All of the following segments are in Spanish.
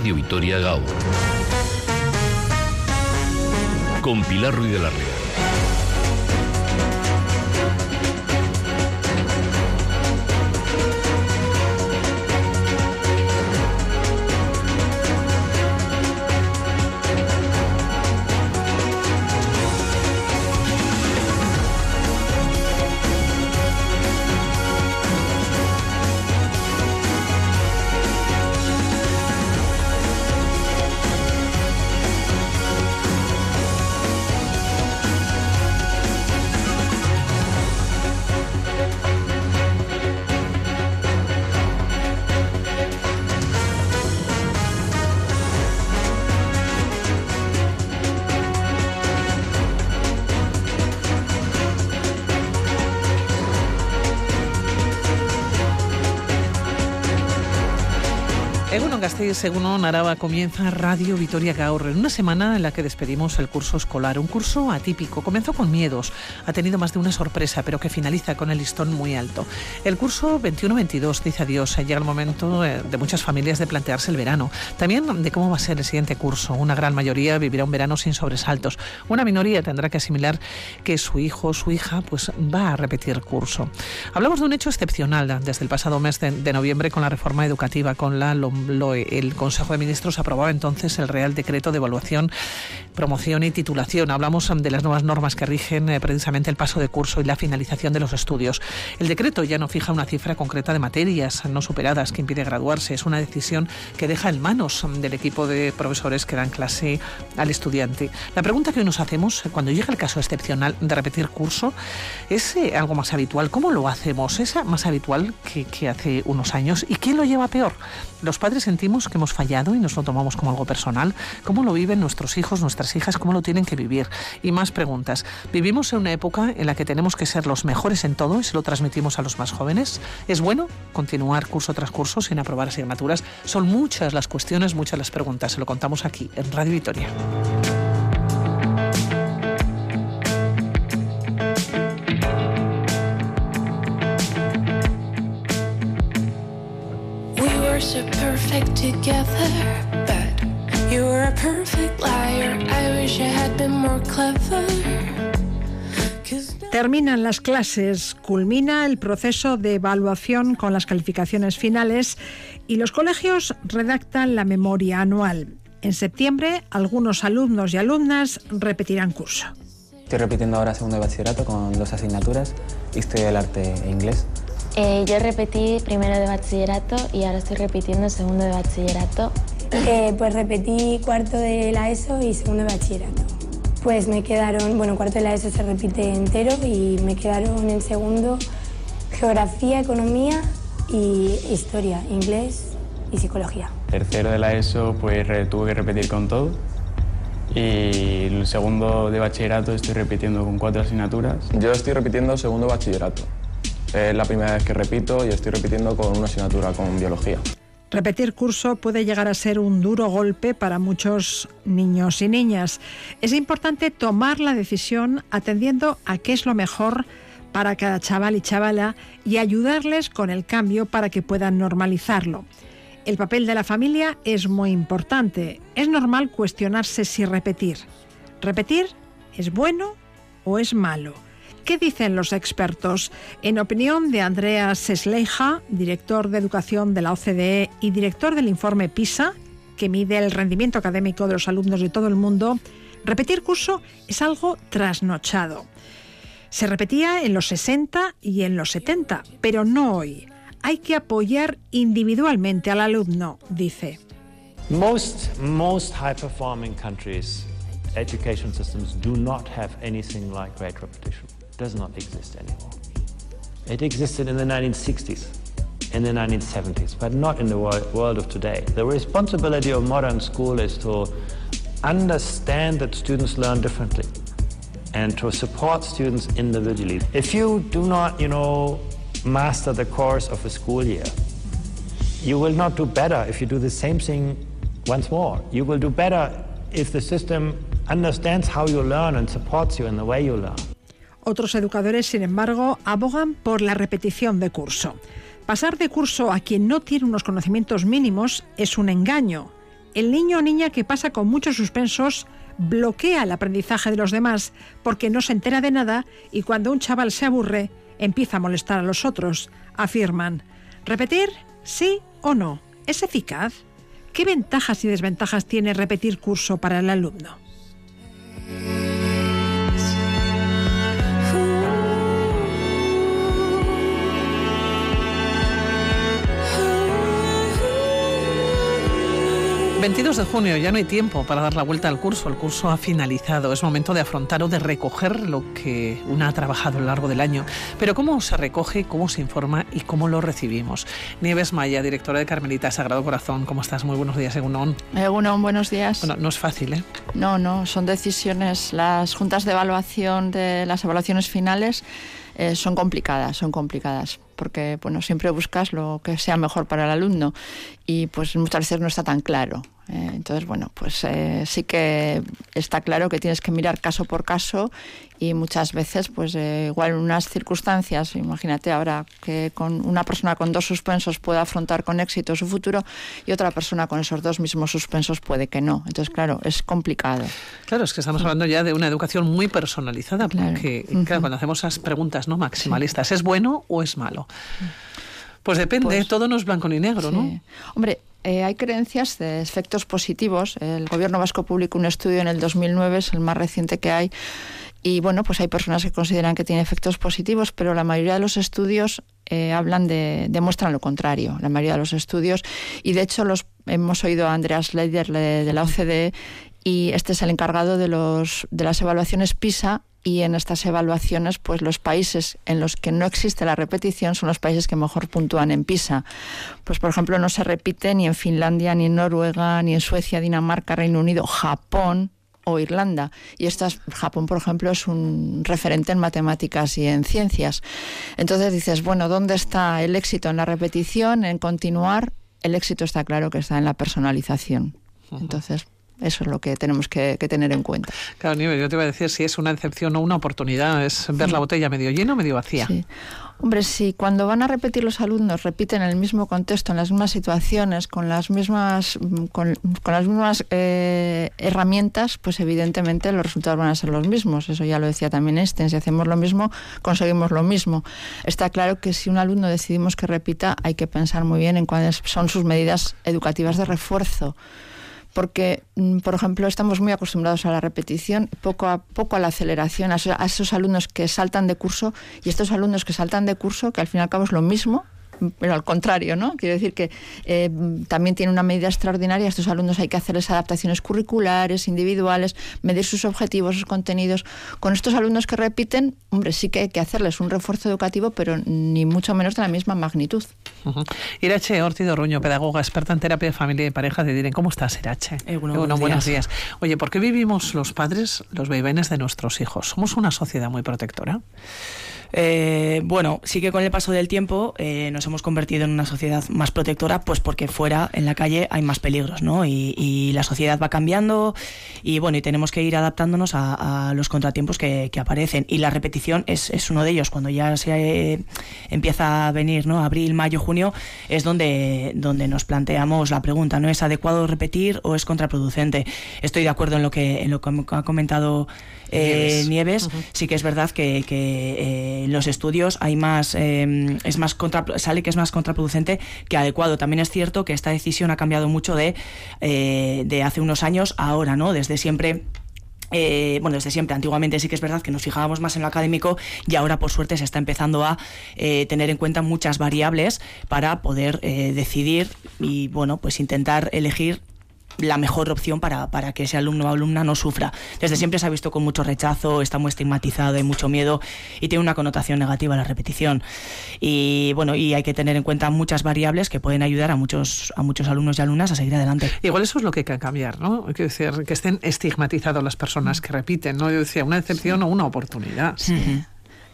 Radio Vitoria Gaur. Con Pilar Ruiz de la Real. según Narava comienza Radio Vitoria Gaur, en una semana en la que despedimos el curso escolar, un curso atípico. Comenzó con miedos, ha tenido más de una sorpresa, pero que finaliza con el listón muy alto. El curso 21-22 dice adiós, llega el momento eh, de muchas familias de plantearse el verano, también de cómo va a ser el siguiente curso. Una gran mayoría vivirá un verano sin sobresaltos, una minoría tendrá que asimilar que su hijo o su hija pues va a repetir curso. Hablamos de un hecho excepcional desde el pasado mes de, noviembre con la reforma educativa, con la LOE el Consejo de Ministros aprobaba entonces el Real Decreto de Evaluación, Promoción y Titulación. Hablamos de las nuevas normas que rigen eh, precisamente el paso de curso y la finalización de los estudios. El decreto ya no fija una cifra concreta de materias no superadas que impide graduarse. Es una decisión que deja en manos del equipo de profesores que dan clase al estudiante. La pregunta que hoy nos hacemos eh, cuando llega el caso excepcional de repetir curso es eh, algo más habitual. ¿Cómo lo hacemos? ¿Es más habitual que, que hace unos años? ¿Y quién lo lleva peor? Los padres sentimos que hemos fallado y nos lo tomamos como algo personal. ¿Cómo lo viven nuestros hijos, nuestras hijas? ¿Cómo lo tienen que vivir? Y más preguntas. ¿Vivimos en una época en la que tenemos que ser los mejores en todo y se lo transmitimos a los más jóvenes? ¿Es bueno continuar curso tras curso sin aprobar asignaturas? Son muchas las cuestiones, muchas las preguntas. Se lo contamos aquí en Radio Vitoria. Terminan las clases, culmina el proceso de evaluación con las calificaciones finales y los colegios redactan la memoria anual. En septiembre, algunos alumnos y alumnas repetirán curso. Estoy repitiendo ahora segundo de bachillerato con dos asignaturas, Historia del Arte e Inglés. Eh, yo repetí primero de bachillerato y ahora estoy repitiendo segundo de bachillerato. Eh, pues repetí cuarto de la ESO y segundo de bachillerato. Pues me quedaron, bueno, cuarto de la ESO se repite entero y me quedaron en segundo geografía, economía y historia, inglés y psicología. Tercero de la ESO pues tuve que repetir con todo y el segundo de bachillerato estoy repitiendo con cuatro asignaturas. Yo estoy repitiendo segundo bachillerato. Es la primera vez que repito y estoy repitiendo con una asignatura con biología. Repetir curso puede llegar a ser un duro golpe para muchos niños y niñas. Es importante tomar la decisión atendiendo a qué es lo mejor para cada chaval y chavala y ayudarles con el cambio para que puedan normalizarlo. El papel de la familia es muy importante. Es normal cuestionarse si repetir. ¿Repetir es bueno o es malo? ¿Qué dicen los expertos? En opinión de Andreas Sesleija, director de educación de la OCDE y director del informe PISA, que mide el rendimiento académico de los alumnos de todo el mundo, repetir curso es algo trasnochado. Se repetía en los 60 y en los 70, pero no hoy. Hay que apoyar individualmente al alumno, dice. Most, most high performing countries, education systems do not have anything like great repetition. Does not exist anymore. It existed in the 1960s, in the 1970s, but not in the world of today. The responsibility of modern school is to understand that students learn differently and to support students individually. If you do not, you know, master the course of a school year, you will not do better if you do the same thing once more. You will do better if the system understands how you learn and supports you in the way you learn. Otros educadores, sin embargo, abogan por la repetición de curso. Pasar de curso a quien no tiene unos conocimientos mínimos es un engaño. el niño o niña que pasa con muchos suspensos bloquea el aprendizaje de los demás porque no se entera de nada y cuando un chaval se aburre empieza a molestar a los otros, afirman. ¿Repetir? ¿Sí o no? ¿Es eficaz? ¿Qué ventajas y desventajas tiene repetir curso para el alumno? 22 de junio, ya no hay tiempo para dar la vuelta al curso, el curso ha finalizado, es momento de afrontar o de recoger lo que una ha trabajado a lo largo del año. Pero ¿cómo se recoge, cómo se informa y cómo lo recibimos? Nieves Maya, directora de Carmelita Sagrado Corazón, ¿cómo estás? Muy buenos días, Egunon. Egunon, buenos días. Bueno, no es fácil, ¿eh? No, no, son decisiones, las juntas de evaluación de las evaluaciones finales eh, son complicadas, son complicadas porque bueno, siempre buscas lo que sea mejor para el alumno y pues muchas veces no está tan claro. Eh, entonces, bueno, pues eh, sí que está claro que tienes que mirar caso por caso y muchas veces, pues eh, igual en unas circunstancias, imagínate ahora que con una persona con dos suspensos puede afrontar con éxito su futuro y otra persona con esos dos mismos suspensos puede que no. Entonces, claro, es complicado. Claro, es que estamos hablando ya de una educación muy personalizada, porque cuando hacemos esas preguntas no maximalistas, ¿es bueno o es malo? Pues depende, pues todo no es blanco ni negro, ¿no? Hombre, eh, hay creencias de efectos positivos. El gobierno vasco publicó un estudio en el 2009, es el más reciente que hay. Y bueno, pues hay personas que consideran que tiene efectos positivos, pero la mayoría de los estudios eh, hablan de, demuestran lo contrario, la mayoría de los estudios. Y de hecho los hemos oído a Andreas Leider de la OCDE y este es el encargado de, los, de las evaluaciones PISA y en estas evaluaciones, pues los países en los que no existe la repetición son los países que mejor puntúan en PISA. Pues por ejemplo, no se repite ni en Finlandia, ni en Noruega, ni en Suecia, Dinamarca, Reino Unido, Japón o Irlanda. Y estas, Japón, por ejemplo, es un referente en matemáticas y en ciencias. Entonces dices, bueno, ¿dónde está el éxito en la repetición, en continuar? El éxito está claro que está en la personalización. Entonces, eso es lo que tenemos que, tener en cuenta. Claro, Nieves, yo te iba a decir si es una decepción o una oportunidad, es ver la botella medio llena o medio vacía. Sí. Hombre, si cuando van a repetir los alumnos repiten en el mismo contexto, en las mismas situaciones, con las mismas, con, las mismas eh, herramientas, pues evidentemente los resultados van a ser los mismos. Eso ya lo decía también Einstein. Si hacemos lo mismo, conseguimos lo mismo. Está claro que si un alumno decidimos que repita, hay que pensar muy bien en cuáles son sus medidas educativas de refuerzo porque, mm, por ejemplo, estamos muy acostumbrados a la repetición, poco a poco a la aceleración, a esos, alumnos que saltan de curso y estos alumnos que saltan de curso, que al fin y al cabo es lo mismo, pero al contrario, ¿no? Quiero decir que eh, también tiene una medida extraordinaria. A estos alumnos hay que hacerles adaptaciones curriculares, individuales, medir sus objetivos, sus contenidos. Con estos alumnos que repiten, hombre, sí que hay que hacerles un refuerzo educativo, pero ni mucho menos de la misma magnitud. Irache Ortido Ruño, pedagoga, experta en terapia de familia y pareja de Diren. ¿Cómo estás, Irache? Eh, buenos, días. Oye, ¿por qué vivimos los padres los vaivenes de nuestros hijos? ¿Somos una sociedad muy protectora? Eh, bueno, sí que con el paso del tiempo eh, nos hemos convertido en una sociedad más protectora, pues porque fuera, en la calle, hay más peligros, ¿no? Y, la sociedad va cambiando y bueno, y tenemos que ir adaptándonos a, los contratiempos que, aparecen. Y la repetición es, uno de ellos. Cuando ya se eh, empieza a venir, ¿no? Abril, mayo, junio, es donde, donde nos planteamos la pregunta, ¿no? ¿Es adecuado repetir o es contraproducente? Estoy de acuerdo en lo que, en lo que ha comentado Nieves. Sí que es verdad que, que en los estudios hay más, em, es más sale que es más contraproducente que adecuado. También es cierto que esta decisión ha cambiado mucho de, eh, de hace unos años a ahora, ¿no? Desde siempre eh, bueno, desde siempre, antiguamente sí que es verdad que nos fijábamos más en lo académico y ahora por suerte se está empezando a eh, tener en cuenta muchas variables para poder decidir y bueno, pues intentar elegir la mejor opción para, para, que ese alumno o alumna no sufra. Desde siempre se ha visto con mucho rechazo, está muy estigmatizado, hay mucho miedo y tiene una connotación negativa la repetición. Y bueno, y hay que tener en cuenta muchas variables que pueden ayudar a muchos, a muchos alumnos y alumnas a seguir adelante. Igual eso es lo que hay que cambiar, ¿no? Hay que decir que estén estigmatizados las personas que repiten, ¿no? Yo decía, una excepción o una oportunidad. Sí.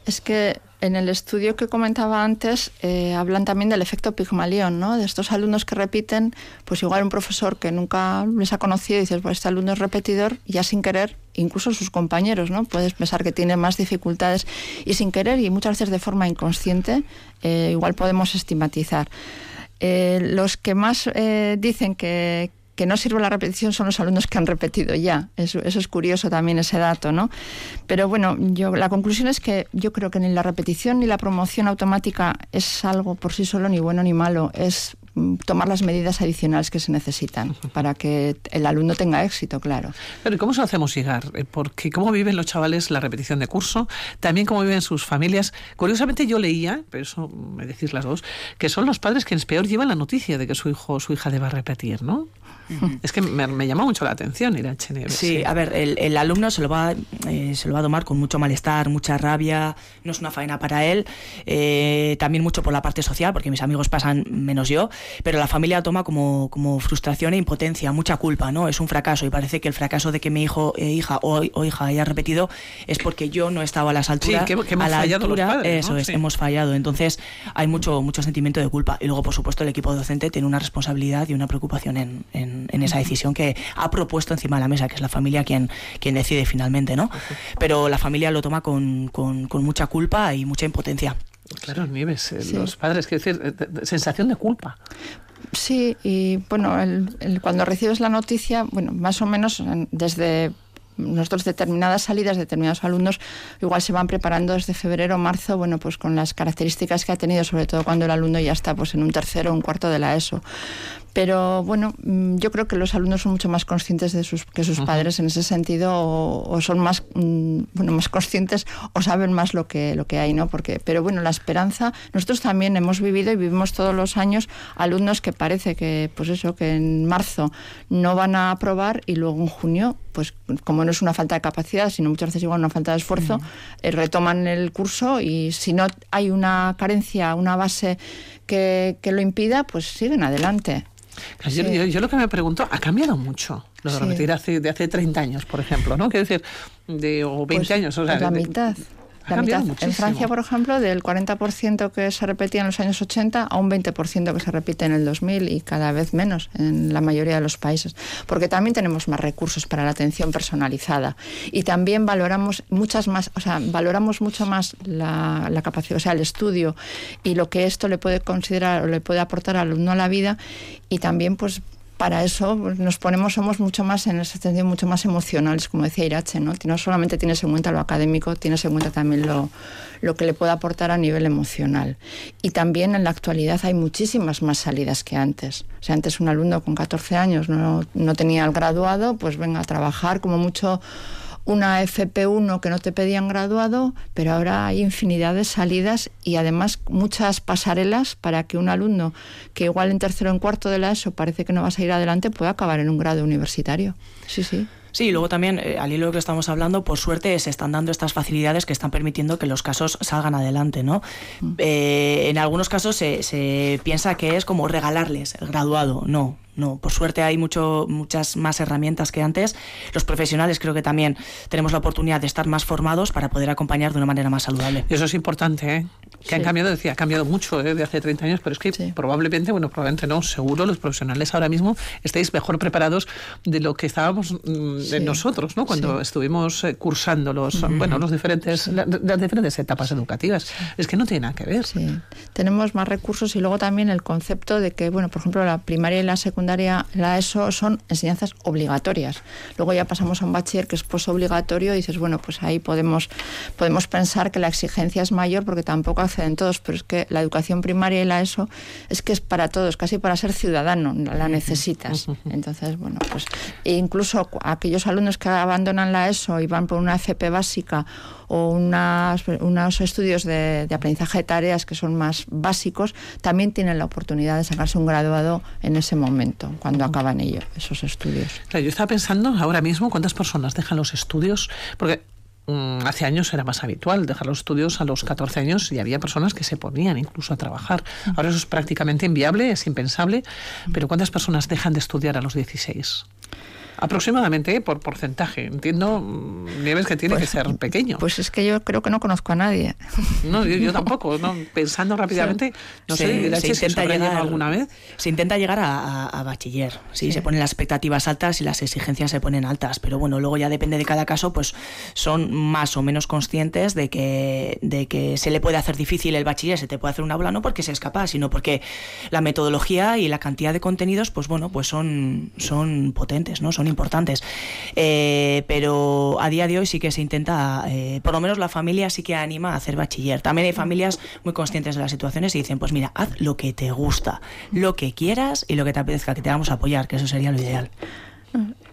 Es que en el estudio que comentaba antes eh, hablan también del efecto Pigmalión, ¿no? De estos alumnos que repiten, pues igual un profesor que nunca les ha conocido y dices, pues este alumno es repetidor, ya sin querer, incluso sus compañeros, ¿no? Puedes pensar que tiene más dificultades y sin querer y muchas veces de forma inconsciente, eh, igual podemos estigmatizar. Eh, los que más dicen que, que no sirve la repetición son los alumnos que han repetido ya. Eso, eso es curioso también ese dato, ¿no? Pero bueno, yo la conclusión es que yo creo que ni la repetición ni la promoción automática es algo por sí solo ni bueno ni malo. Es Mm, tomar las medidas adicionales que se necesitan para que el alumno tenga éxito, claro. Pero ¿cómo se lo hacemos llegar? Eh, porque cómo viven los chavales la repetición de curso, también cómo viven sus familias. Curiosamente yo leía, pero eso me decís las dos, que son los padres quienes peor llevan la noticia de que su hijo o su hija deba repetir, ¿no? Es que me, me, llama mucho la atención ir a. Sí, a ver, el, alumno se lo, va, eh, se lo va a tomar con mucho malestar, mucha rabia, no es una faena para él, eh, también mucho por la parte social, porque mis amigos pasan menos yo, pero la familia toma como, como frustración e impotencia, mucha culpa, ¿no? Es un fracaso y parece que el fracaso de que mi hijo, eh, hija o, hija haya repetido es porque yo no estaba a las alturas. Sí, que, hemos fallado los padres, Eso es, hemos fallado. Entonces hay mucho, mucho sentimiento de culpa. Y luego, por supuesto, el equipo docente tiene una responsabilidad y una preocupación en en, esa decisión que ha propuesto encima de la mesa, que es la familia quien, quien decide finalmente, ¿no? Pero la familia lo toma con, con, mucha culpa y mucha impotencia. Claro, Nieves, eh, los padres, quiero decir, eh, sensación de culpa. Sí, y bueno, el, cuando recibes la noticia, bueno, más o menos desde nosotros determinadas salidas, determinados alumnos, igual se van preparando desde febrero o marzo, bueno, pues con las características que ha tenido, sobre todo cuando el alumno ya está pues en un tercero o un cuarto de la ESO. Pero bueno, mm, yo creo que los alumnos son mucho más conscientes de sus, que sus padres en ese sentido o, son más, mm, bueno, más conscientes o saben más lo que, lo que hay, ¿no? Porque, pero bueno, la esperanza, nosotros también hemos vivido y vivimos todos los años alumnos que parece que, pues eso, que en marzo no van a aprobar y luego en junio, pues como no es una falta de capacidad, sino muchas veces igual una falta de esfuerzo, eh, retoman el curso y si no hay una carencia, una base que, que lo impida, pues siguen adelante. Yo, lo que me pregunto, ha cambiado mucho lo de repetir hace, de hace 30 años, por ejemplo, ¿no? Quiero decir, de, o 20 pues años. O sea, la mitad. La mitad. En Francia, por ejemplo, del 40% que se repetía en los años 80 a un 20% que se repite en el 2000 y cada vez menos en la mayoría de los países. Porque también tenemos más recursos para la atención personalizada y también valoramos muchas más, o sea, valoramos mucho más la, la capacidad, o sea, el estudio y lo que esto le puede considerar o le puede aportar al alumno a la vida y también pues para eso nos ponemos, somos mucho más, en ese sentido, mucho más emocionales, como decía Irache, ¿no? No solamente tienes en cuenta lo académico, tienes en cuenta también lo, lo que le puede aportar a nivel emocional. Y también en la actualidad hay muchísimas más salidas que antes. O sea, antes un alumno con 14 años no, no tenía el graduado, pues venga a trabajar como mucho una FP1 que no te pedían graduado, pero ahora hay infinidad de salidas y además muchas pasarelas para que un alumno que igual en tercero o en cuarto de la ESO parece que no va a ir adelante pueda acabar en un grado universitario. Sí, sí. Sí, y luego también, eh, al hilo que estamos hablando, por suerte se están dando estas facilidades que están permitiendo que los casos salgan adelante, ¿no? Mm. Eh, en algunos casos se, se piensa que es como regalarles el graduado. No, no, por suerte hay mucho, muchas más herramientas que antes. Los profesionales creo que también tenemos la oportunidad de estar más formados para poder acompañar de una manera más saludable. Y eso es importante, ¿eh? Que han cambiado, decía, ha cambiado mucho ¿eh? de hace 30 años, pero es que probablemente, bueno, probablemente no, seguro los profesionales ahora mismo estáis mejor preparados de lo que estábamos mm, nosotros, ¿no? Cuando estuvimos eh, cursando los, bueno, los diferentes, las diferentes etapas educativas. Es que no tiene nada que ver. Sí. Tenemos más recursos y luego también el concepto de que, bueno, por ejemplo, la primaria y la secundaria la ESO, son enseñanzas obligatorias. Luego ya pasamos a un bachiller que es posobligatorio y dices, bueno, pues ahí podemos, podemos pensar que la exigencia es mayor porque tampoco acceden todos, pero es que la educación primaria y la ESO es que es para todos, casi para ser ciudadano, la necesitas. Entonces, bueno, pues e incluso aquellos alumnos que abandonan la ESO y van por una FP básica o unos estudios de, aprendizaje de tareas que son más básicos, también tienen la oportunidad de sacarse un graduado en ese momento, cuando acaban ellos, esos estudios. yo estaba pensando ahora mismo cuántas personas dejan los estudios, porque mm, hace años era más habitual dejar los estudios a los 14 años y había personas que se ponían incluso a trabajar. Ahora eso es prácticamente inviable, es impensable, pero ¿cuántas personas dejan de estudiar a los 16? Aproximadamente, por porcentaje. Entiendo, mm, Nieves, que tiene Pues- que ser pequeño. Pues es que yo creo que no conozco a nadie. No, yo, yo tampoco. ¿no? Pensando rápidamente, no sé, se, Irache, se si intenta llegar alguna vez. Se intenta llegar a, a- a bachiller. Sí, se ponen las expectativas altas y las exigencias se ponen altas. Pero bueno, luego ya depende de cada caso, pues son más o menos conscientes de que, de que se le puede hacer difícil el bachiller, se te puede hacer una bola, no porque seas capaz, sino porque la metodología y la cantidad de contenidos, pues bueno, pues son, son potentes, ¿no? Son importantes. Eh, pero a día de hoy sí que se intenta, eh, por lo menos la familia sí que anima a hacer bachiller. También hay familias muy conscientes de las situaciones y dicen, pues mira, haz lo que te gusta, lo que quieras y lo que te apetezca, que te vamos a apoyar, que eso sería lo ideal.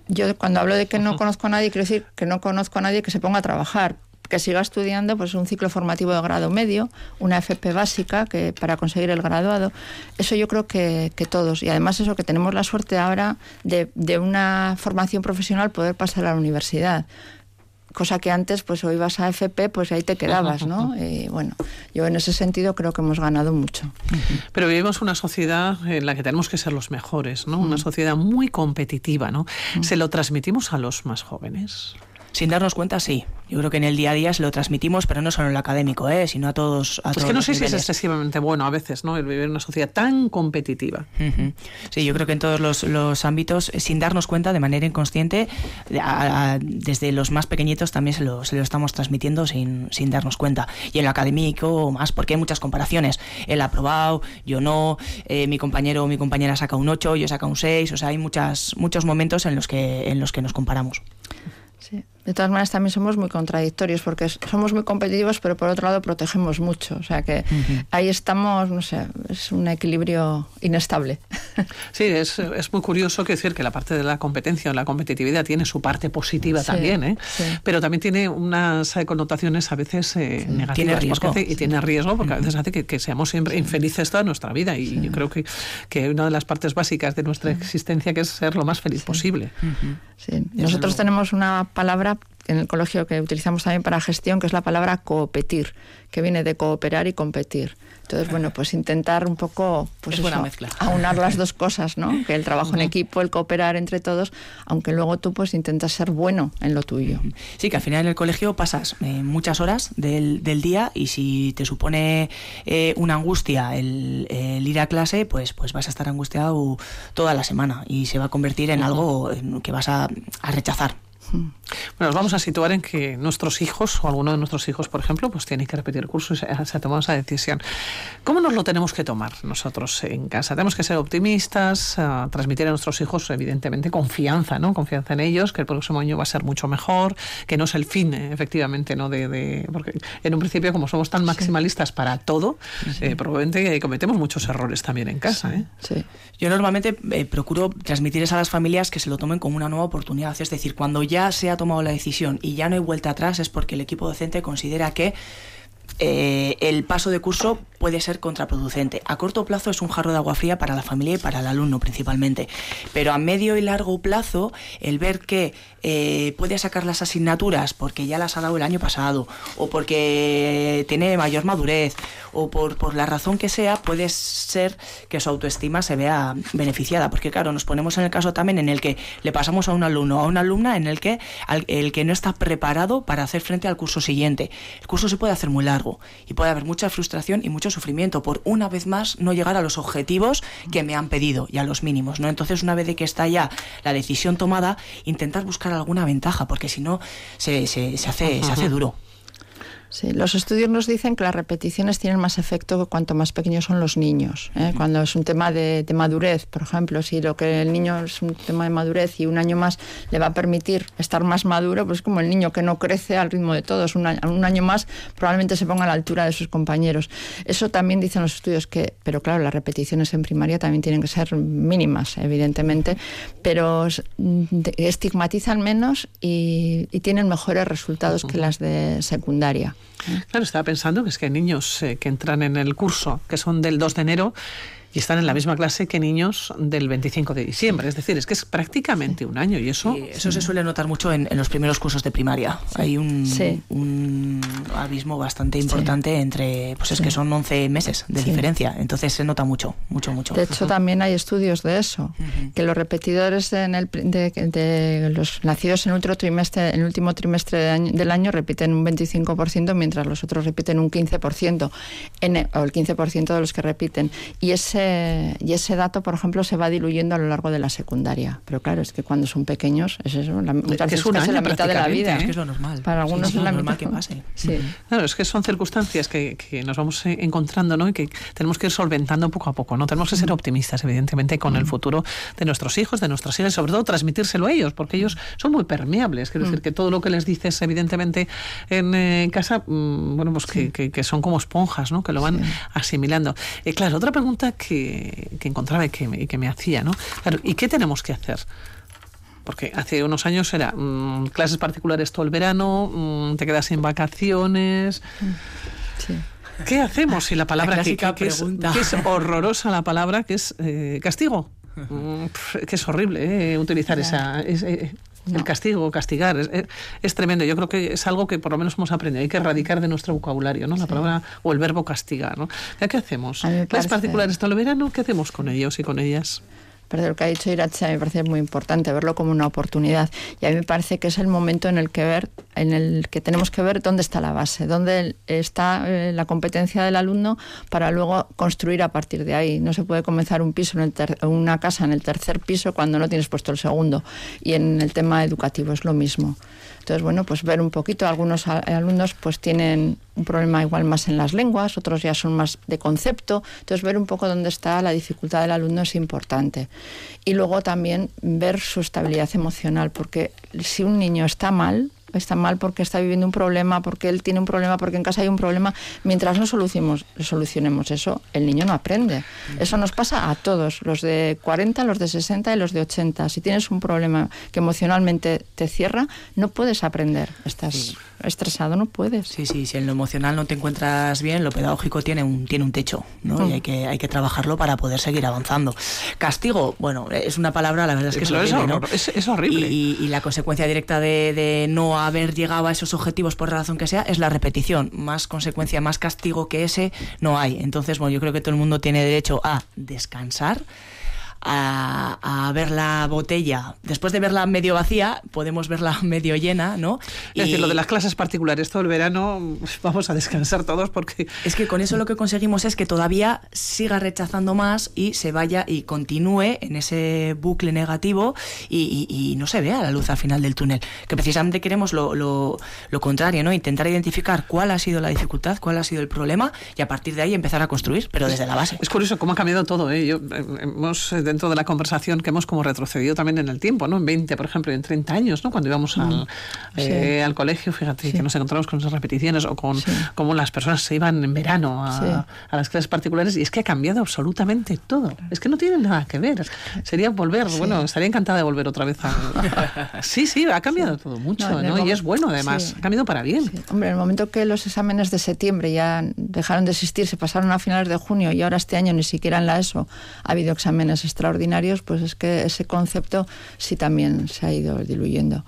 Yo cuando hablo de que no conozco a nadie, quiero decir que no conozco a nadie que se ponga a trabajar, que siga estudiando pues un ciclo formativo de grado medio, una FP básica que para conseguir el graduado. Eso yo creo que, que todos. Y además eso que tenemos la suerte ahora de, de una formación profesional poder pasar a la universidad. Cosa que antes, pues o ibas a FP, pues ahí te quedabas, ¿no? Y bueno, yo en ese sentido creo que hemos ganado mucho. Pero vivimos una sociedad en la que tenemos que ser los mejores, ¿no? Mm. Una sociedad muy competitiva, ¿no? ¿Se lo transmitimos a los más jóvenes? Sin darnos cuenta, sí. Yo creo que en el día a día se lo transmitimos, pero no solo en lo académico, ¿eh? sino a todos. A Pues todos que no sé si es excesivamente bueno a veces, ¿no? El vivir en una sociedad tan competitiva. Sí, yo creo que en todos los, los ámbitos, eh, sin darnos cuenta, de manera inconsciente, a- a- desde los más pequeñitos también se lo, se lo estamos transmitiendo sin, sin darnos cuenta. Y en lo académico más, porque hay muchas comparaciones. Él ha aprobado, yo no, eh, mi compañero o mi compañera saca un 8, yo saca un 6, o sea, hay muchas, muchos momentos en los que, en los que nos comparamos. Sí. De todas maneras, también somos muy contradictorios porque somos muy competitivos, pero por otro lado protegemos mucho. O sea que ahí estamos, no sé, es un equilibrio inestable. Sí, es, es muy curioso que decir que la parte de la competencia o la competitividad tiene su parte positiva Sí, también, ¿eh? sí. pero también tiene unas connotaciones a veces eh, negativas. Tiene porque riesgo. hace- y tiene riesgo porque a veces hace que, que seamos siempre infelices toda nuestra vida. Y yo creo que, que una de las partes básicas de nuestra existencia que es ser lo más feliz posible. Sí. Nosotros tenemos una palabra en el colegio que utilizamos también para gestión, que es la palabra coopetir, que viene de cooperar y competir. Entonces, bueno, pues intentar un poco pues Es buena mezcla. aunar las dos cosas, ¿no? Que el trabajo en equipo, el cooperar entre todos, aunque luego tú pues intentas ser bueno en lo tuyo. Sí, que al final en el colegio pasas eh, muchas horas del, del día y si te supone eh, una angustia el, el ir a clase, pues, pues vas a estar angustiado toda la semana y se va a convertir en algo en que vas a, a rechazar. Bueno, nos vamos a situar en que nuestros hijos, o alguno de nuestros hijos, por ejemplo, pues tiene que repetir curso y se, se ha tomado esa decisión. ¿Cómo nos lo tenemos que tomar nosotros en casa? Tenemos que ser optimistas, ah, transmitir a nuestros hijos, evidentemente, confianza, ¿no? Confianza en ellos, que el próximo año va a ser mucho mejor, que no es el fin, eh, efectivamente, ¿no? De, de- porque en un principio, como somos tan maximalistas para todo, eh, probablemente cometemos muchos errores también en casa, ¿eh? Sí. Yo normalmente eh, procuro transmitirles a las familias que se lo tomen como una nueva oportunidad. Es decir, cuando ya se ha tomado la decisión y ya no hay vuelta atrás, es porque el equipo docente considera que eh, el paso de curso puede ser contraproducente. A corto plazo es un jarro de agua fría para la familia y para el alumno principalmente. Pero a medio y largo plazo, el ver que eh, puede sacar las asignaturas porque ya las ha dado el año pasado, o porque tiene mayor madurez, o por, por la razón que sea, puede ser que su autoestima se vea beneficiada. Porque claro, nos ponemos en el caso también en el que le pasamos a un alumno o a una alumna en el que el que no está preparado para hacer frente al curso siguiente. El curso se puede hacer muy largo y puede haber mucha frustración y mucho sufrimiento por una vez más no llegar a los objetivos que me han pedido y a los mínimos, ¿no? Entonces, una vez de que está ya la decisión tomada, intentar buscar alguna ventaja, porque si no se, se, se hace, se hace duro. Sí, los estudios nos dicen que las repeticiones tienen más efecto cuanto más pequeños son los niños. ¿eh? Cuando es un tema de, de madurez, por ejemplo, si lo que el niño es un tema de madurez y un año más le va a permitir estar más maduro, pues como el niño que no crece al ritmo de todos, un año, un año más probablemente se ponga a la altura de sus compañeros. Eso también dicen los estudios que, pero claro, las repeticiones en primaria también tienen que ser mínimas, evidentemente, pero estigmatizan menos y, y tienen mejores resultados que las de secundaria. Claro, estaba pensando que es que hay niños eh, que entran en el curso, que son del 2 de enero, y están en la misma clase que niños del 25 de diciembre. Es decir, es que es prácticamente un año y eso... eso se suele notar mucho en, los primeros cursos de primaria. Hay un, un, abismo bastante importante entre, pues es que son 11 meses de diferencia, entonces se nota mucho, mucho, mucho. De hecho, también hay estudios de eso, que los repetidores en el, de, los nacidos en el último trimestre, en el último trimestre del año repiten un 25%, mientras los otros repiten un 15%, en, o el 15% de los que repiten. Y ese, y ese dato, por ejemplo, se va diluyendo a lo largo de la secundaria. Pero claro, es que cuando son pequeños, es eso, la, es la mitad de la vida. Es que es lo normal. Para algunos es, lo la normal que pase. Sí. Claro, es que son circunstancias que, que, nos vamos eh, encontrando ¿no? y que tenemos que ir solventando poco a poco. ¿no? Tenemos que ser optimistas, evidentemente, con el futuro de nuestros hijos, de nuestras hijas, y sobre todo transmitírselo a ellos, porque ellos son muy permeables. Quiero decir que todo lo que les dices, evidentemente, en eh, casa, mm, bueno, pues que, que, son como esponjas, ¿no? que lo van asimilando. Eh, claro, otra pregunta que, que encontraba y que, y que me hacía, ¿no? Claro, ¿y qué tenemos que hacer? porque hace unos años era mm, clases particulares todo el verano, mm, te quedas sin vacaciones. ¿Qué hacemos si la palabra que, es, horrorosa la palabra que es eh, castigo? Mm, que es horrible eh, utilizar esa, el castigo, castigar, es, tremendo. Yo creo que es algo que por lo menos hemos aprendido. Hay que erradicar de nuestro vocabulario, ¿no? La palabra o el verbo castigar, ¿no? ¿Qué hacemos? Clases particulares todo el verano, ¿qué hacemos con ellos y con ellas? Pero lo que ha dicho Irache me parece muy importante, verlo como una oportunidad. Y a mí me parece que es el momento en el que ver, en el que tenemos que ver dónde está la base, dónde está eh, la competencia del alumno para luego construir a partir de ahí. No se puede comenzar un piso en una casa en el tercer piso cuando no tienes puesto el segundo. Y en el tema educativo es lo mismo. Entonces, bueno, pues ver un poquito, algunos alumnos pues tienen un problema igual más en las lenguas, otros ya son más de concepto, entonces ver un poco dónde está la dificultad del alumno es importante. Y luego también ver su estabilidad emocional, porque si un niño está mal, está mal porque está viviendo un problema, porque él tiene un problema, porque en casa hay un problema. Mientras no solucionemos, solucionemos eso, el niño no aprende. Eso nos pasa a todos, los de 40, los de 60 y los de 80. Si tienes un problema que emocionalmente te cierra, no puedes aprender. Estás estresado, no puedes. Sí, sí, si en lo emocional no te encuentras bien, lo pedagógico tiene un, tiene un techo, ¿no? Y mm. hay que, hay que trabajarlo para poder seguir avanzando. Castigo, bueno, es una palabra, la verdad es que es horrible, ¿no? Es, horrible. Y, la consecuencia directa de, de no haber llegado a esos objetivos por razón que sea es la repetición. Más consecuencia, más castigo que ese no hay. Entonces, bueno, yo creo que todo el mundo tiene derecho a descansar a, ver la botella. Después de verla medio vacía, podemos verla medio llena, ¿no? Es decir, lo de las clases particulares todo el verano, vamos a descansar todos porque... Es que con eso lo que conseguimos es que todavía siga rechazando más y se vaya y continúe en ese bucle negativo y, no se vea la luz al final del túnel. Que precisamente queremos lo, lo, contrario, ¿no? Intentar identificar cuál ha sido la dificultad, cuál ha sido el problema y a partir de ahí empezar a construir, pero desde la base. Es curioso cómo ha cambiado todo, ¿eh? Yo, eh, hemos dentro de la conversación que hemos como retrocedido también en el tiempo, ¿no? En 20, por ejemplo, y en 30 años, ¿no? Cuando íbamos al, mm. eh, al colegio, fíjate, que nos encontramos con esas repeticiones o con cómo las personas se iban en verano a, las clases particulares y es que ha cambiado absolutamente todo. Es que no tiene nada que ver. Sería volver, bueno, estaría encantada de volver otra vez a... sí, sí, ha cambiado todo mucho, ¿no? Y es bueno además, ha cambiado para bien. Hombre, en el momento que los exámenes de septiembre ya dejaron de existir, se pasaron a finales de junio y ahora este año ni siquiera en la ESO ha habido exámenes extra extraordinarios, pues es que ese concepto sí también se ha ido diluyendo.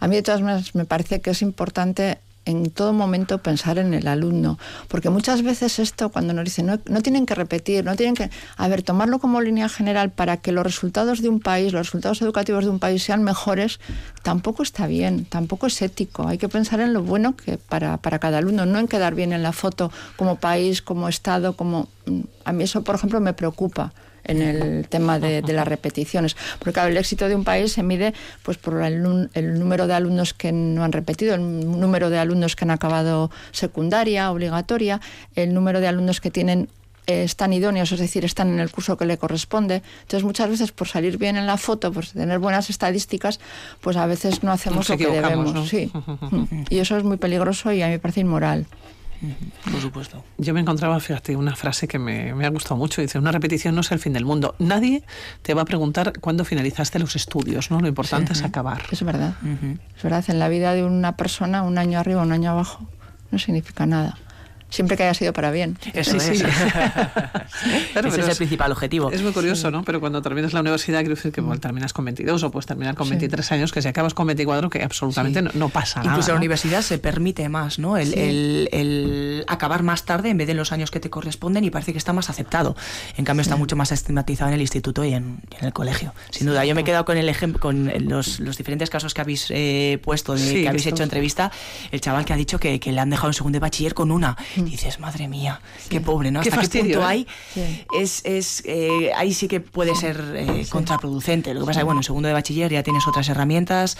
A mí de todas maneras me parece que es importante en todo momento pensar en el alumno, porque muchas veces esto cuando nos dicen no, no, tienen que repetir, no tienen que, a ver, tomarlo como línea general para que los resultados de un país, los resultados educativos de un país sean mejores, tampoco está bien, tampoco es ético. Hay que pensar en lo bueno que para, para cada alumno, no en quedar bien en la foto como país, como Estado, como... A mí eso, por ejemplo, me preocupa en el tema de, las repeticiones. Porque claro, el éxito de un país se mide pues por el, número de alumnos que no han repetido, el número de alumnos que han acabado secundaria, obligatoria, el número de alumnos que tienen eh, están idóneos, es decir, están en el curso que le corresponde. Entonces, muchas veces por salir bien en la foto, por tener buenas estadísticas, pues a veces no hacemos lo que debemos. Sí. y eso es muy peligroso y a mí me parece inmoral. Por supuesto. Yo me encontraba, fíjate, una frase que me, ha gustado mucho. Dice, una repetición no es el fin del mundo. Nadie te va a preguntar cuándo finalizaste los estudios, ¿no? Lo importante es acabar. Es verdad. Es verdad. En la vida de una persona, un año arriba, un año abajo, no significa nada. Siempre que haya sido para bien. Eso es. Ese es, el principal objetivo. Es muy curioso, ¿no? Pero cuando terminas la universidad, quiero decir que bueno, terminas con 22 o puedes terminar con 23 años, que si acabas con 24, que absolutamente no, pasa nada. Incluso la universidad se permite más, ¿no? El, el, acabar más tarde en vez de los años que te corresponden y parece que está más aceptado. En cambio, está mucho más estigmatizado en el instituto y en, el colegio. Sin duda, yo me he quedado con el ejemplo, con los, los diferentes casos que habéis eh, puesto, de, que habéis hecho entrevista, el chaval que ha dicho que, que le han dejado en segundo de bachiller con una. Y dices, madre mía, qué pobre, ¿no? ¿Hasta qué, punto ¿eh? hay? Es, es eh, ahí sí que puede ser eh, contraproducente. Lo que pasa es que, bueno, en segundo de bachiller ya tienes otras herramientas.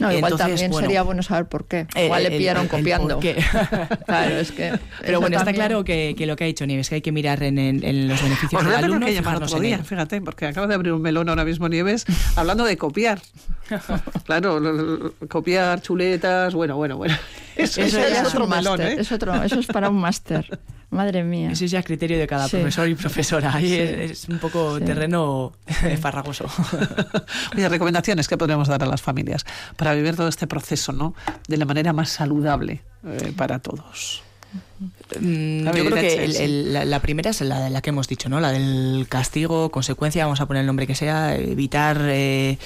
No, igual también sería bueno saber por qué. Igual le pillaron copiando. claro, es que. Pero bueno, está claro que, que, lo que ha dicho Nieves, que hay que mirar en, en, los beneficios del alumno. que llamar otro día, fíjate, porque acaba de abrir un melón ahora mismo Nieves hablando de copiar. claro, copiar chuletas, bueno, bueno, bueno. Eso, eso, es otro melón, ¿eh? es otro, eso es para un máster. Madre mía. Ese es ya criterio de cada profesor y profesora. Ahí es, un poco terreno farragoso. Oye, recomendaciones que podríamos dar a las familias para vivir todo este proceso ¿no? de la manera más saludable eh, para todos. Mm, yo creo que la, primera es la, la que hemos dicho, ¿no? La del castigo, consecuencia, vamos a poner el nombre que sea, evitar eh,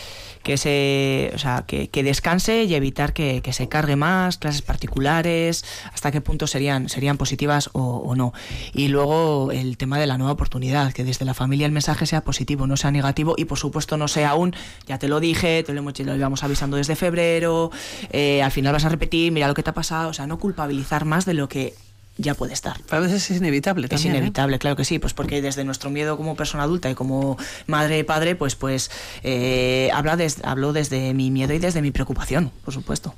que se, o sea, que, descanse y evitar que, se cargue más, clases particulares, hasta qué punto serían, serían positivas o, no. Y luego el tema de la nueva oportunidad, que desde la familia el mensaje sea positivo, no sea negativo y por supuesto no sea aún, ya te lo dije, te lo, hemos, lo íbamos avisando desde febrero, eh, al final vas a repetir, mira lo que te ha pasado, o sea, no culpabilizar más de lo que ya puede estar. a veces es inevitable también. Es ¿eh? inevitable, claro que sí, pues porque desde nuestro miedo como persona adulta y como madre y padre, pues, pues eh, habla hablo desde mi miedo y desde mi preocupación, por supuesto.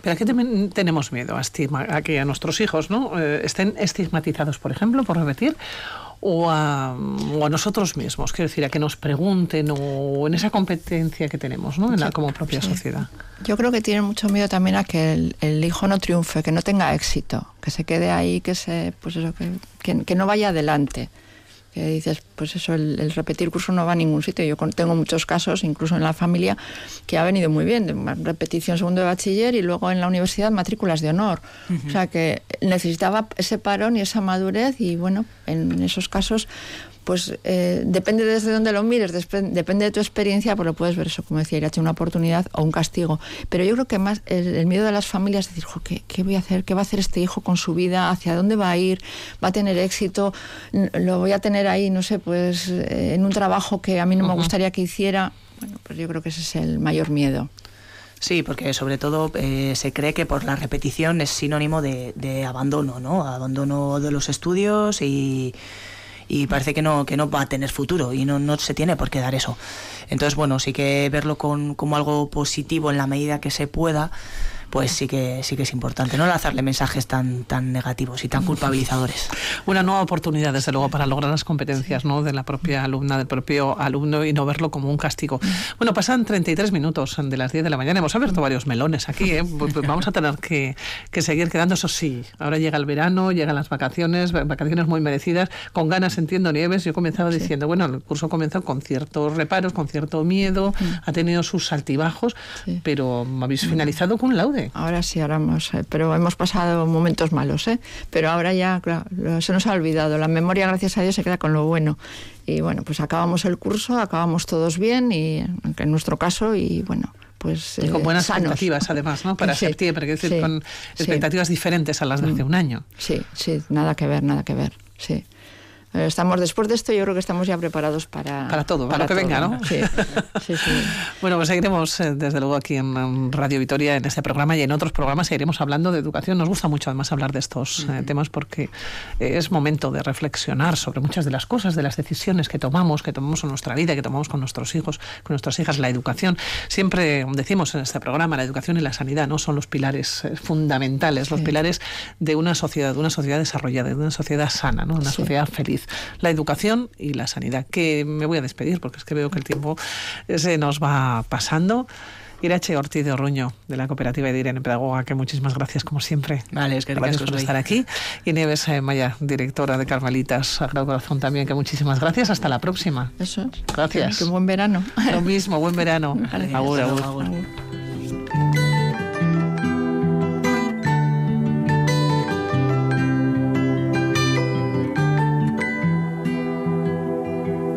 Pero a qué tenemos miedo a, estigma, a que a nuestros hijos ¿no? Eh, estén estigmatizados, por ejemplo, por repetir, o a, nosotros mismos, quiero decir, a que nos pregunten o en esa competencia que tenemos ¿no? en la, como propia sociedad. Yo creo que tienen mucho miedo también a que el, hijo no triunfe, que no tenga éxito, que se quede ahí, que, se, pues eso, que, que no vaya adelante que dices, pues eso, el, repetir curso no va a ningún sitio. Yo tengo muchos casos, incluso en la familia, que ha venido muy bien, repetición segundo de bachiller y luego en la universidad matrículas de honor. O sea que necesitaba ese parón y esa madurez y bueno, en esos casos pues eh, depende desde dónde lo mires, depende de tu experiencia, pues lo puedes ver eso, como decía Irache, una oportunidad o un castigo. Pero yo creo que más el, miedo de las familias es decir, ¿qué, ¿qué, voy a hacer? ¿Qué va a hacer este hijo con su vida? ¿Hacia dónde va a ir? ¿Va a tener éxito? ¿Lo voy a tener ahí, no sé, pues eh, en un trabajo que a mí no me gustaría que hiciera? Bueno, pues yo creo que ese es el mayor miedo. Sí, porque sobre todo eh, se cree que por la repetición es sinónimo de, de abandono, ¿no? Abandono de los estudios y y parece que no, que no va a tener futuro y no, no se tiene por qué dar eso. Entonces, bueno, sí que verlo con, como algo positivo en la medida que se pueda, pues sí que sí que es importante no lanzarle mensajes tan tan negativos y tan culpabilizadores. Una nueva oportunidad desde luego para lograr las competencias ¿no? de la propia alumna, del propio alumno y no verlo como un castigo. Bueno, pasan 33 minutos de las 10 de la mañana. Hemos abierto varios melones aquí. ¿eh? Vamos a tener que, que, seguir quedando, eso sí. Ahora llega el verano, llegan las vacaciones, vacaciones muy merecidas. Con ganas entiendo Nieves. Yo comenzaba diciendo, bueno, el curso comenzó con ciertos reparos, con cierto miedo, ha tenido sus altibajos, pero habéis finalizado con un laude. Ahora sí, ahora hemos, eh, pero hemos pasado momentos malos, ¿eh? Pero ahora ya, claro, se nos ha olvidado. La memoria, gracias a Dios, se queda con lo bueno. Y bueno, pues acabamos el curso, acabamos todos bien, y en nuestro caso, y bueno, pues, y con eh, buenas expectativas además, ¿no? Para septiembre, decir, con expectativas diferentes a las de hace mm. un año. Sí, sí, nada que ver, nada que ver, sí. Eh, estamos después de esto, yo creo que estamos ya preparados para para todo, para, lo que venga, ¿no? Sí, sí, sí. bueno, pues seguiremos eh, desde luego aquí en Radio Vitoria en este programa y en otros programas seguiremos hablando de educación. Nos gusta mucho además hablar de estos eh, temas porque es momento de reflexionar sobre muchas de las cosas, de las decisiones que tomamos, que tomamos en nuestra vida, que tomamos con nuestros hijos, con nuestras hijas. La educación, siempre decimos en este programa, la educación y la sanidad no son los pilares fundamentales, los pilares de una sociedad, de una sociedad desarrollada, de una sociedad sana, ¿no? una sociedad feliz la educación y la sanidad. Que me voy a despedir porque es que veo que el tiempo se nos va pasando. Irache Ortiz de Orruño, de la cooperativa de Irene Pedagoga, que muchísimas gracias como siempre. Vale, es que gracias por estar aquí. Y Nieves eh, Maya, directora de Carmelitas Sagrado Corazón también, que muchísimas gracias. Hasta la próxima. Eso Gracias. Que, buen verano. Lo mismo, buen verano.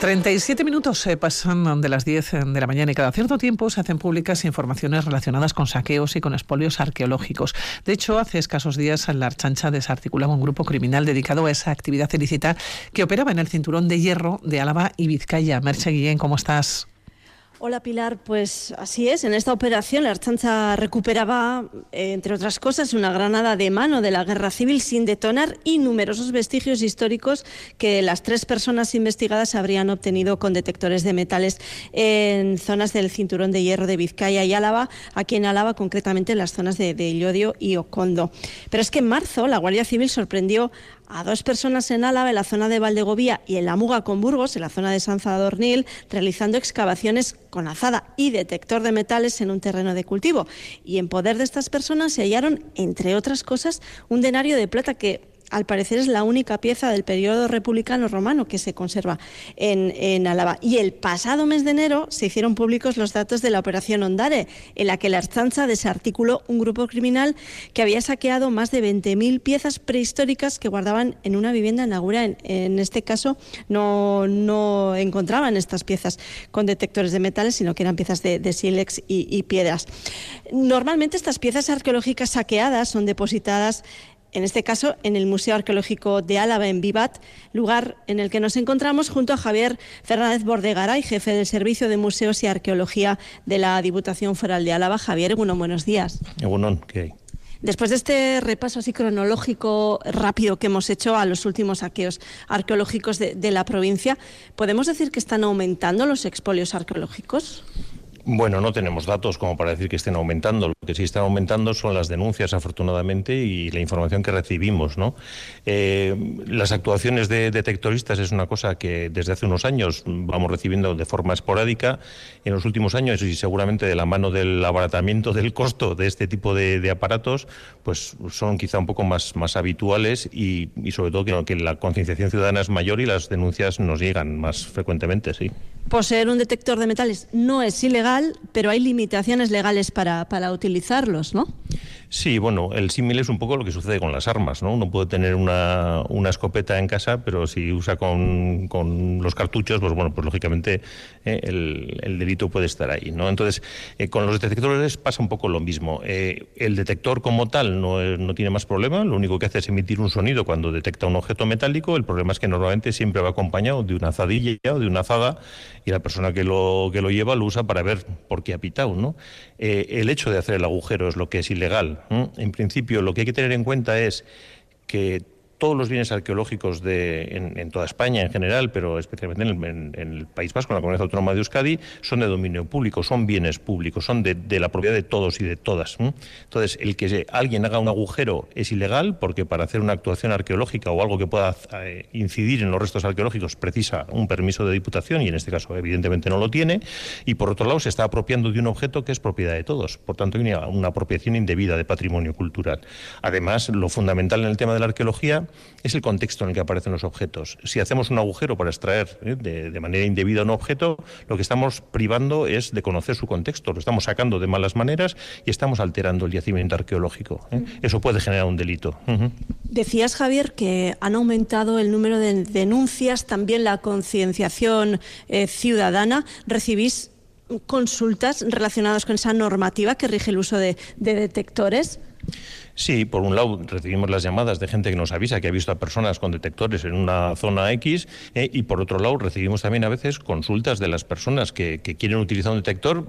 37 minutos se pasan de las 10 de la mañana y cada cierto tiempo se hacen públicas informaciones relacionadas con saqueos y con expolios arqueológicos. De hecho, hace escasos días la Archancha desarticulaba un grupo criminal dedicado a esa actividad ilícita que operaba en el cinturón de hierro de Álava y Vizcaya. Merche Guillén, ¿cómo estás? Hola Pilar, pues así es. En esta operación la Archancha recuperaba, eh, entre otras cosas, una granada de mano de la guerra civil sin detonar y numerosos vestigios históricos que las tres personas investigadas habrían obtenido con detectores de metales en zonas del cinturón de hierro de Vizcaya y Álava, aquí en Álava concretamente en las zonas de, de Llodio y Ocondo. Pero es que en marzo la Guardia Civil sorprendió a dos personas en Álava, en la zona de Valdegovía y en la Muga con Burgos, en la zona de San Zadornil, realizando excavaciones con azada y detector de metales en un terreno de cultivo. Y en poder de estas personas se hallaron, entre otras cosas, un denario de plata que al parecer es la única pieza del periodo republicano romano que se conserva en, Álava. Y el pasado mes de enero se hicieron públicos los datos de la operación Ondare, en la que la Archancha desarticuló un grupo criminal que había saqueado más de 20.000 piezas prehistóricas que guardaban en una vivienda en Agura. En, en este caso no, no, encontraban estas piezas con detectores de metales, sino que eran piezas de, de sílex y, y piedras. Normalmente estas piezas arqueológicas saqueadas son depositadas en este caso en el Museo Arqueológico de Álava en Vivat, lugar en el que nos encontramos junto a Javier Fernández Bordegaray, jefe del Servicio de Museos y Arqueología de la Diputación Foral de Álava. Javier, bueno, buenos días. Bueno, ¿qué hay? Después de este repaso así cronológico rápido que hemos hecho a los últimos saqueos arqueológicos de, de la provincia, ¿podemos decir que están aumentando los expolios arqueológicos? Bueno, no tenemos datos como para decir que estén aumentando. Lo que sí están aumentando son las denuncias, afortunadamente, y la información que recibimos. ¿no? Eh, las actuaciones de detectoristas es una cosa que desde hace unos años vamos recibiendo de forma esporádica. En los últimos años, y seguramente de la mano del abaratamiento del costo de este tipo de, de aparatos, pues son quizá un poco más, más habituales y, y sobre todo que, que la concienciación ciudadana es mayor y las denuncias nos llegan más frecuentemente, sí. Poseer un detector de metales no es ilegal, pero hay limitaciones legales para, para utilizarlos, ¿no? Sí, bueno, el símil es un poco lo que sucede con las armas, ¿no? Uno puede tener una, escopeta en casa, pero si usa con, con, los cartuchos, pues bueno, pues lógicamente eh, el, el, delito puede estar ahí, ¿no? Entonces, eh, con los detectores pasa un poco lo mismo. Eh, el detector como tal no, no tiene más problema, lo único que hace es emitir un sonido cuando detecta un objeto metálico, el problema es que normalmente siempre va acompañado de una azadilla o de una azada y la persona que lo, que lo lleva lo usa para ver por qué ha pitado, ¿no? el hecho de hacer el agujero es lo que es ilegal. En principio, lo que hay que tener en cuenta es que todos los bienes arqueológicos de, en, toda España en general, pero especialmente en el, en, el, País Vasco, en la Comunidad Autónoma de Euskadi, son de dominio público, son bienes públicos, son de, la propiedad de todos y de todas. Entonces, el que alguien haga un agujero es ilegal porque para hacer una actuación arqueológica o algo que pueda eh, incidir en los restos arqueológicos precisa un permiso de diputación y en este caso evidentemente no lo tiene. Y por otro lado, se está apropiando de un objeto que es propiedad de todos. Por tanto, hay una, una apropiación indebida de patrimonio cultural. Además, lo fundamental en el tema de la arqueología es el contexto en el que aparecen los objetos. Si hacemos un agujero para extraer ¿eh? de, de, manera indebida un objeto, lo que estamos privando es de conocer su contexto, lo estamos sacando de malas maneras y estamos alterando el yacimiento arqueológico. ¿eh? Eso puede generar un delito. Uh -huh. Decías, Javier, que han aumentado el número de denuncias, también la concienciación eh, ciudadana. ¿Recibís consultas relacionadas con esa normativa que rige el uso de, de detectores? Sí, por un lado recibimos las llamadas de gente que nos avisa que ha visto a personas con detectores en una zona X eh, y por otro lado recibimos también a veces consultas de las personas que, que quieren utilizar un detector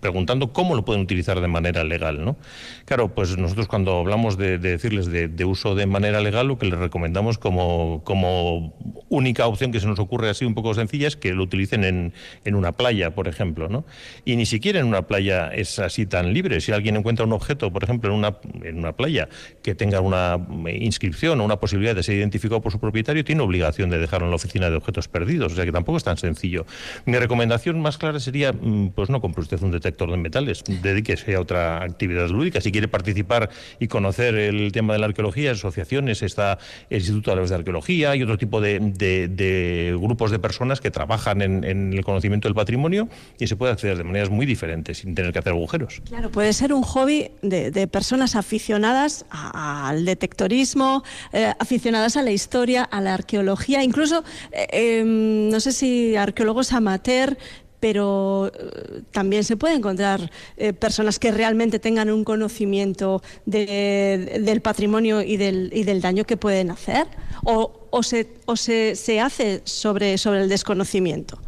preguntando cómo lo pueden utilizar de manera legal. ¿no? Claro, pues nosotros cuando hablamos de, de decirles de, de uso de manera legal, lo que les recomendamos como, como única opción que se nos ocurre así un poco sencilla es que lo utilicen en, en una playa, por ejemplo. ¿no? Y ni siquiera en una playa es así tan libre. Si alguien encuentra un objeto, por ejemplo, en una, en una playa que tenga una eh, inscripción o una posibilidad de ser identificado por su propietario, tiene obligación de dejarlo en la oficina de objetos perdidos. O sea que tampoco es tan sencillo. Mi recomendación más clara sería, mm, pues no compre usted un detector de metales, dedíquese a otra actividad lúdica. Si quiere participar y conocer el tema de la arqueología, asociaciones, está el Instituto de Arqueología y otro tipo de, grupos de personas que trabajan en, el conocimiento del patrimonio y se puede acceder de maneras muy diferentes sin tener que hacer agujeros. Claro, puede ser un hobby de personas aficionadas a- al detectorismo, eh, aficionadas a la historia, a la arqueología, incluso, eh, em, no sé si arqueólogos amateur, pero eh, también se puede encontrar personas que realmente tengan un conocimiento de- del patrimonio y del, y del daño que pueden hacer, o, o se, o se, se hace sobre, sobre el desconocimiento.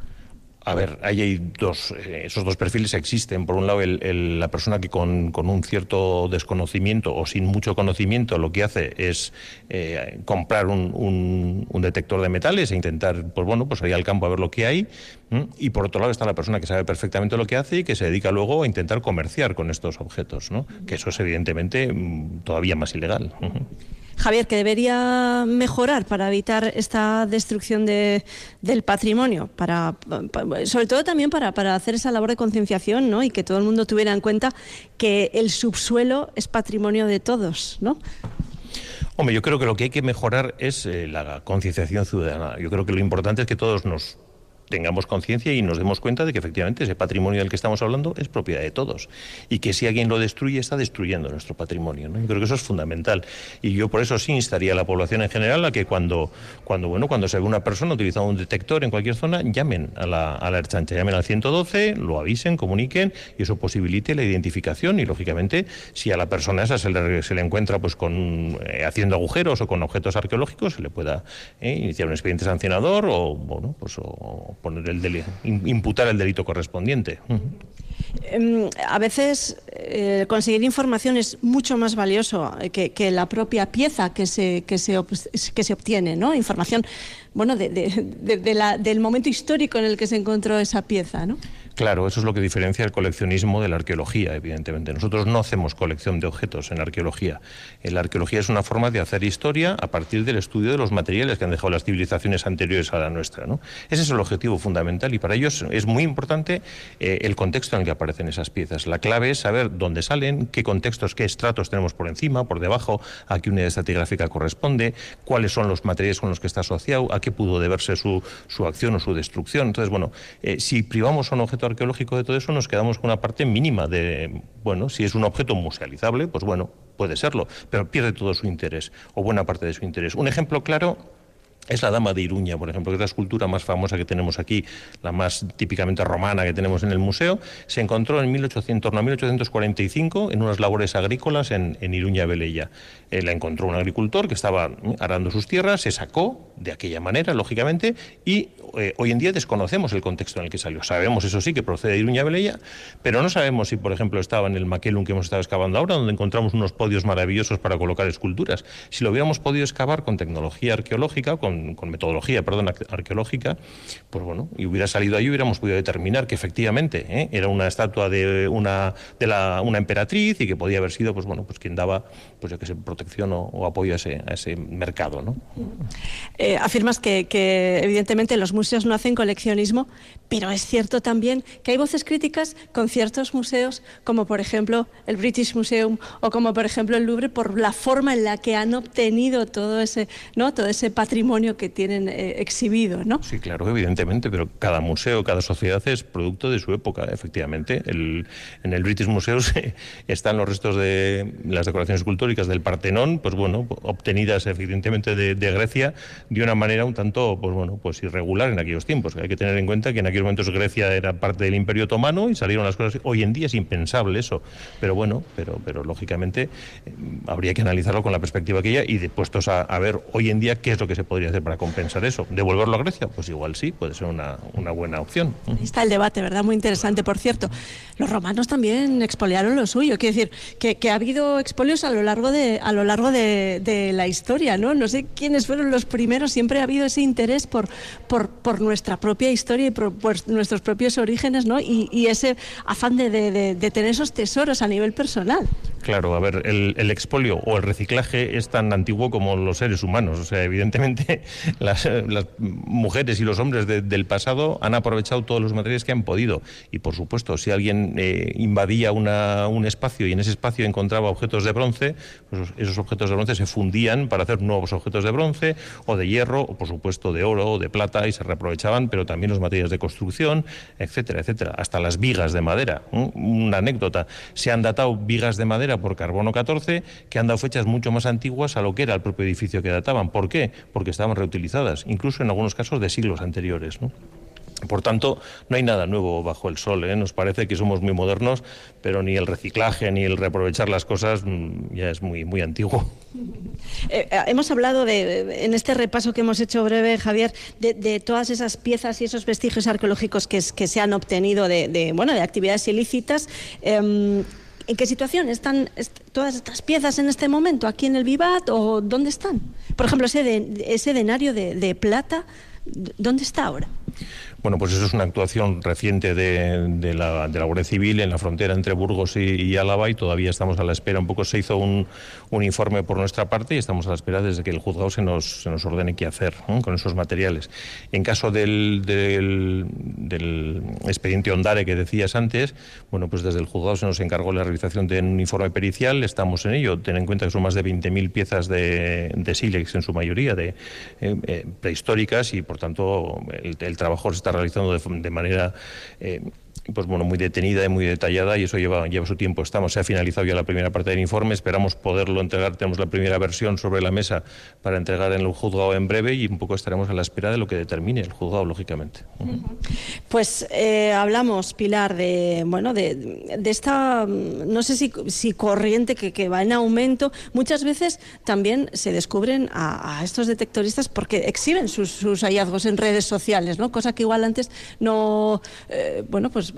A ver, dos, eh, esos dos perfiles existen. Por un lado, el- la persona que con, un cierto desconocimiento o sin mucho conocimiento lo que hace es eh, comprar un, un- detector de metales e intentar, pues bueno, pues ir al campo a ver lo que hay. Y por otro lado está la persona que sabe perfectamente lo que hace y que se dedica luego a intentar comerciar con estos objetos, ¿no? Que eso es evidentemente mm, todavía más ilegal. Javier, que debería mejorar para evitar esta destrucción de- del patrimonio, para, pa- sobre todo también para, para hacer esa labor de concienciación ¿no? y que todo el mundo tuviera en cuenta que el subsuelo es patrimonio de todos. ¿no? Hombre, yo creo que lo que hay que mejorar es eh, la concienciación ciudadana. Yo creo que lo importante es que todos nos tengamos conciencia y nos demos cuenta de que efectivamente ese patrimonio del que estamos hablando es propiedad de todos y que si alguien lo destruye está destruyendo nuestro patrimonio. ¿no? Yo creo que eso es fundamental y yo por eso sí instaría a la población en general a que cuando, cuando, bueno, cuando se ve una persona utilizando un detector en cualquier zona, llamen a la, a la Ertzaintza, llamen al 112, lo avisen, comuniquen y eso posibilite la identificación y lógicamente si a la persona esa se le, se le encuentra pues con eh, haciendo agujeros o con objetos arqueológicos se le pueda eh, iniciar un expediente sancionador o bueno pues o poner el imputar el delito correspondiente. Em, a veces eh, conseguir información es mucho más valioso que, la propia pieza que se, que se, que se obtiene, ¿no? Información, bueno, de la- del momento histórico en el que se encontró esa pieza, ¿no? Claro, eso es lo que diferencia el coleccionismo de la arqueología, evidentemente. Nosotros no hacemos colección de objetos en la arqueología. La arqueología es una forma de hacer historia a partir del estudio de los materiales que han dejado las civilizaciones anteriores a la nuestra. Ese es el objetivo fundamental y para ellos es muy importante eh, el contexto en el que aparecen esas piezas. La clave es saber dónde salen, qué contextos, qué estratos tenemos por encima, por debajo, a qué unidad estratigráfica corresponde, cuáles son los materiales con los que está asociado, a qué pudo deberse su, su acción o su destrucción. Entonces, bueno, eh, si privamos a un objeto arqueológico de todo eso, nos quedamos con una parte mínima de, bueno, si es un objeto musealizable, pues bueno, puede serlo, pero pierde todo su interés o buena parte de su interés. Un ejemplo claro es la Dama de Iruña, por ejemplo, que es la escultura más famosa que tenemos aquí, la más típicamente romana que tenemos en el museo. Se encontró en 1800, no, 1845 en unas labores agrícolas en, Iruña Velella. Eh, la encontró un agricultor que estaba mm, arando sus tierras, se sacó de aquella manera, lógicamente, y eh, hoy en día desconocemos el contexto en el que salió. Sabemos, eso sí, que procede de Iruña Velella, pero no sabemos si, por ejemplo, estaba en el Maquelum que hemos estado excavando ahora, donde encontramos unos podios maravillosos para colocar esculturas. Si lo hubiéramos podido excavar con tecnología arqueológica, con, con metodología, perdón, arque- arqueológica, pues bueno, y hubiera salido ahí, hubiéramos podido determinar que efectivamente ¿eh? era una estatua de una de la, una emperatriz y que podía haber sido, pues bueno, pues quien daba, pues yo que sé, protección o, o apoyo a ese, a ese mercado, ¿no? Eh, afirmas que, que, evidentemente los museos no hacen coleccionismo, pero es cierto también que hay voces críticas con ciertos museos, como por ejemplo el British Museum o como por ejemplo el Louvre, por la forma en la que han obtenido todo ese, ¿no? todo ese patrimonio que tienen eh, exhibido, ¿no? Sí, claro, evidentemente, pero cada museo, cada sociedad es producto de su época, efectivamente. El- en el British Museum se- están los restos de las decoraciones escultóricas del Partenón, pues bueno, obtenidas evidentemente de, Grecia de una manera un tanto, pues bueno, pues irregular en aquellos tiempos. Hay que tener en cuenta que en aquellos momentos Grecia era parte del Imperio Otomano y salieron las cosas. Hoy en día es impensable eso, pero bueno, pero, pero lógicamente eh, habría que analizarlo con la perspectiva aquella y de puestos a, a ver hoy en día qué es lo que se podría hacer para compensar eso. ¿Devolverlo a Grecia? Pues igual sí, puede ser una, una buena opción. Ahí está el debate, ¿verdad? Muy interesante. Por cierto, los romanos también expoliaron lo suyo. Quiero decir, que, que ha habido expolios a lo largo de, a lo largo de, de la historia, ¿no? No sé quiénes fueron los primeros. Siempre ha habido ese interés por, por, por nuestra propia historia y por, por nuestros propios orígenes, ¿no? Y, y ese afán de, de- tener esos tesoros a nivel personal. Claro, a ver, el, el expolio o el reciclaje es tan antiguo como los seres humanos. O sea, evidentemente las, las mujeres y los hombres de- del pasado han aprovechado todos los materiales que han podido. Y por supuesto, si alguien eh, invadía una- un espacio y en ese espacio encontraba objetos de bronce, pues esos objetos de bronce se fundían para hacer nuevos objetos de bronce o de hierro, o por supuesto de oro o de plata y se reaprovechaban, pero también los materiales de construcción, etcétera, etcétera. Hasta las vigas de madera. Una anécdota. Se han datado vigas de madera por carbono 14 que han dado fechas mucho más antiguas a lo que era el propio edificio que databan. ¿Por qué? Porque estaban reutilizadas, incluso en algunos casos de siglos anteriores. ¿no? Por tanto, no hay nada nuevo bajo el sol. ¿eh? Nos parece que somos muy modernos, pero ni el reciclaje ni el reaprovechar las cosas mm, ya es muy, muy antiguo. Eh, eh, hemos hablado de, en este repaso que hemos hecho breve, Javier, de, todas esas piezas y esos vestigios arqueológicos que, que se han obtenido de, bueno, de actividades ilícitas. Em, ¿En qué situación están est- todas estas piezas en este momento? ¿Aquí en el Vivat o dónde están? Por ejemplo, ese, de- ese denario de, de plata, ¿dónde está ahora? Bueno, pues eso es una actuación reciente de, de la, de la Guardia Civil en la frontera entre Burgos y, y Álava y todavía estamos a la espera. Un poco se hizo un, un informe por nuestra parte y estamos a la espera desde que el juzgado se nos, se nos ordene qué hacer con esos materiales. En caso del, del, expediente Ondare que decías antes, bueno, pues desde el juzgado se nos encargó la realización de un informe pericial, estamos en ello. Ten en cuenta que son más de 20.000 piezas de, de sílex en su mayoría, de eh, eh, prehistóricas y por tanto el, el trabajo se está realizando de, de manera eh, pues bueno, muy detenida y muy detallada y eso lleva, lleva su tiempo. Estamos, se ha finalizado ya la primera parte del informe, esperamos poderlo entregar, tenemos la primera versión sobre la mesa para entregar en el juzgado en breve y un poco estaremos a la espera de lo que determine el juzgado, lógicamente. Pues eh, hablamos, Pilar, de bueno, de, de esta, no sé si, si corriente que, que va en aumento. Muchas veces también se descubren a, estos detectoristas porque exhiben sus, sus hallazgos en redes sociales, ¿no? Cosa que igual antes no, eh, bueno, pues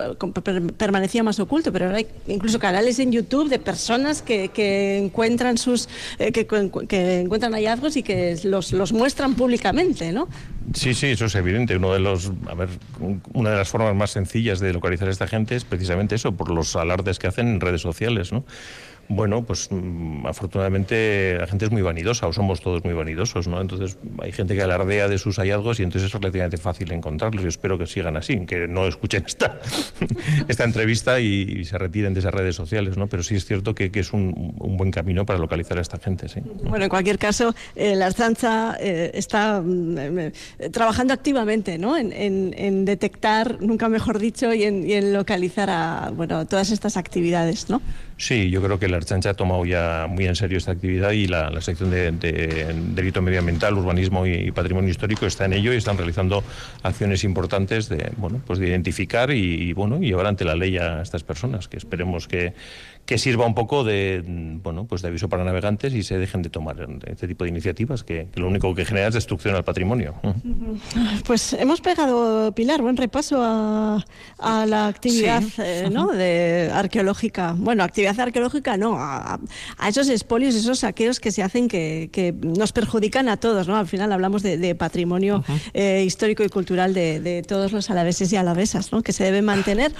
permanecía más oculto, pero ahora hay incluso canales en YouTube de personas que, que encuentran sus, eh, que, que encuentran hallazgos y que los, los muestran públicamente, ¿no? Sí, sí, eso es evidente. Uno de los, a ver, un- una de las formas más sencillas de localizar a esta gente es precisamente eso, por los alardes que hacen en redes sociales, ¿no? Bueno, pues mm, afortunadamente la gente es muy vanidosa, o somos todos muy vanidosos, ¿no? Entonces hay gente que alardea de sus hallazgos y entonces es relativamente fácil encontrarlos. Yo espero que sigan así, que no escuchen esta, esta entrevista y, se retiren de esas redes sociales, ¿no? Pero sí es cierto que, es un, buen camino para localizar a esta gente, sí. Bueno, en cualquier caso, eh, la Archancha eh, está mm, eh, trabajando activamente ¿no? en, en- en detectar, nunca mejor dicho, y en, y en localizar a bueno, todas estas actividades. ¿no? Sí, yo creo que la Archancha ha tomado ya muy en serio esta actividad y la, la sección de, de delito medioambiental, urbanismo y, y patrimonio histórico está en ello y están realizando acciones importantes de, bueno, pues de identificar y, y, bueno, y llevar ante la ley a estas personas, que esperemos que, que sirva un poco de, mm, bueno, pues de aviso para navegantes y se dejen de tomar este tipo de iniciativas que, que lo único que genera es destrucción al patrimonio. Pues hemos pegado, Pilar, buen repaso a, a la actividad Sí. eh, ¿no? de arqueológica. Bueno, actividad arqueológica no, a, a esos espolios, esos saqueos que se hacen que, que nos perjudican a todos. ¿no? Al final hablamos de, de patrimonio eh, histórico y cultural de, de todos los alaveses y alavesas, ¿no? que se debe mantener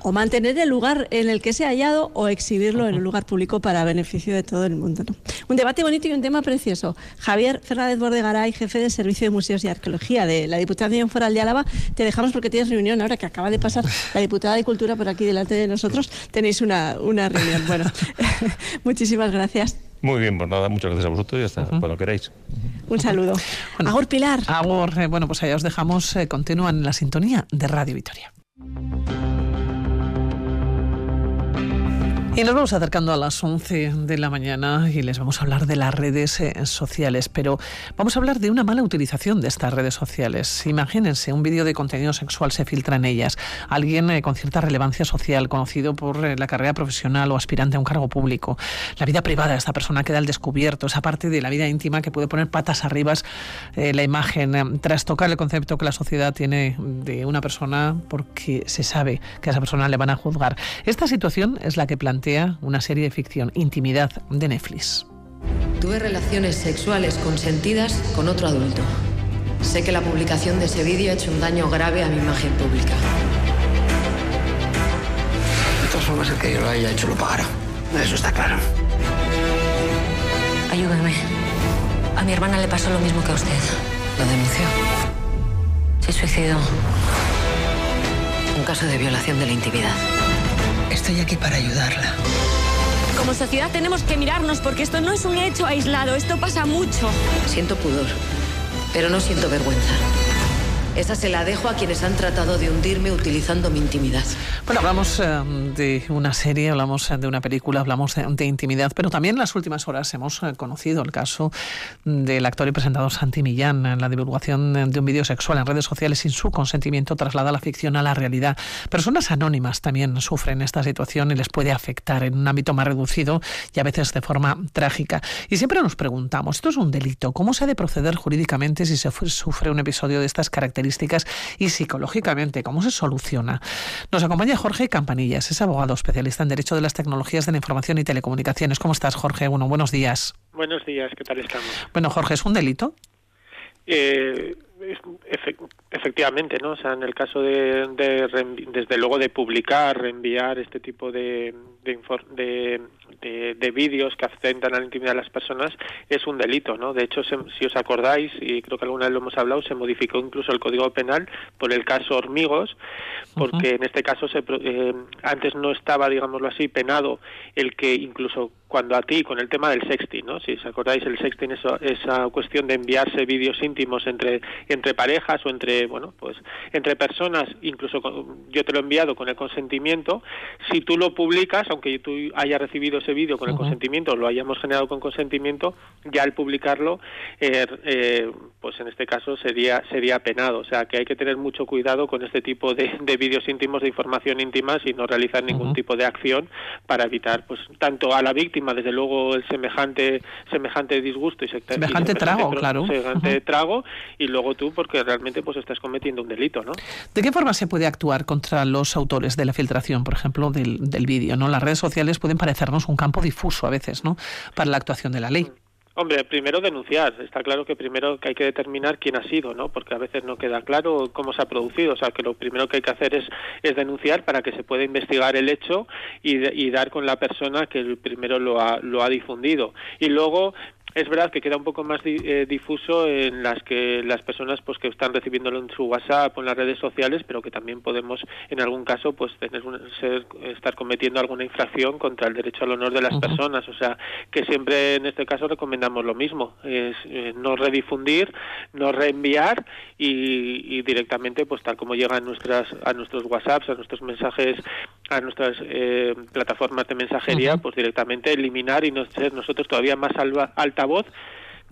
o mantener el lugar en el que se ha hallado o exhibirlo en un lugar público para beneficio de todo el mundo. ¿no? Un debate bonito y un tema precioso. Javier Fernández Bordegaray, jefe del Servicio de Museos y Arqueología de la Diputación Foral de Álava, te dejamos porque tienes reunión ahora que acaba de pasar la diputada de Cultura por aquí delante de nosotros. Tenéis una, una reunión. Bueno, muchísimas gracias. Muy bien, pues nada, muchas gracias a vosotros y hasta cuando queráis. Un saludo. Agor Pilar. Agor, eh, bueno, pues allá os dejamos, eh, continúan en la sintonía de Radio Vitoria. Y nos vamos acercando a las 11 de la mañana y les vamos a hablar de las redes eh, sociales, pero vamos a hablar de una mala utilización de estas redes sociales. Imagínense, un vídeo de contenido sexual se filtra en ellas. Alguien eh, con cierta relevancia social, conocido por eh, la carrera profesional o aspirante a un cargo público. La vida privada de esta persona queda al descubierto, esa parte de la vida íntima que puede poner patas arriba la imagen, tras tocar el concepto que la sociedad tiene de una persona porque se sabe que a esa persona le van a juzgar. Esta situación es la que plantea una serie de ficción, Intimidad, de Netflix. Tuve relaciones sexuales consentidas con otro adulto. Sé que la publicación de ese vídeo ha hecho un daño grave a mi imagen pública. De todas formas, el que yo lo haya hecho lo pagará. Eso está claro. Ayúdame. A mi hermana le pasó lo mismo que a usted. Lo denunció. Se suicidó. Un caso de violación de la intimidad. Estoy aquí para ayudarla. Como sociedad tenemos que mirarnos porque esto no es un hecho aislado, esto pasa mucho. Siento pudor, pero no siento vergüenza. Esa se la dejo a quienes han tratado de hundirme utilizando mi intimidad. Bueno, hablamos eh, de una serie, hablamos eh, de una película, hablamos de, de, intimidad, pero también en las últimas horas hemos eh, conocido el caso del actor y presentador Santi Millán, la divulgación de un vídeo sexual en redes sociales sin su consentimiento traslada la ficción a la realidad. Personas anónimas también sufren esta situación y les puede afectar en un ámbito más reducido y a veces de forma trágica. Y siempre nos preguntamos, ¿esto es un delito? ¿Cómo se ha de proceder jurídicamente si se sufre un episodio de estas características? Y psicológicamente. ¿Cómo se soluciona? Nos acompaña Jorge Campanillas, es abogado especialista en Derecho de las Tecnologías de la Información y Telecomunicaciones. ¿Cómo estás, Jorge? Bueno, buenos días. Buenos días, ¿qué tal estamos? Bueno, Jorge, ¿es un delito? Eh, efectivamente, ¿no? O sea, en el caso de, de, desde luego de publicar, reenviar este tipo de, de, de, de, de vídeos que atentan a la intimidad de las personas es un delito, ¿no? De hecho, se, si os acordáis, y creo que alguna vez lo hemos hablado, se modificó incluso el Código Penal por el caso Hormigos, porque uh -huh. en este caso se, eh, antes no estaba, digámoslo así, penado el que incluso cuando a ti, con el tema del sexting, ¿no? Si os acordáis, el sexting es esa cuestión de enviarse vídeos íntimos entre, entre parejas o entre, bueno, pues entre personas, incluso con, yo te lo he enviado con el consentimiento, si tú lo publicas, aunque tú hayas recibido ese vídeo con el uh -huh. consentimiento, lo hayamos generado con consentimiento, ya al publicarlo, eh, eh, pues en este caso sería, sería penado. O sea, que hay que tener mucho cuidado con este tipo de, de vídeos íntimos, de información íntima, y no realizar ningún uh -huh. tipo de acción para evitar, pues, tanto a la víctima, desde luego el semejante semejante disgusto y, semejante, y semejante trago, claro, semejante uh -huh. trago y luego tú porque realmente pues estás cometiendo un delito, ¿no? ¿De qué forma se puede actuar contra los autores de la filtración, por ejemplo, del, del vídeo, no? Las redes sociales pueden parecernos un campo difuso a veces, ¿no? Para la actuación de la ley. Hombre, primero denunciar. Está claro que primero que hay que determinar quién ha sido, ¿no? Porque a veces no queda claro cómo se ha producido. O sea, que lo primero que hay que hacer es, es denunciar para que se pueda investigar el hecho y, de, y dar con la persona que primero lo ha, lo ha difundido. Y luego es verdad que queda un poco más di, eh, difuso en las que las personas pues que están recibiéndolo en su WhatsApp o en las redes sociales, pero que también podemos en algún caso pues tener un, ser, estar cometiendo alguna infracción contra el derecho al honor de las uh -huh. personas, o sea, que siempre en este caso recomendamos lo mismo, es eh, no redifundir, no reenviar y, y, directamente pues tal como llega a nuestras a nuestros WhatsApps, a nuestros mensajes, a nuestras eh, plataformas de mensajería, uh -huh. pues directamente eliminar y no ser nosotros todavía más alta voz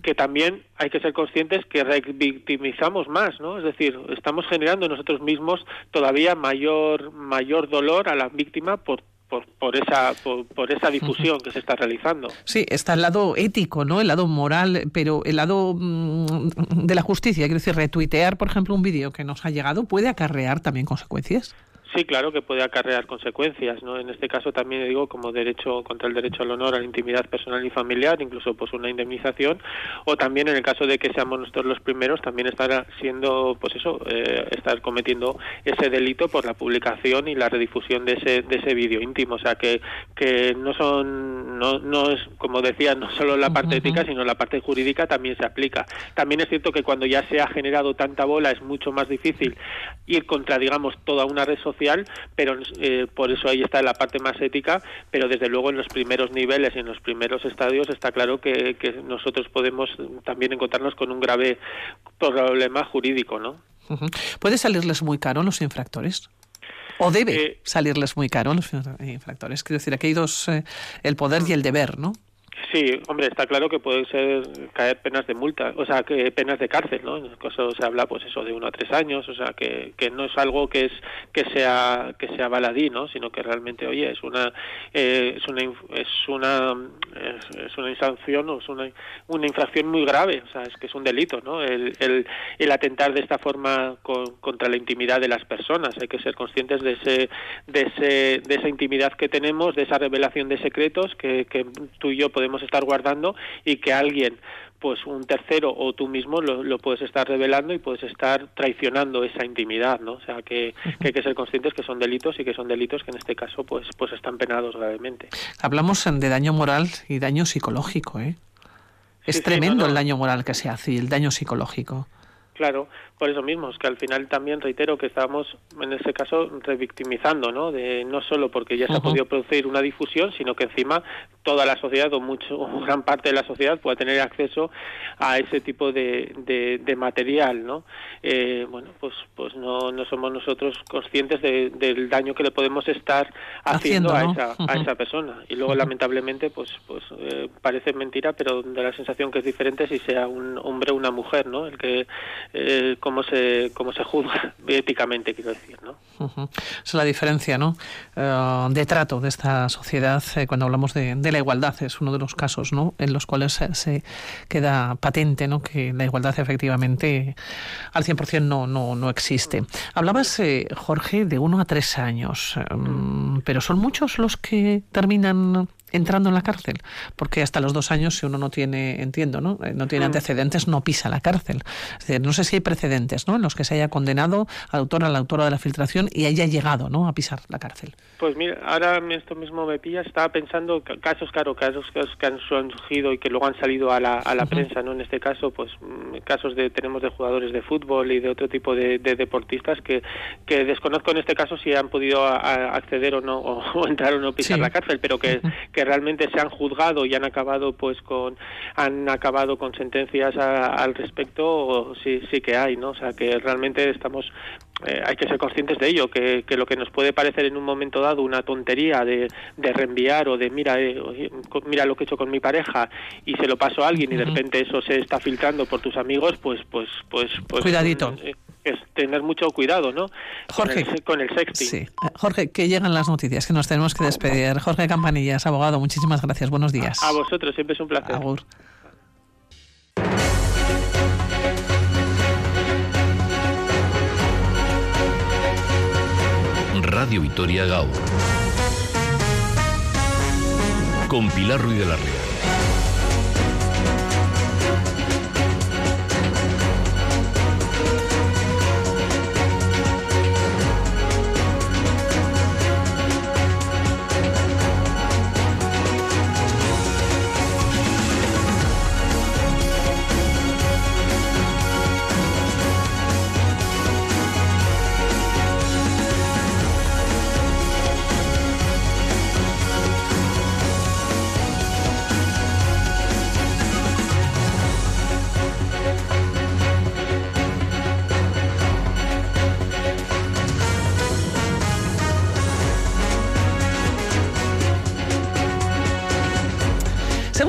que también hay que ser conscientes que revictimizamos más, ¿no? Es decir, estamos generando nosotros mismos todavía mayor mayor dolor a la víctima por por, por esa por, por, esa difusión que se está realizando. Sí, está el lado ético, ¿no? El lado moral, pero el lado mmm, de la justicia, quiero decir, retuitear, por ejemplo, un vídeo que nos ha llegado puede acarrear también consecuencias. Sí, claro que puede acarrear consecuencias, ¿no? En este caso también digo como derecho contra el derecho al honor, a la intimidad personal y familiar, incluso pues una indemnización, o también en el caso de que seamos nosotros los primeros, también estar siendo, pues eso, eh, estar cometiendo ese delito por la publicación y la redifusión de ese de ese vídeo íntimo, o sea que que no son, no no es como decía, no solo la parte uh -huh. ética, sino la parte jurídica también se aplica. También es cierto que cuando ya se ha generado tanta bola es mucho más difícil ir contra, digamos, toda una red social social, pero eh, por eso ahí está la parte más ética, pero desde luego en los primeros niveles y en los primeros estadios está claro que, que nosotros podemos también encontrarnos con un grave problema jurídico, ¿no? ¿Puede salirles muy caro los infractores? ¿O debe salirles muy caro los infractores? Quiero decir, aquí hay dos, eh, el poder y el deber, ¿no? Sí, hombre, está claro que puede ser caer penas de multa, o sea, que penas de cárcel, ¿no? En el caso se habla, pues eso, de uno a tres años, o sea, que, que no es algo que es que sea que sea baladí, ¿no? Sino que realmente, oye, es una eh, es una es una es una sanción o es una, una infracción muy grave, o sea, es que es un delito, ¿no? El, el, el atentar de esta forma con- contra la intimidad de las personas, hay que ser conscientes de ese de ese de esa intimidad que tenemos, de esa revelación de secretos que, que tú y yo podemos estar guardando y que alguien pues un tercero o tú mismo lo, lo puedes estar revelando y puedes estar traicionando esa intimidad, ¿no? O sea, que, que hay que ser conscientes que son delitos y que son delitos que en este caso pues pues están penados gravemente. Hablamos eh, de daño moral y daño psicológico, ¿eh? Es Sí, sí, tremendo no, no. el daño moral que se hace y el daño psicológico. Claro, por eso mismo, es que al final también reitero que estamos en ese caso revictimizando, ¿no? De, no solo porque ya se ha podido producir una difusión, sino que encima toda la sociedad o mucho o gran parte de la sociedad pueda tener acceso a ese tipo de, de, de material, ¿no? Eh, bueno, pues pues no, no somos nosotros conscientes de- del daño que le podemos estar haciendo, Haciendo, a, esa, a esa persona. Y luego, lamentablemente, pues pues eh, parece mentira, pero da la sensación que es diferente si sea un hombre o una mujer, ¿no? El que eh, cómo se cómo se juzga éticamente, quiero decir, ¿no? Es la diferencia, ¿no? Eh, de trato de esta sociedad eh, cuando hablamos de, de la igualdad. Es uno de los casos, ¿no? En los cuales se, se queda patente, ¿no? Que la igualdad efectivamente al 100% no, no, no existe. Hablabas, eh, Jorge, de uno a tres años, mm, pero son muchos los que terminan entrando en la cárcel, porque hasta los dos años si uno no tiene, entiendo, ¿no? Eh, no tiene Mm. antecedentes, no pisa la cárcel. Es decir, no sé si hay precedentes, ¿no? En los que se haya condenado al autor, a la autora de la filtración y haya llegado, ¿no? A pisar la cárcel. Pues mira, ahora esto mismo me pilla, estaba pensando ca- casos, claro, casos, casos que han surgido y que luego han salido a la, a la prensa, ¿no? En este caso, pues mm, casos de tenemos de jugadores de fútbol y de otro tipo de, de deportistas que, que desconozco en este caso si han podido a- a acceder o no o, o entrar o no pisar Sí. la cárcel, pero que, que realmente se han juzgado y han acabado pues con han acabado con sentencias a- al respecto, sí sí que hay, ¿no? O sea, que realmente estamos eh, hay que ser conscientes de ello, que, que lo que nos puede parecer en un momento dado una tontería de, de reenviar o de mira, eh, mira lo que he hecho con mi pareja y se lo paso a alguien y de repente eso se está filtrando por tus amigos, pues pues pues pues Cuidadito. eh, es tener mucho cuidado, ¿no? Jorge. Con el, con el sexting. Sí. Eh, Jorge, que llegan las noticias, que nos tenemos que despedir. Jorge Campanillas, abogado, muchísimas gracias. Buenos días. A vosotros, siempre es un placer. Agur. Radio Vitoria Gaur. Con Pilar Ruiz de la Ría.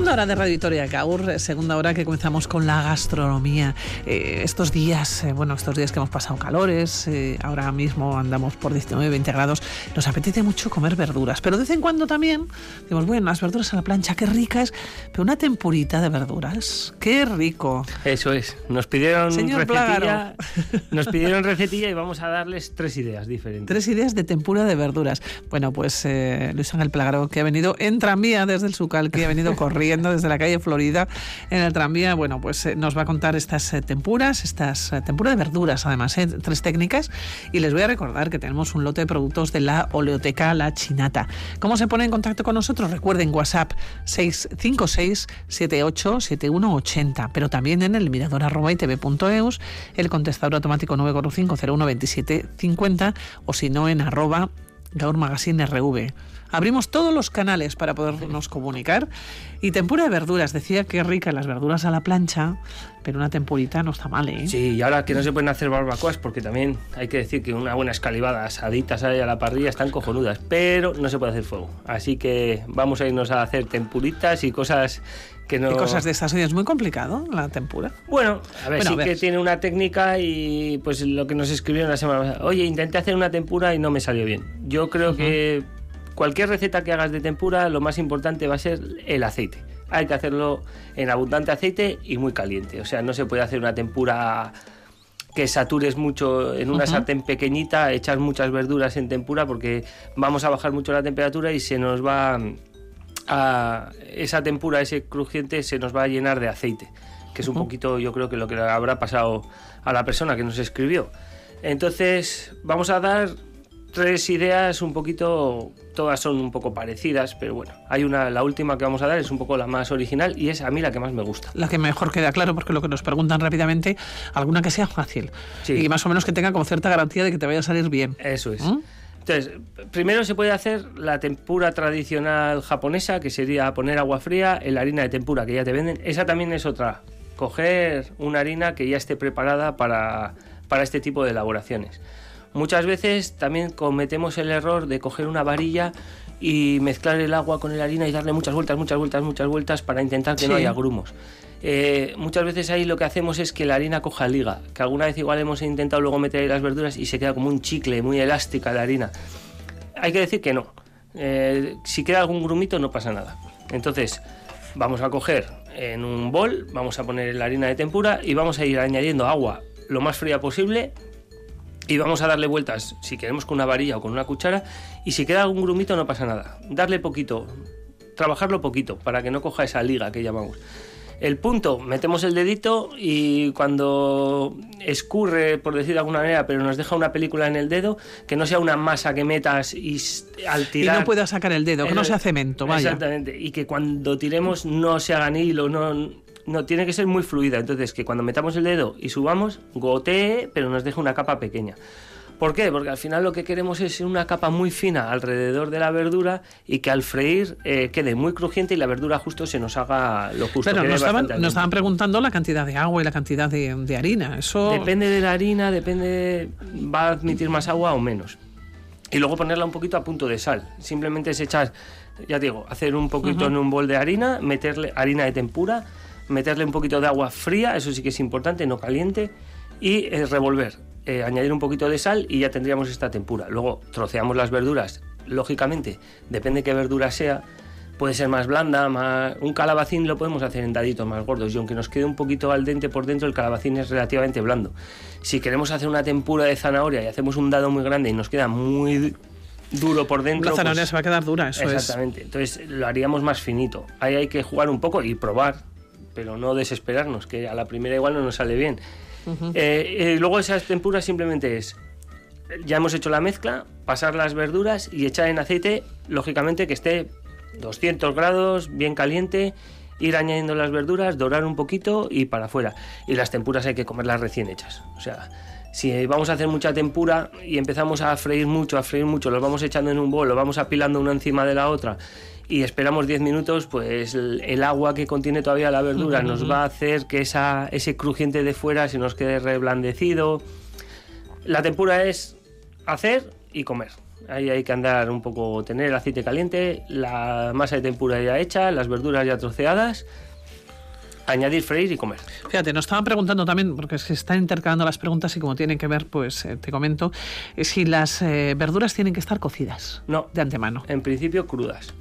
Segunda hora de Radio Victoria Gaur, segunda hora que comenzamos con la gastronomía. Eh, estos días, eh, bueno, estos días que hemos pasado calores, eh, ahora mismo andamos por 19, 20 grados, nos apetece mucho comer verduras, pero de vez en cuando también, decimos, bueno, las verduras a la plancha, qué ricas, pero una tempurita de verduras, qué rico. Eso es. Nos pidieron Señor recetilla. Nos pidieron recetilla y vamos a darles tres ideas diferentes. Tres ideas de tempura de verduras. Bueno, pues eh, Luis Ángel Plagaro, que ha venido en tranvía desde el Sucal, que ha venido corriendo desde la calle Florida en el tranvía. Bueno, pues eh, nos va a contar estas eh, tempuras, estas eh, tempuras de verduras, además, tres técnicas. Y les voy a recordar que tenemos un lote de productos de la oleoteca La Chinata. ¿Cómo se pone en contacto con nosotros? Recuerden WhatsApp 656 78 7180, pero también en el mirador arroba itv.eus, el contestador automático 945 27 50 o si no en arroba Gaur Magazine RV. Abrimos todos los canales para podernos comunicar. Y tempura de verduras. Decía que rica las verduras a la plancha, pero una tempurita no está mal, ¿eh? Sí, y ahora que no se pueden hacer barbacoas, porque también hay que decir que una buena escalivada, asaditas a la parrilla están cojonudas, pero no se puede hacer fuego. Así que vamos a irnos a hacer tempuritas y cosas que no... Y cosas de estas. Es muy complicado la tempura. Bueno, a ver, Bueno, sí a ver. que tiene una técnica y pues lo que nos escribieron la semana pasada. Oye, intenté hacer una tempura y no me salió bien. Yo creo que cualquier receta que hagas de tempura, lo más importante va a ser el aceite. Hay que hacerlo en abundante aceite y muy caliente. O sea, no se puede hacer una tempura que satures mucho en una sartén pequeñita, echar muchas verduras en tempura porque vamos a bajar mucho la temperatura y se nos va a esa tempura, ese crujiente se nos va a llenar de aceite, que es un poquito yo creo que lo que le habrá pasado a la persona que nos escribió. Entonces, vamos a dar tres ideas un poquito, todas son un poco parecidas, pero bueno, hay una, la última que vamos a dar es un poco la más original y es a mí la que más me gusta. La que mejor queda claro, porque lo que nos preguntan rápidamente, alguna que sea fácil. Y más o menos que tenga como cierta garantía de que te vaya a salir bien. Eso es. ¿Mm? Entonces, primero se puede hacer la tempura tradicional japonesa, que sería poner agua fría en la harina de tempura que ya te venden. Esa también es otra. Coger una harina que ya esté preparada para, para este tipo de elaboraciones. Muchas veces también cometemos el error de coger una varilla y mezclar el agua con la harina y darle muchas vueltas, muchas vueltas, muchas vueltas para intentar que no haya grumos. Eh, muchas veces ahí lo que hacemos es que la harina coja liga, que alguna vez igual hemos intentado luego meter ahí las verduras y se queda como un chicle, muy elástica la harina. Hay que decir que no. Eh, si queda algún grumito no pasa nada. Entonces vamos a coger en un bol, vamos a poner la harina de tempura y vamos a ir añadiendo agua lo más fría posible y vamos a darle vueltas, si queremos con una varilla o con una cuchara, y si queda algún grumito no pasa nada. Darle poquito, trabajarlo poquito para que no coja esa liga que llamamos. El punto, metemos el dedito y cuando escurre, por decir de alguna manera, pero nos deja una película en el dedo, que no sea una masa que metas y al Y tirar... no puedas sacar el dedo, que no sea cemento, vaya. Exactamente, y que cuando tiremos no se hagan hilo, no, no tiene que ser muy fluida. Entonces, que cuando metamos el dedo y subamos, gotee, pero nos deje una capa pequeña. ¿Por qué? Porque al final lo que queremos es una capa muy fina alrededor de la verdura y que al freír eh, quede muy crujiente y la verdura justo se nos haga lo justo. Quede nos estaban, nos estaban preguntando la cantidad de agua y la cantidad de, de harina. Eso Depende de la harina, depende, va a admitir más agua o menos. Y luego ponerla un poquito a punto de sal. Simplemente es echar, ya digo, hacer un poquito en un bol de harina, meterle harina de tempura, meterle un poquito de agua fría, eso sí que es importante, no caliente, y eh, revolver. Eh, añadir un poquito de sal y ya tendríamos esta tempura. Luego troceamos las verduras, lógicamente, depende qué verdura sea, puede ser más blanda, más... un calabacín lo podemos hacer en daditos más gordos y aunque nos quede un poquito al dente por dentro, el calabacín es relativamente blando. Si queremos hacer una tempura de zanahoria y hacemos un dado muy grande y nos queda muy duro por dentro... la zanahoria pues- se va a quedar dura, eso es. Exactamente, entonces lo haríamos más finito. Ahí hay que jugar un poco y probar, pero no desesperarnos, que a la primera igual no nos sale bien. Eh, eh, luego esas tempuras simplemente es, ya hemos hecho la mezcla, pasar las verduras y echar en aceite, lógicamente que esté 200 grados, bien caliente, ir añadiendo las verduras, dorar un poquito y para afuera. Y las tempuras hay que comerlas recién hechas. O sea, si vamos a hacer mucha tempura y empezamos a freír mucho, a freír mucho, los vamos echando en un bol, los vamos apilando una encima de la otra y esperamos 10 minutos, pues el, el agua que contiene todavía la verdura Ujú, nos ujú. va a hacer que esa, ese crujiente de fuera se nos quede reblandecido. La tempura es hacer y comer. Ahí hay que andar un poco, tener el aceite caliente, la masa de tempura ya hecha, las verduras ya troceadas, añadir, freír y comer. Fíjate, nos estaban preguntando también, porque se están intercalando las preguntas y como tienen que ver, pues eh, te comento, eh, si las eh, verduras tienen que estar cocidas No. de antemano. En principio crudas.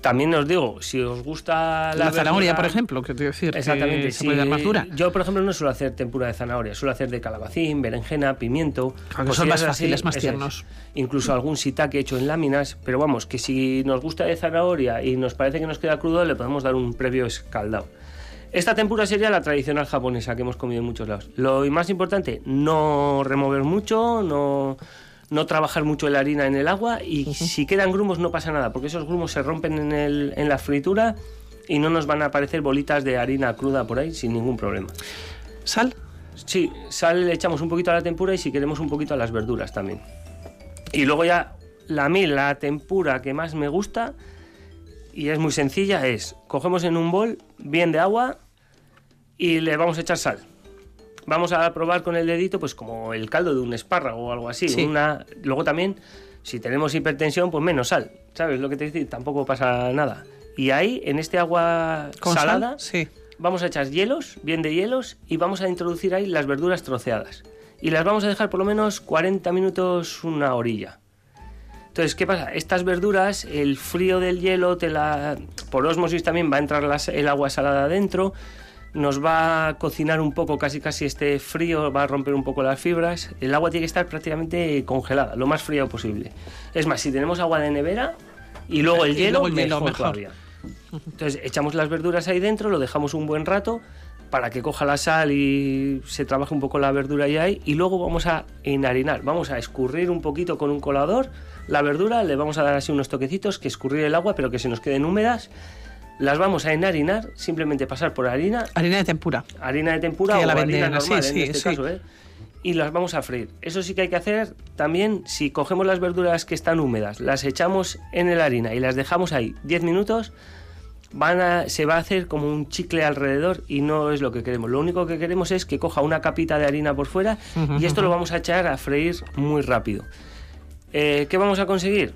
También os digo, si os gusta la, La, zanahoria, verdura- por ejemplo, que te decir, Exactamente. que se dar. Yo, por ejemplo, no suelo hacer tempura de zanahoria, suelo hacer de calabacín, berenjena, pimiento. Claro, que son más así, fáciles, más es. tiernos. Incluso algún shiitake hecho en láminas. Pero vamos, que si nos gusta de zanahoria y nos parece que nos queda crudo, le podemos dar un previo escaldado. Esta tempura sería la tradicional japonesa que hemos comido en muchos lados. Lo más importante, no remover mucho, no, no trabajar mucho la harina en el agua y si quedan grumos no pasa nada, porque esos grumos se rompen en, el- en la fritura y no nos van a aparecer bolitas de harina cruda por ahí sin ningún problema. ¿Sal? Sí, sal le echamos un poquito a la tempura y si queremos un poquito a las verduras también. Y luego ya, la mí, la tempura que más me gusta y es muy sencilla es, cogemos en un bol bien de agua y le vamos a echar sal. Vamos a probar con el dedito, pues como el caldo de un espárrago o algo así. Sí. Una... Luego también, si tenemos hipertensión, pues menos sal. ¿Sabes lo que te dice? Tampoco pasa nada. Y ahí, en este agua salada, Sí. vamos a echar hielos, bien de hielos, y vamos a introducir ahí las verduras troceadas. Y las vamos a dejar por lo menos 40 minutos, una orilla. Entonces, ¿qué pasa? Estas verduras, el frío del hielo, te la... por osmosis también va a entrar las- el agua salada adentro, nos va a cocinar un poco, casi casi este frío va a romper un poco las fibras. El agua tiene que estar prácticamente congelada, lo más frío posible. Es más, si tenemos agua de nevera y luego el Y hielo, luego el mejor, mejor. todavía. Entonces echamos las verduras ahí dentro, lo dejamos un buen rato para que coja la sal y se trabaje un poco la verdura ahí, ahí y luego vamos a enharinar, vamos a escurrir un poquito con un colador la verdura, le vamos a dar así unos toquecitos que escurrir el agua pero que se nos queden húmedas, las vamos a enharinar, simplemente pasar por harina, Harina de tempura. harina de tempura Que o la harina venden normal sí, en este sí. caso, ¿eh? y las vamos a freír. Eso sí que hay que hacer también si cogemos las verduras que están húmedas, las echamos en la harina y las dejamos ahí 10 minutos, van a, se va a hacer como un chicle alrededor y no es lo que queremos. Lo único que queremos es que coja una capita de harina por fuera y esto lo vamos a echar a freír muy rápido. Eh, ¿Qué vamos a conseguir?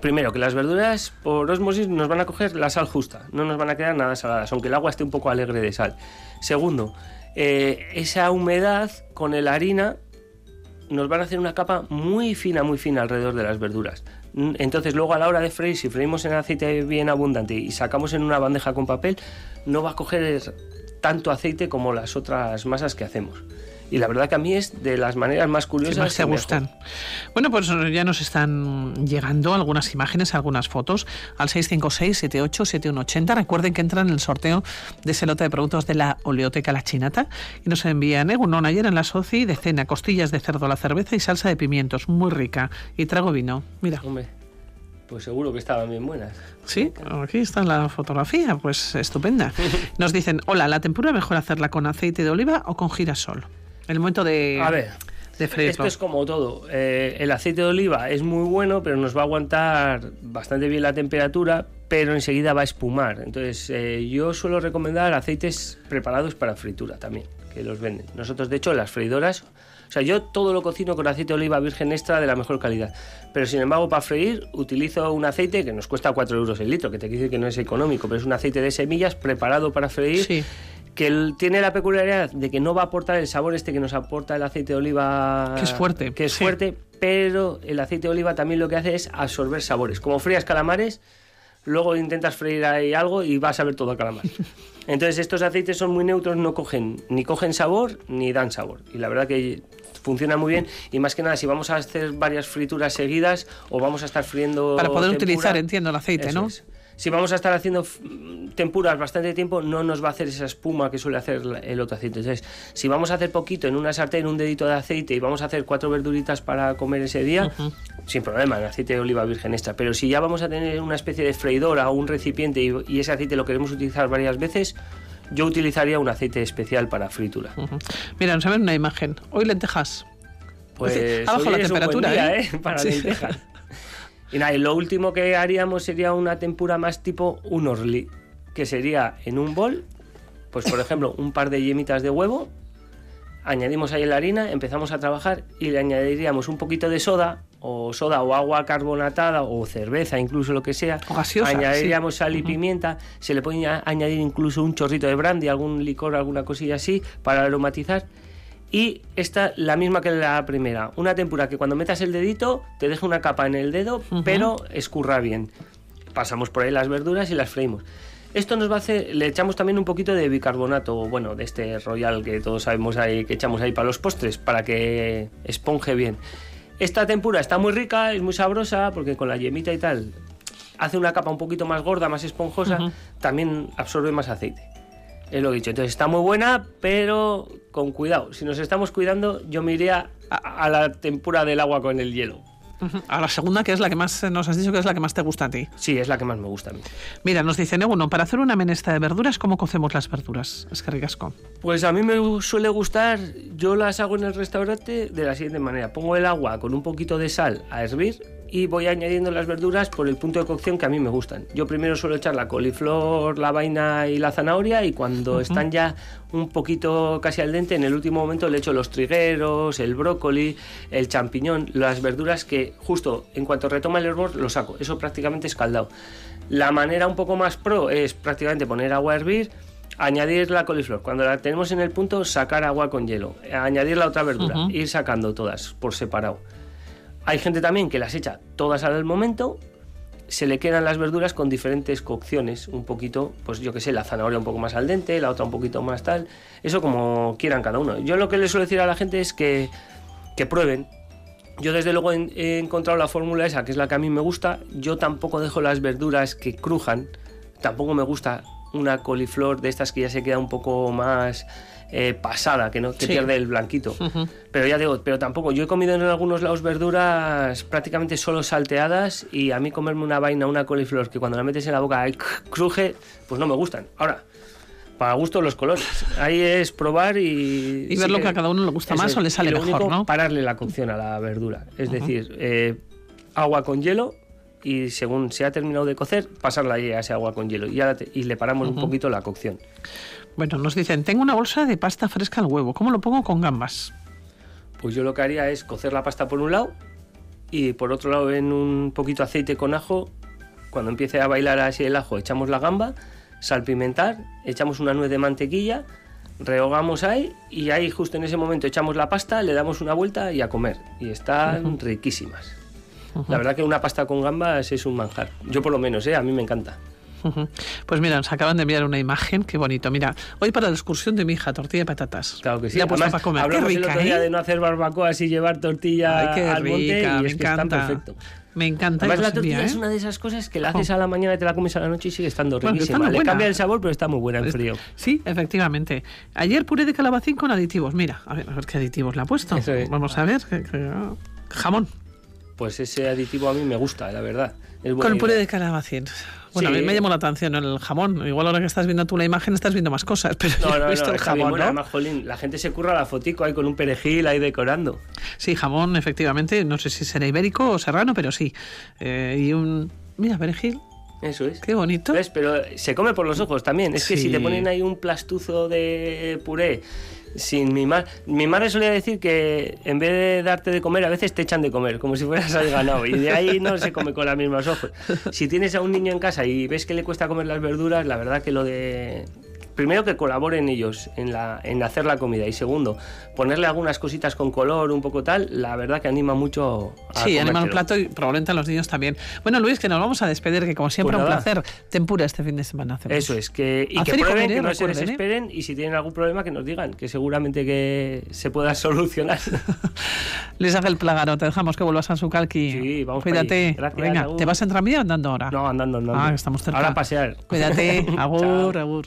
Primero, que las verduras por osmosis nos van a coger la sal justa, no nos van a quedar nada saladas, aunque el agua esté un poco alegre de sal. Segundo, eh, esa humedad con la harina nos van a hacer una capa muy fina, muy fina alrededor de las verduras. Entonces luego a la hora de freír, si freímos en aceite bien abundante y sacamos en una bandeja con papel, no va a coger tanto aceite como las otras masas que hacemos. Y la verdad que a mí es de las maneras más curiosas. más te mejor. gustan. Bueno, pues ya nos están llegando algunas imágenes, algunas fotos al 656-787180. Recuerden que entran en el sorteo de ese lote de productos de la oleoteca La Chinata y nos envían, ¿eh? Uno ayer en la Soci de cena, costillas de cerdo la cerveza y salsa de pimientos, muy rica. Y trago vino. Mira. Hombre, pues seguro que estaban bien buenas. Sí, aquí está la fotografía, pues estupenda. Nos dicen, hola, ¿la tempura mejor hacerla con aceite de oliva o con girasol? El momento de, A ver, de freírlo. Esto es como todo. Eh, el aceite de oliva es muy bueno, pero nos va a aguantar bastante bien la temperatura, pero enseguida va a espumar. Entonces, eh, yo suelo recomendar aceites preparados para fritura también, que los venden. Nosotros, de hecho, las freidoras, o sea, yo todo lo cocino con aceite de oliva virgen extra de la mejor calidad. Pero sin embargo, para freír utilizo un aceite que nos cuesta 4 euros el litro, que te dice que no es económico, pero es un aceite de semillas preparado para freír que tiene la peculiaridad de que no va a aportar el sabor este que nos aporta el aceite de oliva. Que es fuerte, Que es sí. fuerte, pero el aceite de oliva también lo que hace es absorber sabores. Como frías calamares, luego intentas freír ahí algo y vas a ver todo a calamar. Entonces estos aceites son muy neutros, no cogen ni cogen sabor ni dan sabor. Y la verdad que funciona muy bien y más que nada si vamos a hacer varias frituras seguidas o vamos a estar friendo Para poder tempura, utilizar, entiendo, el aceite, ¿no? es. Si vamos a estar haciendo tempuras bastante tiempo, no nos va a hacer esa espuma que suele hacer el otro aceite. Entonces, si vamos a hacer poquito en una sartén, un dedito de aceite y vamos a hacer cuatro verduritas para comer ese día, sin problema, en aceite de oliva virgen extra. Pero si ya vamos a tener una especie de freidora o un recipiente y, y ese aceite lo queremos utilizar varias veces, yo utilizaría un aceite especial para fritura. Mira, nos ven una imagen. Hoy lentejas. Pues abajo la temperatura, día, ¿eh? ¿eh? Para Sí. lentejas. Y nada, y lo último que haríamos sería una tempura más tipo un orli, que sería en un bol, pues por ejemplo, un par de yemitas de huevo, añadimos ahí la harina, empezamos a trabajar y le añadiríamos un poquito de soda, o soda o agua carbonatada, o cerveza, incluso lo que sea. O gaseosa, añadiríamos sí. sal y pimienta, se le puede a- añadir incluso un chorrito de brandy, algún licor, alguna cosilla así, para aromatizar. Y esta, la misma que la primera. Una tempura que cuando metas el dedito te deja una capa en el dedo, pero escurra bien. pasamos por ahí las verduras y las freímos. Esto nos va a hacer, le echamos también un poquito de bicarbonato, bueno, de este royal que todos sabemos ahí, que echamos ahí para los postres, para que esponje bien. Esta tempura está muy rica, es muy sabrosa, porque con la yemita y tal hace una capa un poquito más gorda, más esponjosa, también absorbe más aceite. Es lo que he dicho. Entonces está muy buena, pero con cuidado. Si nos estamos cuidando, yo me iría a, a la tempura del agua con el hielo. A la segunda, que es la que más nos has dicho que es la que más te gusta a ti. Sí, es la que más me gusta a mí. Mira, nos dicen, uno, para hacer una menestra de verduras, ¿cómo cocemos las verduras? Es que ricasco. Pues a mí me suele gustar, yo las hago en el restaurante de la siguiente manera. Pongo el agua con un poquito de sal a hervir y voy añadiendo las verduras por el punto de cocción que a mí me gustan. Yo primero suelo echar la coliflor, la vaina y la zanahoria y cuando están ya un poquito casi al dente, en el último momento le echo los trigueros, el brócoli, el champiñón, las verduras que justo en cuanto retoma el hervor lo saco. Eso prácticamente escaldado. La manera un poco más pro es prácticamente poner agua a hervir, añadir la coliflor. Cuando la tenemos en el punto, sacar agua con hielo. Añadir la otra verdura, Ujú. ir sacando todas por separado. Hay gente también que las echa todas al momento, se le quedan las verduras con diferentes cocciones, un poquito, pues yo que sé, la zanahoria un poco más al dente, la otra un poquito más tal, eso como quieran cada uno. Yo lo que les suelo decir a la gente es que, que prueben. Yo desde luego he encontrado la fórmula esa, que es la que a mí me gusta. Yo tampoco dejo las verduras que crujan, tampoco me gusta una coliflor de estas que ya se queda un poco más eh, pasada, que no que Sí. pierde el blanquito. Pero ya digo, pero tampoco. Yo he comido en algunos lados verduras prácticamente solo salteadas y a mí comerme una vaina, una coliflor que cuando la metes en la boca cruje, pues no me gustan. Ahora, para gusto los colores. Ahí es probar y... Y ver lo que a cada uno le gusta más es. o le sale Y lo mejor, único, ¿no? Pararle la cocción a la verdura. Es decir, eh, agua con hielo y según se ha terminado de cocer, pasarla a ese agua con hielo. Y, ahora te- y le paramos un poquito la cocción. Bueno, nos dicen, tengo una bolsa de pasta fresca al huevo. ¿Cómo lo pongo con gambas? Pues yo lo que haría es cocer la pasta por un lado y por otro lado en un poquito de aceite con ajo. Cuando empiece a bailar así el ajo, echamos la gamba, salpimentar, echamos una nuez de mantequilla, rehogamos ahí y ahí justo en ese momento echamos la pasta, le damos una vuelta y a comer. Y están riquísimas. Ujú. La verdad que una pasta con gambas es un manjar. Yo por lo menos, ¿eh? a mí me encanta. Pues mira, nos acaban de enviar una imagen, qué bonito. Mira, hoy para la excursión de mi hija, tortilla de patatas. Claro que sí. Ya Además, para comer. Qué hablamos el rica, otro día ¿eh? de no hacer barbacoas y llevar tortilla Ay, qué al monte rica, y me es que encanta. perfecto. Me encanta. Además, la tortilla envía, es ¿eh? una de esas cosas que la haces a la mañana y te la comes a la noche y sigue estando Bueno, que está riquísima. Le buena. cambia el sabor, pero está muy buena en frío. Sí, efectivamente. Ayer puré de calabacín con aditivos. Mira, a ver, a ver qué aditivos le ha puesto. Es. Vamos a ver. que- que- Jamón. Pues ese aditivo a mí me gusta, la verdad. Es Con el puré de calabacín. Bueno, Sí. a mí me llamó la atención el jamón. Igual ahora que estás viendo tú la imagen estás viendo más cosas, pero No, yo no, he visto el jamón, buena, ¿no? además, jolín, la gente se curra la fotico ahí con un perejil ahí decorando. Sí, jamón, efectivamente. No sé si será ibérico o serrano, pero sí. Eh, y un... Mira, perejil. Eso es. Qué bonito. ¿Ves? Pero se come por los ojos también. Es que si te ponen ahí un plastuzo de puré sin mimar. Mi madre solía decir que en vez de darte de comer, a veces te echan de comer, como si fueras al ganado. Y de ahí no se come con las mismas ojos. Si tienes a un niño en casa y ves que le cuesta comer las verduras, la verdad que lo de. Primero que colaboren ellos en, la, en hacer la comida y segundo, ponerle algunas cositas con color, un poco tal, la verdad que anima mucho a Sí, anima el plato y probablemente a los niños también. Bueno, Luis, que nos vamos a despedir, que como siempre Pues un placer. Tempura este fin de semana hacemos. Eso es, que, y que prueben, comer, ¿eh? que no se ¿eh? desesperen y si tienen algún problema que nos digan, que seguramente que se pueda solucionar. Luis Ángel Plagaro, te dejamos que vuelvas a su calqui. Sí, vamos Cuídate. Gracias, Venga, agur. ¿te vas en tranvía o andando ahora? No, andando, andando. Ah, estamos cerca. Ahora a pasear. Cuídate. Agur, agur.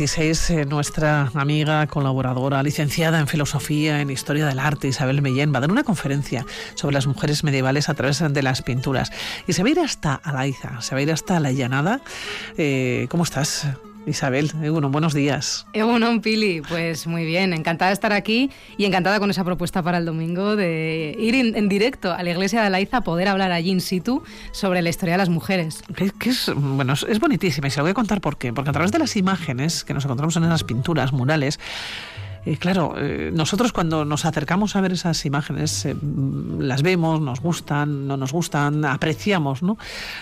26, eh, nuestra amiga, colaboradora, licenciada en Filosofía, en Historia del Arte, Isabel Mellén, va a dar una conferencia sobre las mujeres medievales a través de las pinturas. Y se va a ir hasta Alaiza, se va a ir hasta La Llanada. Eh, ¿Cómo estás? Isabel, bueno, buenos días. Egunon, Pili, pues muy bien, encantada de estar aquí y encantada con esa propuesta para el domingo de ir en, en directo a la iglesia de Alaiza a poder hablar allí in situ sobre la historia de las mujeres. Que, que es, bueno, es, es bonitísima y se lo voy a contar por qué. Porque a través de las imágenes que nos encontramos en esas pinturas, murales, eh, claro, eh, nosotros cuando nos acercamos a ver esas imágenes, eh, las vemos, nos gustan, no nos gustan, apreciamos ¿no?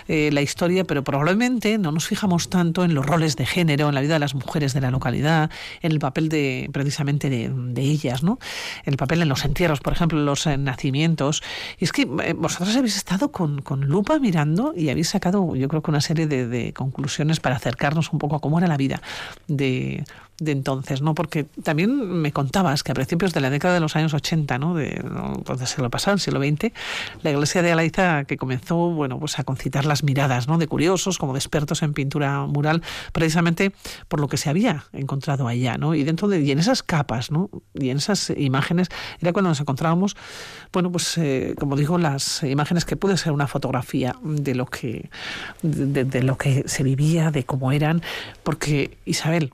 La historia, pero probablemente no nos fijamos tanto en los roles de género, en la vida de las mujeres de la localidad, en el papel de precisamente de, ellas, ¿no? el papel en los entierros, por ejemplo, en los nacimientos. Y es que vosotros habéis estado con, lupa mirando y habéis sacado, yo creo que una serie de conclusiones para acercarnos un poco a cómo era la vida de de entonces, ¿no? Porque también me contabas que a principios de la década de los años 80, ¿no? De, ¿no? siglo pasado, el siglo XX, la iglesia de Alaiza que comenzó, bueno, pues a concitar las miradas, ¿no? De curiosos, como de expertos en pintura mural, precisamente por lo que se había encontrado allá, ¿no? Y dentro de, y en esas capas, ¿no? Y en esas imágenes, era cuando nos encontrábamos, bueno, pues, eh, como digo, las imágenes que puede ser una fotografía de lo que, de lo que se vivía, de cómo eran, porque, Isabel,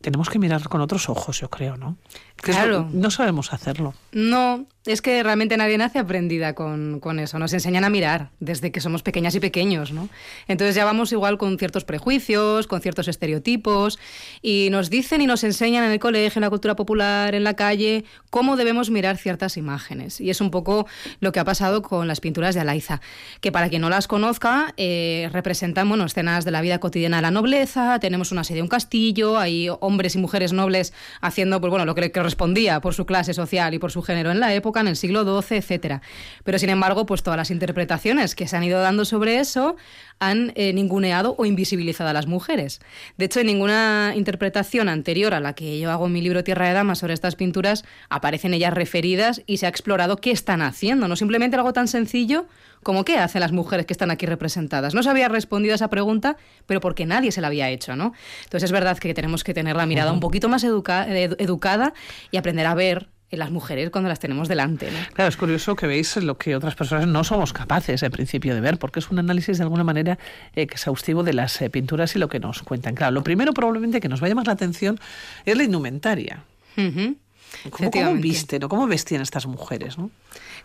tenemos que mirar con otros ojos, yo creo, ¿no? Que Claro. eso no sabemos hacerlo. No, es que realmente nadie nace aprendida con, con eso. Nos enseñan a mirar desde que somos pequeñas y pequeños, ¿no? Entonces ya vamos igual con ciertos prejuicios, con ciertos estereotipos, y nos dicen y nos enseñan en el colegio, en la cultura popular, en la calle, cómo debemos mirar ciertas imágenes. Y es un poco lo que ha pasado con las pinturas de Alaiza, que para quien no las conozca, eh, representan bueno, escenas de la vida cotidiana de la nobleza, tenemos una serie de un castillo, hay hombres y mujeres nobles haciendo pues, bueno, lo que le correspondía por su clase social y por su género en la época, en el siglo XII, etcétera. Pero sin embargo, pues todas las interpretaciones que se han ido dando sobre eso han eh, ninguneado o invisibilizado a las mujeres. De hecho, en ninguna interpretación anterior a la que yo hago en mi libro Tierra de Damas sobre estas pinturas aparecen ellas referidas y se ha explorado qué están haciendo, no simplemente algo tan sencillo como qué hacen las mujeres que están aquí representadas. No se había respondido a esa pregunta, pero porque nadie se la había hecho, ¿no? Entonces es verdad que tenemos que tener la mirada un poquito más educa- edu- educada y aprender a ver en las mujeres cuando las tenemos delante, ¿no? Claro, es curioso que veis lo que otras personas no somos capaces en principio de ver, porque es un análisis de alguna manera eh, exhaustivo de las eh, pinturas y lo que nos cuentan. Claro, lo primero probablemente que nos va a llamar la atención es la indumentaria. Ujú. ¿Cómo, cómo Efectivamente. visten o cómo vestían estas mujeres? ¿no?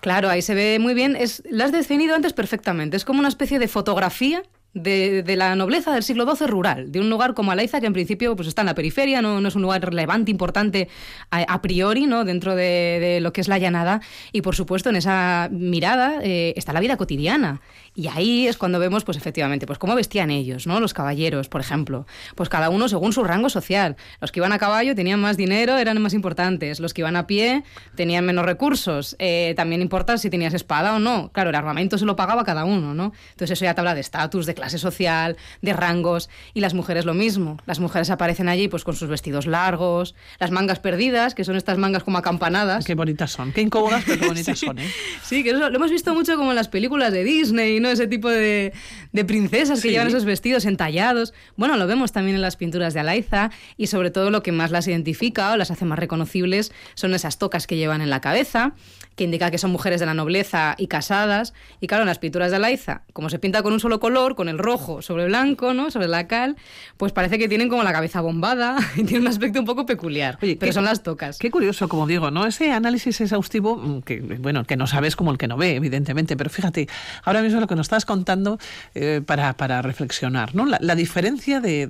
Claro, ahí se ve muy bien. Es, has definido antes perfectamente. Es como una especie de fotografía de, de la nobleza del siglo XII rural, de un lugar como Alaiza, que en principio pues, está en la periferia, no, no es un lugar relevante, importante a, a priori, ¿no? dentro de, de lo que es la llanada. Y por supuesto, en esa mirada eh, está la vida cotidiana. Y ahí es cuando vemos, pues efectivamente, pues cómo vestían ellos, ¿no? Los caballeros, por ejemplo. Pues cada uno según su rango social. Los que iban a caballo tenían más dinero, eran más importantes. Los que iban a pie tenían menos recursos. Eh, también importa si tenías espada o no. Claro, el armamento se lo pagaba cada uno, ¿no? Entonces eso ya te habla de estatus, de clase social, de rangos. Y las mujeres lo mismo. Las mujeres aparecen allí pues con sus vestidos largos, las mangas perdidas, que son estas mangas como acampanadas. Qué bonitas son, qué incómodas, pero qué bonitas Sí. son. ¿eh? Sí, que eso lo hemos visto mucho como en las películas de Disney, ¿no? Ese tipo de, de princesas que Sí. llevan esos vestidos entallados. Bueno, lo vemos también en las pinturas de Alaiza y sobre todo lo que más las identifica o las hace más reconocibles son esas tocas que llevan en la cabeza, que indica que son mujeres de la nobleza y casadas. Y claro, en las pinturas de Alaiza, como se pinta con un solo color, con el rojo sobre blanco, ¿no? Sobre la cal, pues parece que tienen como la cabeza bombada y tiene un aspecto un poco peculiar. pero qué- son las tocas. Qué curioso, como digo, ¿no? Ese análisis exhaustivo, mm, que bueno, que no sabes como el que no ve, evidentemente, pero fíjate, ahora mismo lo que nos estás contando eh, para, para reflexionar, ¿no? La, la diferencia de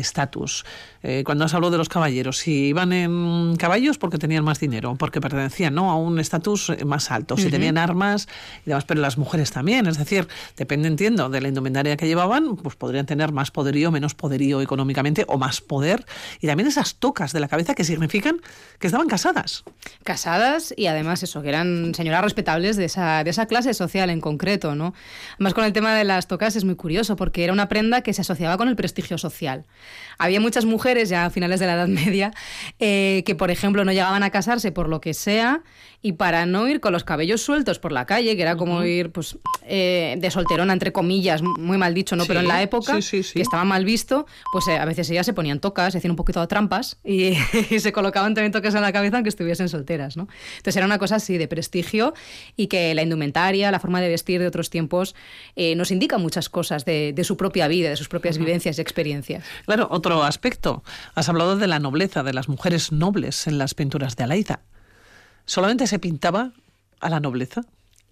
estatus. Eh, cuando has hablado de los caballeros, si iban en caballos porque tenían más dinero, porque pertenecían ¿no? a un estatus eh, más alto, si Ujú. tenían armas y demás, pero las mujeres también, es decir, depende, entiendo, de la indumentaria que llevaban, pues podrían tener más poderío, menos poderío económicamente o más poder, y también esas tocas de la cabeza que significan que estaban casadas. casadas y además eso, que eran señoras respetables de esa, de esa clase social en concreto, ¿no? Además con el tema de las tocas es muy curioso porque era una prenda que se asociaba con el prestigio social. Había muchas mujeres ya a finales de la Edad Media eh, que, por ejemplo, no llegaban a casarse por lo que sea y para no ir con los cabellos sueltos por la calle, que era como ir pues eh, de solterona, entre comillas, muy mal dicho, ¿no? Pero en la época, sí, que estaba mal visto, pues eh, a veces ellas se ponían tocas, hacían un poquito de trampas y, y se colocaban también tocas en la cabeza aunque estuviesen solteras, ¿no? Entonces era una cosa así de prestigio y que la indumentaria, la forma de vestir de otros tiempos eh, nos indica muchas cosas de, de su propia vida, de sus propias vivencias y experiencias. Claro, otro aspecto. Has hablado de la nobleza, de las mujeres nobles en las pinturas de Alaiza. ¿Solamente se pintaba a la nobleza?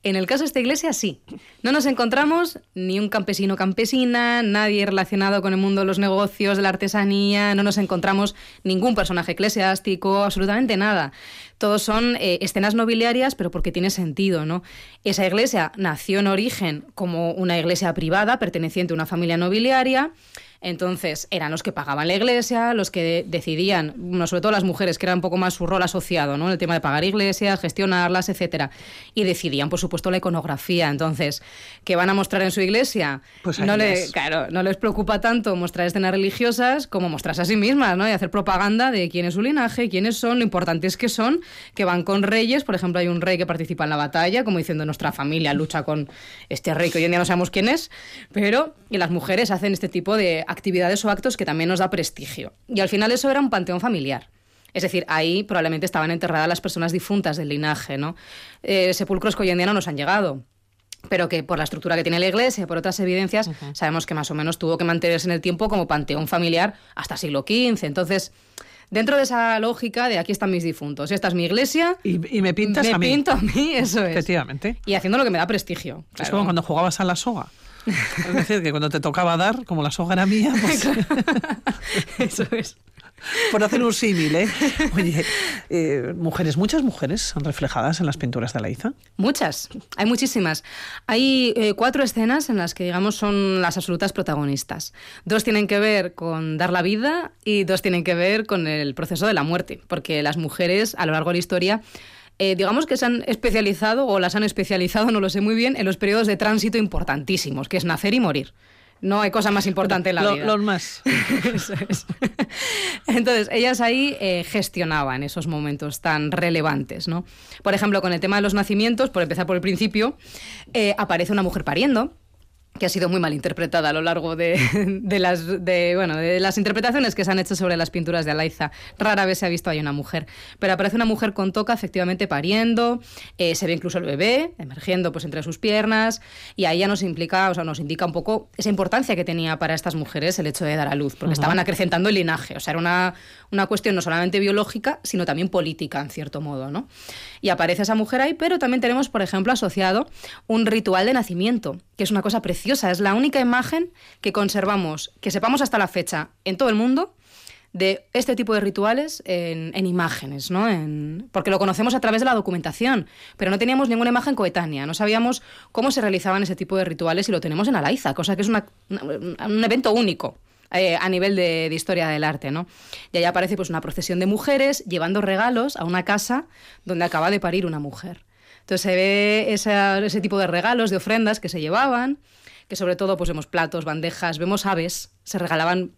En el caso de esta iglesia, sí. No nos encontramos ni un campesino campesina, nadie relacionado con el mundo de los negocios, de la artesanía, no nos encontramos ningún personaje eclesiástico, absolutamente nada. Todos son eh, escenas nobiliarias, pero porque tiene sentido, ¿no? Esa iglesia nació en origen como una iglesia privada perteneciente a una familia nobiliaria. Entonces, eran los que pagaban la iglesia, los que decidían, bueno, sobre todo las mujeres, que era un poco más su rol asociado, ¿no? El tema de pagar iglesias, gestionarlas, etcétera. Y decidían, por supuesto, la iconografía. Entonces, ¿qué van a mostrar en su iglesia? Pues no, le, claro, no les preocupa tanto mostrar escenas religiosas como mostrarse a sí mismas, ¿no? Y hacer propaganda de quién es su linaje, quiénes son, lo importante es que son, que van con reyes. Por ejemplo, hay un rey que participa en la batalla, como diciendo nuestra familia lucha con este rey que hoy en día no sabemos quién es, pero y las mujeres hacen este tipo de actividades o actos que también nos da prestigio. Y al final eso era un panteón familiar. Es decir, ahí probablemente estaban enterradas las personas difuntas del linaje, ¿no? Eh, sepulcros que hoy en día no nos han llegado pero que por la estructura que tiene la iglesia, por otras evidencias, sabemos que más o menos tuvo que mantenerse en el tiempo como panteón familiar hasta siglo XV. Entonces, dentro de esa lógica de aquí están mis difuntos, esta es mi iglesia y, y me pintas me a mí. pinto a mí, eso es. Efectivamente. Y haciendo lo que me da prestigio. Es claro. como cuando jugabas a la soga. Es decir, que cuando te tocaba dar, como la soga era mía, pues... Eso es. Por hacer un símil, ¿eh? Oye, eh, mujeres, muchas mujeres reflejadas en las pinturas de Alaiza. Muchas, hay muchísimas. Hay eh, cuatro escenas en las que, digamos, son las absolutas protagonistas. Dos tienen que ver con dar la vida y dos tienen que ver con el proceso de la muerte, porque las mujeres a lo largo de la historia eh, digamos que se han especializado o las han especializado, no lo sé muy bien, en los periodos de tránsito importantísimos, que es nacer y morir. No hay cosa más importante en la Lo- vida. Los más. Eso es. Entonces, ellas ahí eh, gestionaban esos momentos tan relevantes, ¿no? Por ejemplo, con el tema de los nacimientos, por empezar por el principio, eh, aparece una mujer pariendo que ha sido muy mal interpretada a lo largo de, de las, de, bueno, de las interpretaciones que se han hecho sobre las pinturas de Alaiza. Rara vez se ha visto ahí una mujer. Pero aparece una mujer con toca, efectivamente pariendo, eh, se ve incluso el bebé emergiendo pues, entre sus piernas, y ahí ya nos implica, o sea, nos indica un poco esa importancia que tenía para estas mujeres el hecho de dar a luz, porque Ujú. estaban acrecentando el linaje. O sea, era una, una cuestión no solamente biológica, sino también política, en cierto modo, ¿no? Y aparece esa mujer ahí, pero también tenemos, por ejemplo, asociado un ritual de nacimiento, que es una cosa preciosa. Es la única imagen que conservamos, que sepamos hasta la fecha, en todo el mundo, de este tipo de rituales en, en imágenes, ¿no? En- porque lo conocemos a través de la documentación, pero no teníamos ninguna imagen coetánea, no sabíamos cómo se realizaban ese tipo de rituales y lo tenemos en Alaiza, cosa que es una- un evento único. Eh, a nivel de, de historia del arte, ¿no? Y ahí aparece pues una procesión de mujeres llevando regalos a una casa donde acaba de parir una mujer. Entonces se ve esa- ese tipo de regalos, de ofrendas que se llevaban, que sobre todo pues vemos platos, bandejas, vemos aves, se regalaban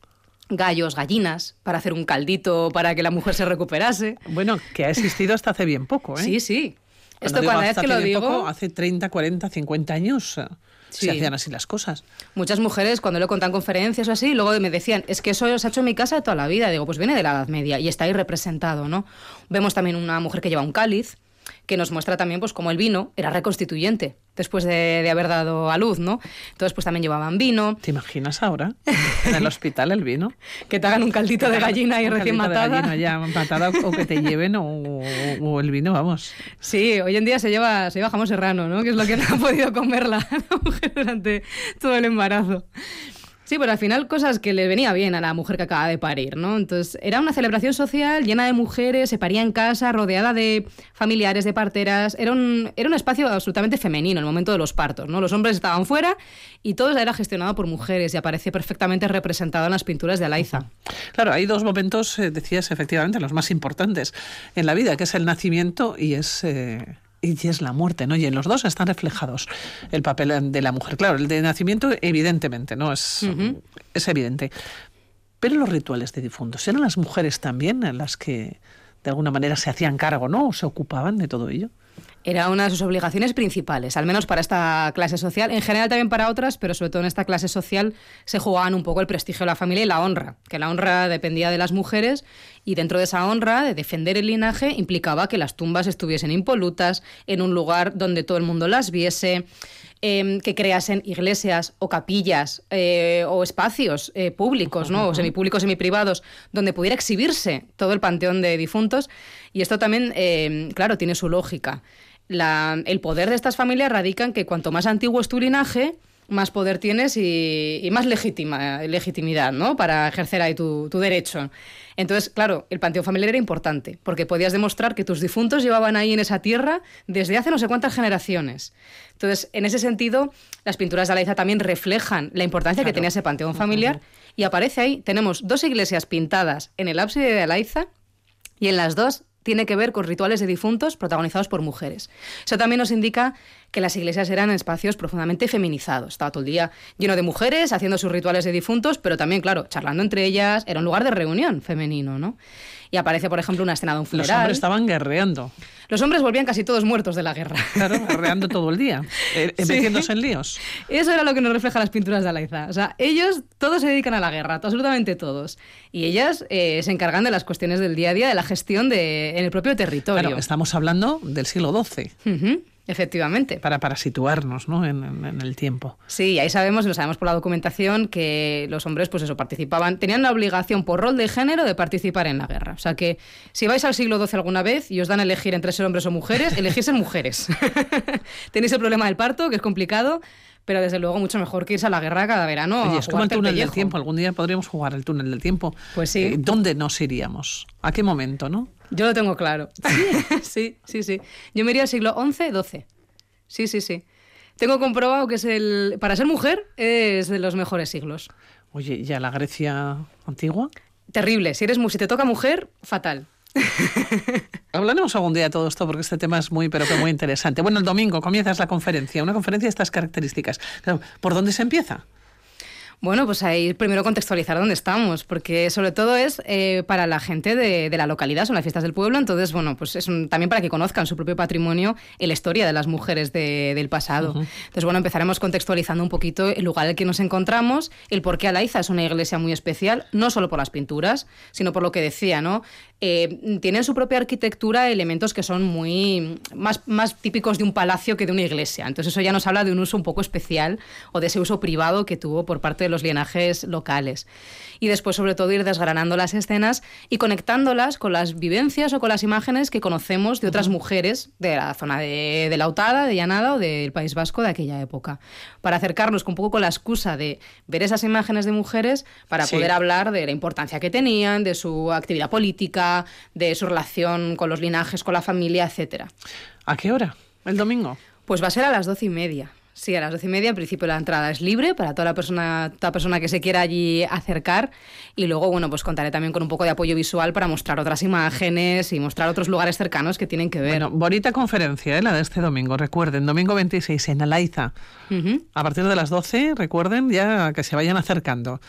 gallos, gallinas, para hacer un caldito para que la mujer se recuperase. Bueno, que ha existido hasta hace bien poco, ¿eh? Sí, sí. Cuando Esto cuando vez hasta que hace lo digo... poco, hace 30, 40, 50 años Sí. se hacían así las cosas. Muchas mujeres, cuando le contan conferencias o así, luego me decían, es que eso se ha hecho en mi casa de toda la vida. Digo, pues viene de la Edad Media y está ahí representado, ¿no? Vemos también una mujer que lleva un cáliz, que nos muestra también pues cómo el vino era reconstituyente después de, de haber dado a luz, ¿no? Entonces pues también llevaban vino. ¿Te imaginas ahora en el hospital el vino? Que te hagan un caldito de gallina y Un recién caldito de matada. gallina ya matada o que te lleven o, o el vino, vamos. Sí, hoy en día se lleva, se lleva jamón serrano, ¿no? Que es lo que no ha podido comer la mujer durante todo el embarazo. Sí, pero al final cosas que le venía bien a la mujer que acaba de parir, ¿no? Entonces, era una celebración social llena de mujeres, se paría en casa, rodeada de familiares, de parteras. Era un, era un espacio absolutamente femenino el momento de los partos, ¿no? Los hombres estaban fuera y todo era gestionado por mujeres y aparece perfectamente representado en las pinturas de Alaiza. Claro, hay dos momentos, eh, decías efectivamente, los más importantes en la vida, que es el nacimiento y es, eh, y es la muerte, ¿no? Y en los dos están reflejados el papel de la mujer. Claro, el de nacimiento, evidentemente, ¿no? Es, es evidente. Pero los rituales de difuntos, ¿eran las mujeres también las que de alguna manera se hacían cargo, ¿no? O se ocupaban de todo ello. Era una de sus obligaciones principales, al menos para esta clase social, en general también para otras, pero sobre todo en esta clase social se jugaban un poco el prestigio de la familia y la honra, que la honra dependía de las mujeres y dentro de esa honra de defender el linaje implicaba que las tumbas estuviesen impolutas, en un lugar donde todo el mundo las viese, em, que creasen iglesias o capillas eh, o espacios eh, públicos, ¿no? o semipúblicos, semiprivados, donde pudiera exhibirse todo el panteón de difuntos. Y esto también, em, claro, tiene su lógica. La- el poder de estas familias radica en que cuanto más antiguo es tu linaje, más poder tienes y, y más legítima, legitimidad ¿no? para ejercer ahí tu, tu derecho. Entonces, claro, el panteón familiar era importante, porque podías demostrar que tus difuntos llevaban ahí en esa tierra desde hace no sé cuántas generaciones. Entonces, en ese sentido, las pinturas de Alaiza también reflejan la importancia que tenía ese panteón familiar. Y aparece ahí, tenemos dos iglesias pintadas en el ábside de Alaiza, y en las dos tiene que ver con rituales de difuntos protagonizados por mujeres. Eso también nos indica que las iglesias eran espacios profundamente feminizados. Estaba todo el día lleno de mujeres haciendo sus rituales de difuntos, pero también, claro, charlando entre ellas. Era un lugar de reunión femenino, ¿no? Y aparece, por ejemplo, una escena de un Los funeral. hombres estaban guerreando, Los hombres volvían casi todos muertos de la guerra. claro, guerreando todo el día, eh, eh, Sí. metiéndose en líos. Eso era lo que nos refleja las pinturas de Alaiza. O sea, ellos todos se dedican a la guerra, absolutamente todos. Y ellas eh, se encargan de las cuestiones del día a día, de la gestión de, en el propio territorio. Claro, estamos hablando del siglo XII. Ujú, efectivamente. Para, para situarnos ¿no? en, en- en el tiempo. Sí, ahí sabemos, lo sabemos por la documentación, que los hombres, pues eso, participaban, tenían la obligación por rol de género de participar en la guerra. O sea que si vais al siglo XII alguna vez y os dan a elegir entre ser hombres o mujeres, elegís ser mujeres. Tenéis el problema del parto, que es complicado, pero desde luego mucho mejor que irse a la guerra cada verano. Oye, es como el túnel del tiempo. Algún día podríamos jugar el túnel del tiempo. Pues sí. Eh, ¿Dónde nos iríamos? ¿A qué momento, no? Yo lo tengo claro. Sí, sí, sí. Yo me iría al siglo XI, XII. Sí, sí, sí. Tengo comprobado que es el. Para ser mujer, es de los mejores siglos. Oye, ¿y a la Grecia antigua? Terrible. Si eres si te toca mujer, fatal. Hablaremos algún día de todo esto porque este tema es muy, pero que muy interesante. Bueno, el domingo comienzas la conferencia, una conferencia de estas características. ¿Por dónde se empieza? Bueno, pues ahí primero contextualizar dónde estamos, porque sobre todo es eh, para la gente de, de la localidad, son las fiestas del pueblo, entonces, bueno, pues es un- también para que conozcan su propio patrimonio y la historia de las mujeres de- del pasado. Entonces, bueno, empezaremos contextualizando un poquito el lugar en el que nos encontramos, el por qué Alaiza es una iglesia muy especial, no solo por las pinturas, sino por lo que decía, ¿no? Eh, tiene en su propia arquitectura elementos que son muy más, más típicos de un palacio que de una iglesia. Entonces eso ya nos habla de un uso un poco especial o de ese uso privado que tuvo por parte de los linajes locales. Y después, sobre todo, ir desgranando las escenas y conectándolas con las vivencias o con las imágenes que conocemos de otras mujeres de la zona de, de Lautada, de Llanada o del País Vasco de aquella época. Para acercarnos un poco con la excusa de ver esas imágenes de mujeres para Sí. poder hablar de la importancia que tenían, de su actividad política, de su relación con los linajes, con la familia, etcétera. ¿A qué hora? ¿El domingo? Pues va a ser a las doce y media. Sí, a las doce y media, en principio la entrada es libre para toda la persona, toda persona que se quiera allí acercar. Y luego, bueno, pues contaré también con un poco de apoyo visual para mostrar otras imágenes y mostrar otros lugares cercanos que tienen que ver. Bueno, bonita conferencia, ¿eh? la de este domingo. Recuerden, domingo 26 en Alaiza. A partir de las 12, recuerden ya que se vayan acercando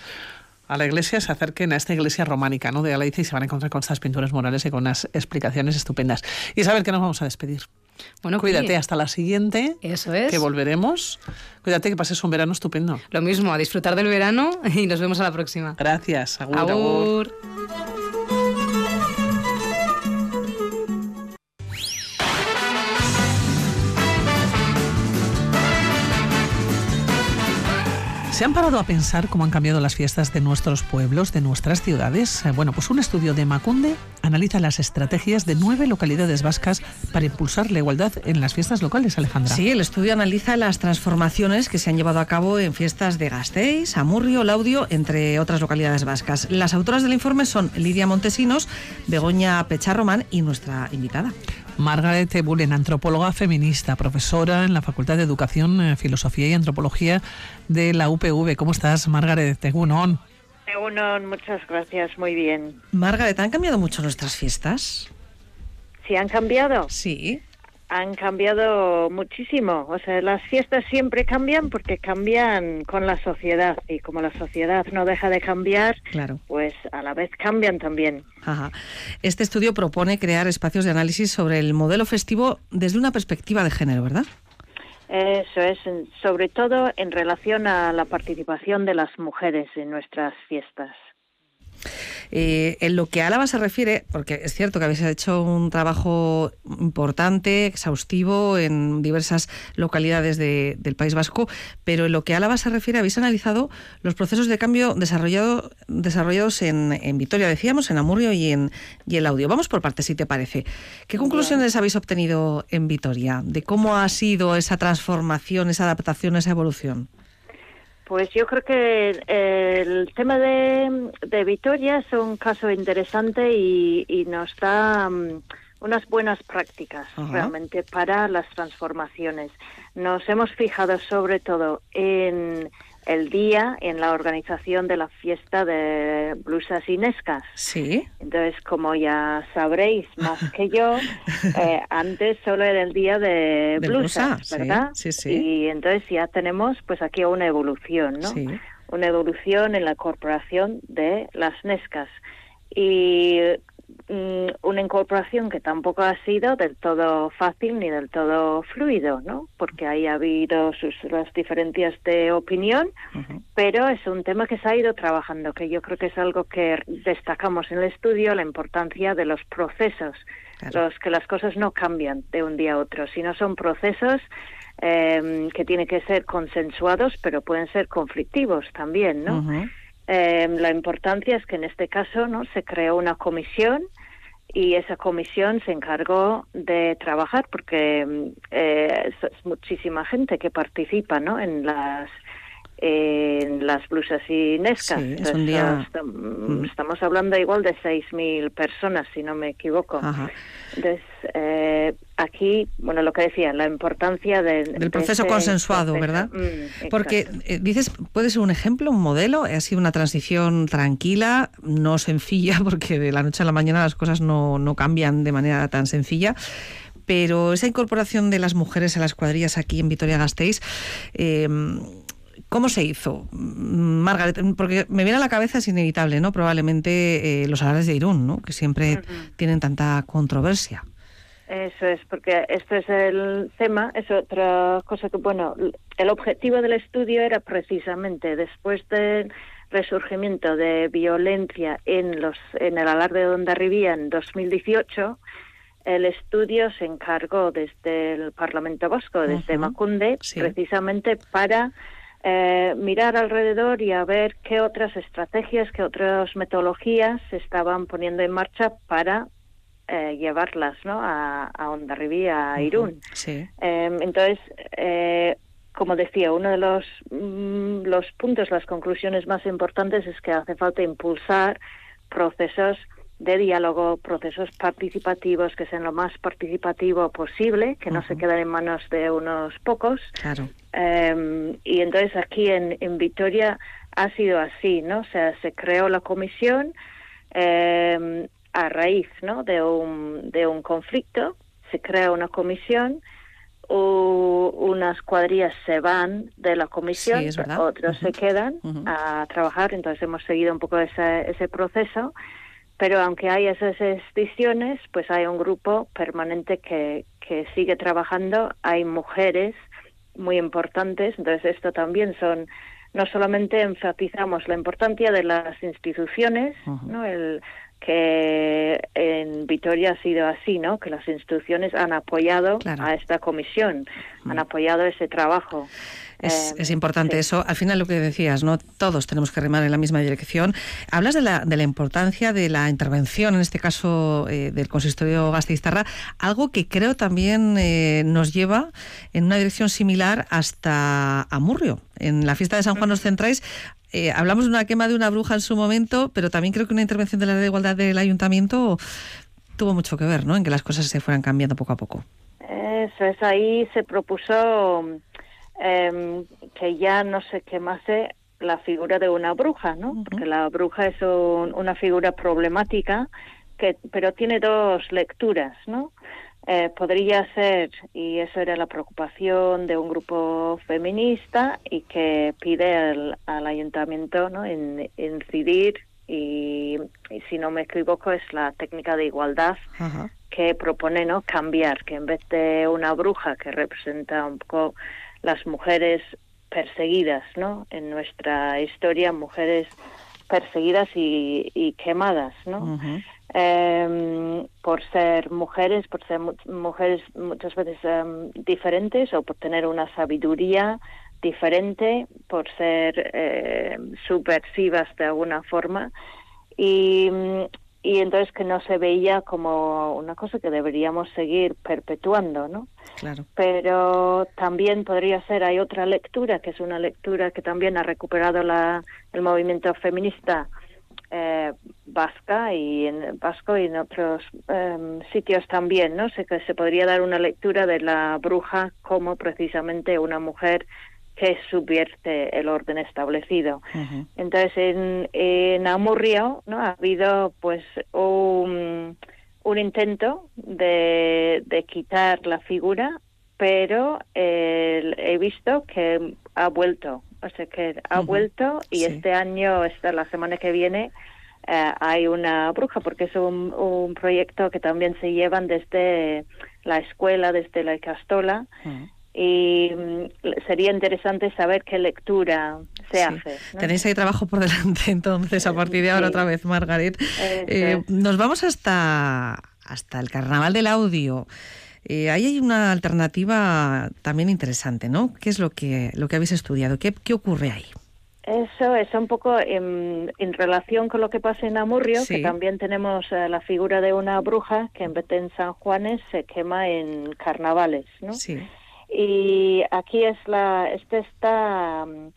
a la iglesia, se acerquen a esta iglesia románica ¿no? de Alaiza y se van a encontrar con estas pinturas murales y con unas explicaciones estupendas. Y saber que nos vamos a despedir. Bueno, Cuídate hasta la siguiente. Eso es. Que volveremos. Cuídate que pases un verano estupendo. Lo mismo, a disfrutar del verano y nos vemos a la próxima. Gracias. Agur, agur. Agur. ¿Se han parado a pensar cómo han cambiado las fiestas de nuestros pueblos, de nuestras ciudades? Eh, Bueno, pues un estudio de Macunde analiza las estrategias de nueve localidades vascas para impulsar la igualdad en las fiestas locales, Alejandra. Sí, el estudio analiza las transformaciones que se han llevado a cabo en fiestas de Gasteiz, Amurrio, Laudio, entre otras localidades vascas. Las autoras del informe son Lidia Montesinos, Begoña Pecharromán y nuestra invitada. Margaret Bullen, antropóloga feminista, profesora en la Facultad de Educación, eh, Filosofía y Antropología de la UPV. ¿Cómo estás, Margaret? Tegunon. Egunon, muchas gracias, muy bien. Margaret, ¿han cambiado mucho nuestras fiestas? ¿Sí han cambiado? Sí. Han cambiado muchísimo. O sea, las fiestas siempre cambian porque cambian con la sociedad y como la sociedad no deja de cambiar, Claro. pues a la vez cambian también. Ajá. Este estudio propone crear espacios de análisis sobre el modelo festivo desde una perspectiva de género, ¿verdad? Eso es, sobre todo en relación a la participación de las mujeres en nuestras fiestas. Eh, en lo que a Álava se refiere, porque es cierto que habéis hecho un trabajo importante, exhaustivo en diversas localidades de- del País Vasco, pero en lo que a Álava se refiere, habéis analizado los procesos de cambio desarrollado, desarrollados en, en Vitoria, decíamos, en Amurrio y en, y en Audio. Vamos por partes, si te parece. ¿Qué conclusiones habéis obtenido en Vitoria de cómo ha sido esa transformación, esa adaptación, esa evolución? Pues yo creo que el tema de, de Vitoria es un caso interesante y, y nos da mm, unas buenas prácticas realmente para las transformaciones. Nos hemos fijado sobre todo en el día, en la organización de la fiesta de blusas inescas. Sí. Entonces, como ya sabréis más que yo, eh, antes solo era el día de De blusas, blusa, ¿verdad? sí, sí. Y entonces ya tenemos pues aquí una evolución, ¿no? Sí. Una evolución en la incorporación de las nescas. Y una incorporación que tampoco ha sido del todo fácil ni del todo fluido, ¿no? Porque ahí ha habido sus, las diferencias de opinión, pero es un tema que se ha ido trabajando, que yo creo que es algo que destacamos en el estudio, la importancia de los procesos, los que las cosas no cambian de un día a otro, sino son procesos eh, que tienen que ser consensuados, pero pueden ser conflictivos también, ¿no? Eh, la importancia es que en este caso no se creó una comisión y esa comisión se encargó de trabajar porque mm, eh, es muchísima gente que participa ¿no? en las en las blusas inescas. Sí, es un día- estam- Estamos hablando igual de 6.000 personas, si no me equivoco. Ajá. Entonces, eh, aquí, bueno, lo que decía, la importancia de, Del de proceso consensuado, proceso. ¿verdad? Mm, Porque eh, dices, puede ser un ejemplo, un modelo, ha sido una transición tranquila, no sencilla, porque de la noche a la mañana las cosas no, no cambian de manera tan sencilla. Pero esa incorporación de las mujeres a las cuadrillas aquí en Vitoria-Gasteiz, eh, ¿cómo se hizo? Mm, Margaret, porque me viene a la cabeza, es inevitable, ¿no? Probablemente eh, los salares de Irún, ¿no? Que siempre tienen tanta controversia. Eso es, porque este es el tema, es otra cosa que, bueno, el objetivo del estudio era precisamente después del resurgimiento de violencia en los en el alarde de Ondarribía en 2018, el estudio se encargó desde el Parlamento Vasco, desde Ujú, Macunde, sí. precisamente para eh, mirar alrededor y a ver qué otras estrategias, qué otras metodologías se estaban poniendo en marcha para eh, llevarlas ¿no? a, a Hondarribía, a Irún. Sí. Eh, entonces, eh, como decía, uno de los, mm, los puntos, las conclusiones más importantes es que hace falta impulsar procesos de diálogo, procesos participativos que sean lo más participativo posible, que no se queden en manos de unos pocos. Claro. Eh, y entonces aquí en, en Vitoria ha sido así, ¿no? O sea, se creó la comisión eh, a raíz, ¿no? De un, de un conflicto, se crea una comisión, u- unas cuadrillas se van de la comisión, Sí, otros se quedan a trabajar, entonces hemos seguido un poco ese, ese proceso, pero aunque hay esas excepciones, pues hay un grupo permanente que, que sigue trabajando, hay mujeres muy importantes, entonces esto también son, no solamente enfatizamos la importancia de las instituciones, ¿no? El, que en Vitoria ha sido así, ¿no? Que las instituciones han apoyado a esta comisión, han apoyado ese trabajo. Es, Eh, es importante eso. Al final lo que decías, ¿no? Todos tenemos que remar en la misma dirección. Hablas de la, de la importancia de la intervención, en este caso eh, del consistorio Gasteiztarra, algo que creo también eh, nos lleva en una dirección similar hasta Amurrio. En la fiesta de San Juan os centráis. Eh, hablamos de una quema de una bruja en su momento, pero también creo que una intervención de la ley de igualdad del ayuntamiento tuvo mucho que ver, ¿no? En que las cosas se fueran cambiando poco a poco. Eso es, ahí se propuso em, que ya no se quemase la figura de una bruja, ¿no? Porque la bruja es un- una figura problemática, que, pero tiene dos lecturas, ¿no? Eh, podría ser, y eso era la preocupación de un grupo feminista y que pide al, al ayuntamiento ¿no? en, incidir y, y, si no me equivoco es la técnica de igualdad Ajá. que propone no cambiar que en vez de una bruja que representa un poco las mujeres perseguidas no en nuestra historia mujeres perseguidas y, y quemadas no eh, por ser mujeres, por ser mu mujeres muchas veces eh, diferentes o por tener una sabiduría diferente, por ser eh, subversivas de alguna forma y, y entonces que no se veía como una cosa que deberíamos seguir perpetuando, ¿no? Claro. Pero también podría ser, hay otra lectura, que es una lectura que también ha recuperado la, el movimiento feminista, eh, vasca y en vasco y en otros eh, sitios también, ¿no? Sé que se podría dar una lectura de la bruja como precisamente una mujer que subvierte el orden establecido. Uh -huh. Entonces en, en Amurrio, ¿no? Ha habido pues un, un intento de, de quitar la figura, pero eh, he visto que ha vuelto o sea que ha uh -huh. vuelto y sí. este año, esta la semana que viene, eh, hay una bruja, porque es un, un, proyecto que también se llevan desde la escuela, desde la Castola, uh -huh. y mm, sería interesante saber qué lectura se sí. hace. ¿no? Tenéis ahí trabajo por delante, entonces, a partir de ahora Sí. otra vez, Margaret. Eh, nos vamos hasta, hasta el Carnaval del Audio. Eh, ahí hay una alternativa también interesante, ¿no? ¿Qué es lo que, lo que habéis estudiado? ¿Qué, qué ocurre ahí? Eso es un poco en, en, relación con lo que pasa en Amurrio, Sí. que también tenemos eh, la figura de una bruja que en vez de en San Juanes se quema en carnavales, ¿no? Sí. Y aquí es la, este está mm,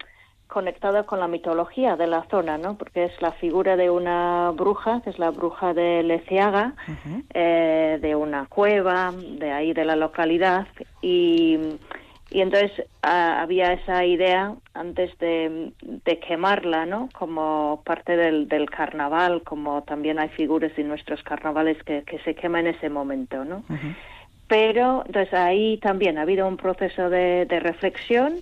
conectado con la mitología de la zona, ¿no? Porque es la figura de una bruja, que es la bruja de Leciaga, eh, de una cueva, de ahí de la localidad, y, y entonces ah, había esa idea antes de, de quemarla, ¿no? Como parte del, del carnaval, como también hay figuras en nuestros carnavales que, que se queman en ese momento, ¿no? Pero entonces ahí también ha habido un proceso de, de reflexión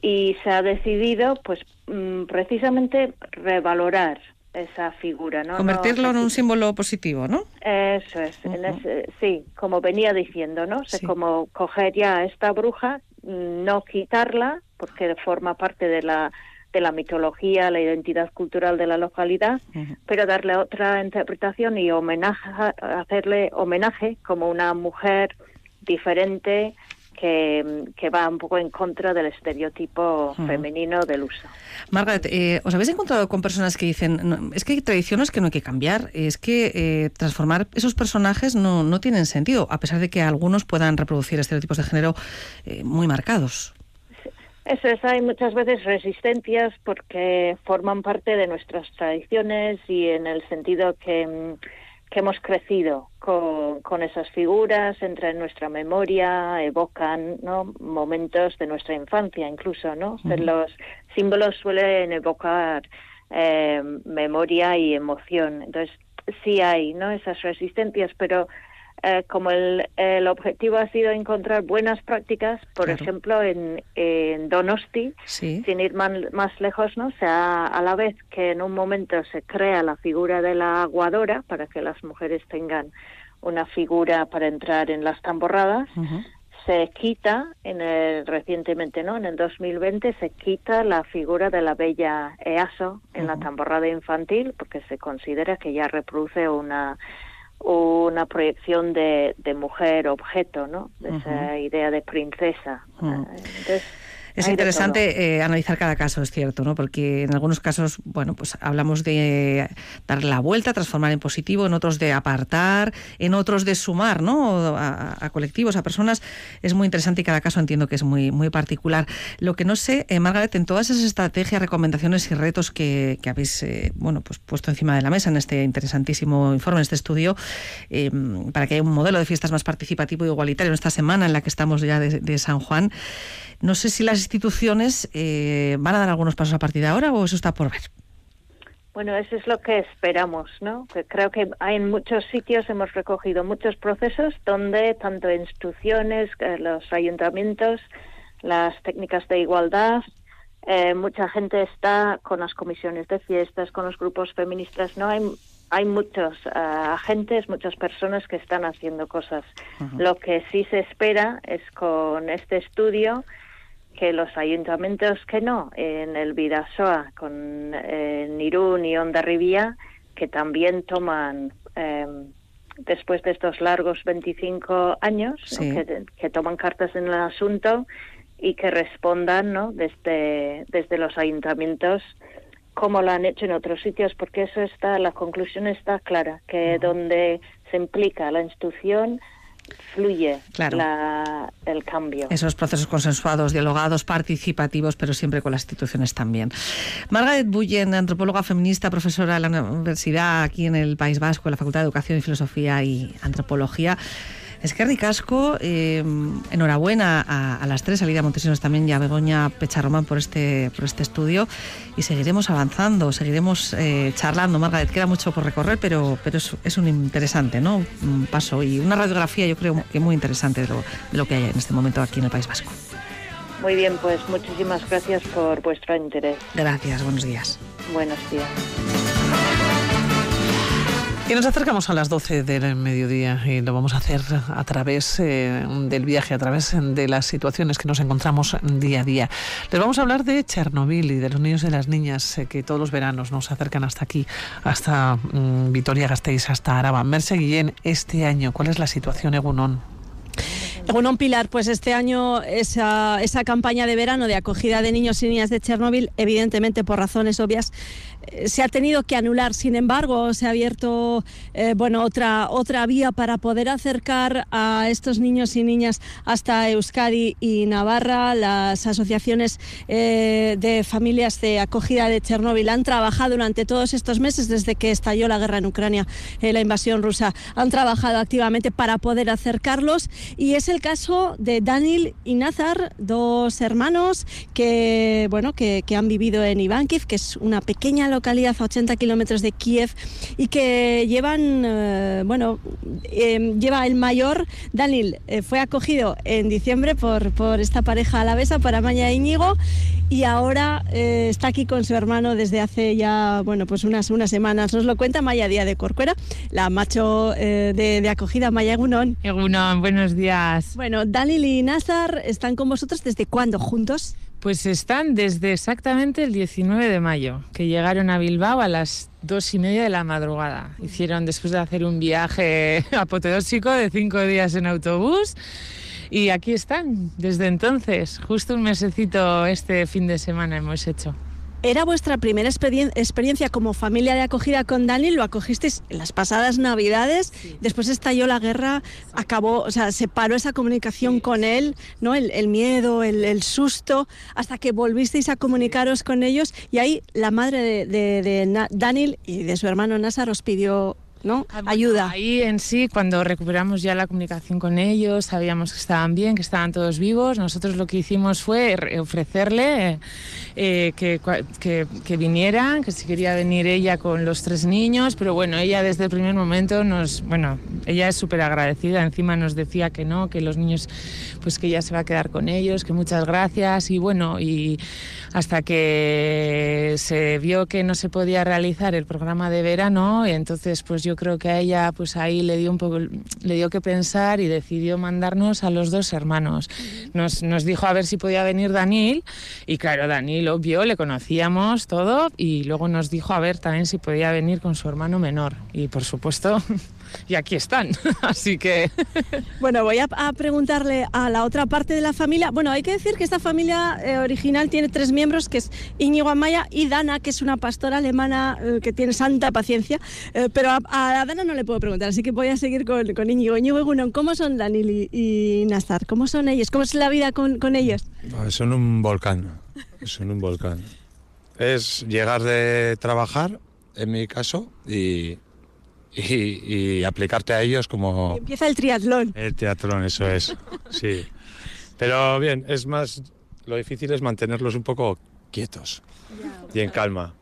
y se ha decidido, pues, mm, precisamente revalorar esa figura, ¿no? Convertirlo No, en un símbolo positivo, ¿no? Eso es, en ese- sí, como venía diciendo, ¿no? Sea, como coger ya a esta bruja, mm, no quitarla, porque forma parte de la de la mitología, la identidad cultural de la localidad, pero darle otra interpretación y homenaje, hacerle homenaje como una mujer diferente que, que va un poco en contra del estereotipo femenino del uso. Margaret, eh, ¿os habéis encontrado con personas que dicen, "No, es que hay tradiciones que no hay que cambiar, es que eh, transformar esos personajes no, no tienen sentido, a pesar de que algunos puedan reproducir estereotipos de género eh, muy marcados? Eso es, hay muchas veces resistencias porque forman parte de nuestras tradiciones y en el sentido que, mm, que hemos crecido con, con esas figuras, entran en nuestra memoria, evocan ¿no? momentos de nuestra infancia incluso, ¿no? Los símbolos suelen evocar eh, memoria y emoción. Entonces, sí hay ¿no? esas resistencias, pero eh, como el, el objetivo ha sido encontrar buenas prácticas, por Claro. ejemplo, en, en Donosti, Sí. sin ir man- más lejos, ¿no? O sea, a la vez que en un momento se crea la figura de la aguadora para que las mujeres tengan una figura para entrar en las tamborradas, se quita en el, recientemente, ¿no? En el 2020 se quita la figura de la bella Easo en la tamborrada infantil porque se considera que ya reproduce una una proyección de, de mujer objeto, ¿no? De esa idea de princesa. Entonces, Es interesante eh, analizar cada caso, es cierto, ¿no? Porque en algunos casos, bueno, pues hablamos de dar la vuelta, transformar en positivo, en otros de apartar, en otros de sumar, ¿no? A, a colectivos, a personas. Es muy interesante y cada caso entiendo que es muy, muy particular. Lo que no sé, eh, Margaret, en todas esas estrategias, recomendaciones y retos que, que habéis, eh, bueno, pues puesto encima de la mesa en este interesantísimo informe, en este estudio, eh, para que haya un modelo de fiestas más participativo y igualitario en esta semana en la que estamos ya de, de San Juan. No sé si las instituciones eh, van a dar algunos pasos a partir de ahora o eso está por ver. Bueno, eso es lo que esperamos, ¿no? Que creo que hay en muchos sitios hemos recogido muchos procesos donde tanto instituciones, eh, los ayuntamientos, las técnicas de igualdad, eh, mucha gente está con las comisiones de fiestas, con los grupos feministas, ¿no? Hay, hay muchos eh, agentes, muchas personas que están haciendo cosas. Lo que sí se espera es con este estudio que los ayuntamientos que no, en el Vidasoa, con eh, en Irún y Ondarribía, que también toman, eh, después de estos largos 25 años, ¿no? Sí. que, que toman cartas en el asunto y que respondan ¿no? desde, desde los ayuntamientos como lo han hecho en otros sitios, porque eso está, la conclusión está clara, que donde se implica la institución, fluye Claro. la- el cambio. Esos procesos consensuados, dialogados, participativos, pero siempre con las instituciones también. Margaret Bullen, antropóloga feminista, profesora de la universidad aquí en el País Vasco, en la Facultad de Educación y Filosofía y Antropología. Es que ricasco, eh, enhorabuena a, a las tres, a Lidia Montesinos también y a Begoña Pecharromán por este, por este estudio y seguiremos avanzando, seguiremos eh, charlando. Margaret, queda mucho por recorrer, pero, pero es, es un interesante ¿no? un paso y una radiografía yo creo que muy interesante de lo, de lo que hay en este momento aquí en el País Vasco. Muy bien, pues muchísimas gracias por vuestro interés. Gracias, buenos días. Buenos días. Y nos acercamos a las 12 del mediodía y lo vamos a hacer a través eh, del viaje, a través de las situaciones que nos encontramos día a día. Les vamos a hablar de Chernobyl y de los niños y las niñas eh, que todos los veranos nos acercan hasta aquí, hasta mm, Vitoria-Gasteiz, hasta Araba. Merce Guillén, este año, ¿cuál es la situación, Egunon? Egunon Pilar, pues este año esa, campaña de verano de acogida de niños y niñas de Chernóbil, evidentemente por razones obvias, se ha tenido que anular. Sin embargo, se ha abierto eh, bueno, otra, otra vía para poder acercar a estos niños y niñas hasta Euskadi y Navarra. Las asociaciones eh, de familias de acogida de Chernóbil han trabajado durante todos estos meses, desde que estalló la guerra en Ucrania, eh, la invasión rusa, han trabajado activamente para poder acercarlos. Y es el caso de Daniel y Nazar, dos hermanos que, bueno, que, que han vivido en Ivankiv, que es una pequeña localidad a 80 kilómetros de Kiev, y que llevan, eh, bueno, eh, lleva el mayor, Daniel, eh, fue acogido en diciembre por, por esta pareja alavesa, por Amaya e Íñigo, y ahora eh, está aquí con su hermano desde hace ya, bueno, pues unas, unas semanas. Nos lo cuenta Maya Díaz de Corcuera, la macho eh, de, de acogida, Maya Egunon. Egunon, buenos días. Bueno, Daniel y Nazar están con vosotros desde cuándo juntos? Pues están desde exactamente el 19 de mayo, que llegaron a Bilbao a las dos y media de la madrugada. Hicieron después de hacer un viaje apoteósico de cinco días en autobús. Y aquí están desde entonces, justo un mesecito este fin de semana hemos hecho. ¿Era vuestra primera experien- experiencia como familia de acogida con Daniel? ¿Lo acogisteis en las pasadas navidades? Después estalló la guerra, acabó, o sea, se paró esa comunicación con él, ¿no? El, el miedo, el, el susto, hasta que volvisteis a comunicaros con ellos y ahí la madre de, de- de Na- Daniel y de su hermano Nazar os pidió, ¿no? Ayuda. Ahí en sí, cuando recuperamos ya la comunicación con ellos, sabíamos que estaban bien, que estaban todos vivos. Nosotros lo que hicimos fue re- ofrecerle eh, que, cua- que, que vinieran, que si quería venir ella con los tres niños, pero bueno, ella desde el primer momento nos, bueno, ella es súper agradecida. Encima nos decía que no, que los niños, pues que ella se va a quedar con ellos, que muchas gracias y bueno, y hasta que se vio que no se podía realizar el programa de verano y entonces pues yo creo que a ella pues ahí le dio un poco le dio que pensar y decidió mandarnos a los dos hermanos. Nos, nos dijo a ver si podía venir Daniel y claro Daniel obvio le conocíamos todo y luego nos dijo a ver también si podía venir con su hermano menor y por supuesto y aquí están así que Bueno, voy a, a preguntarle a la otra parte de la familia. Bueno, hay que decir que esta familia eh, original tiene tres miembros, que es Íñigo Amaya y Dana, que es una pastora alemana eh, que tiene santa paciencia. Eh, pero a, a Dana no le puedo preguntar, así que voy a seguir con, con Íñigo. Íñigo Egunon, ¿cómo son Daniel y, y Nazar? ¿Cómo son ellos? ¿Cómo es la vida con, con ellos? Ah, Son un volcán, son un volcán. Es llegar de trabajar, en mi caso, y, y, y aplicarte a ellos como Empieza el triatlón. el teatrón, eso es. Sí. Pero bien, es más, lo difícil es mantenerlos un poco quietos y en calma.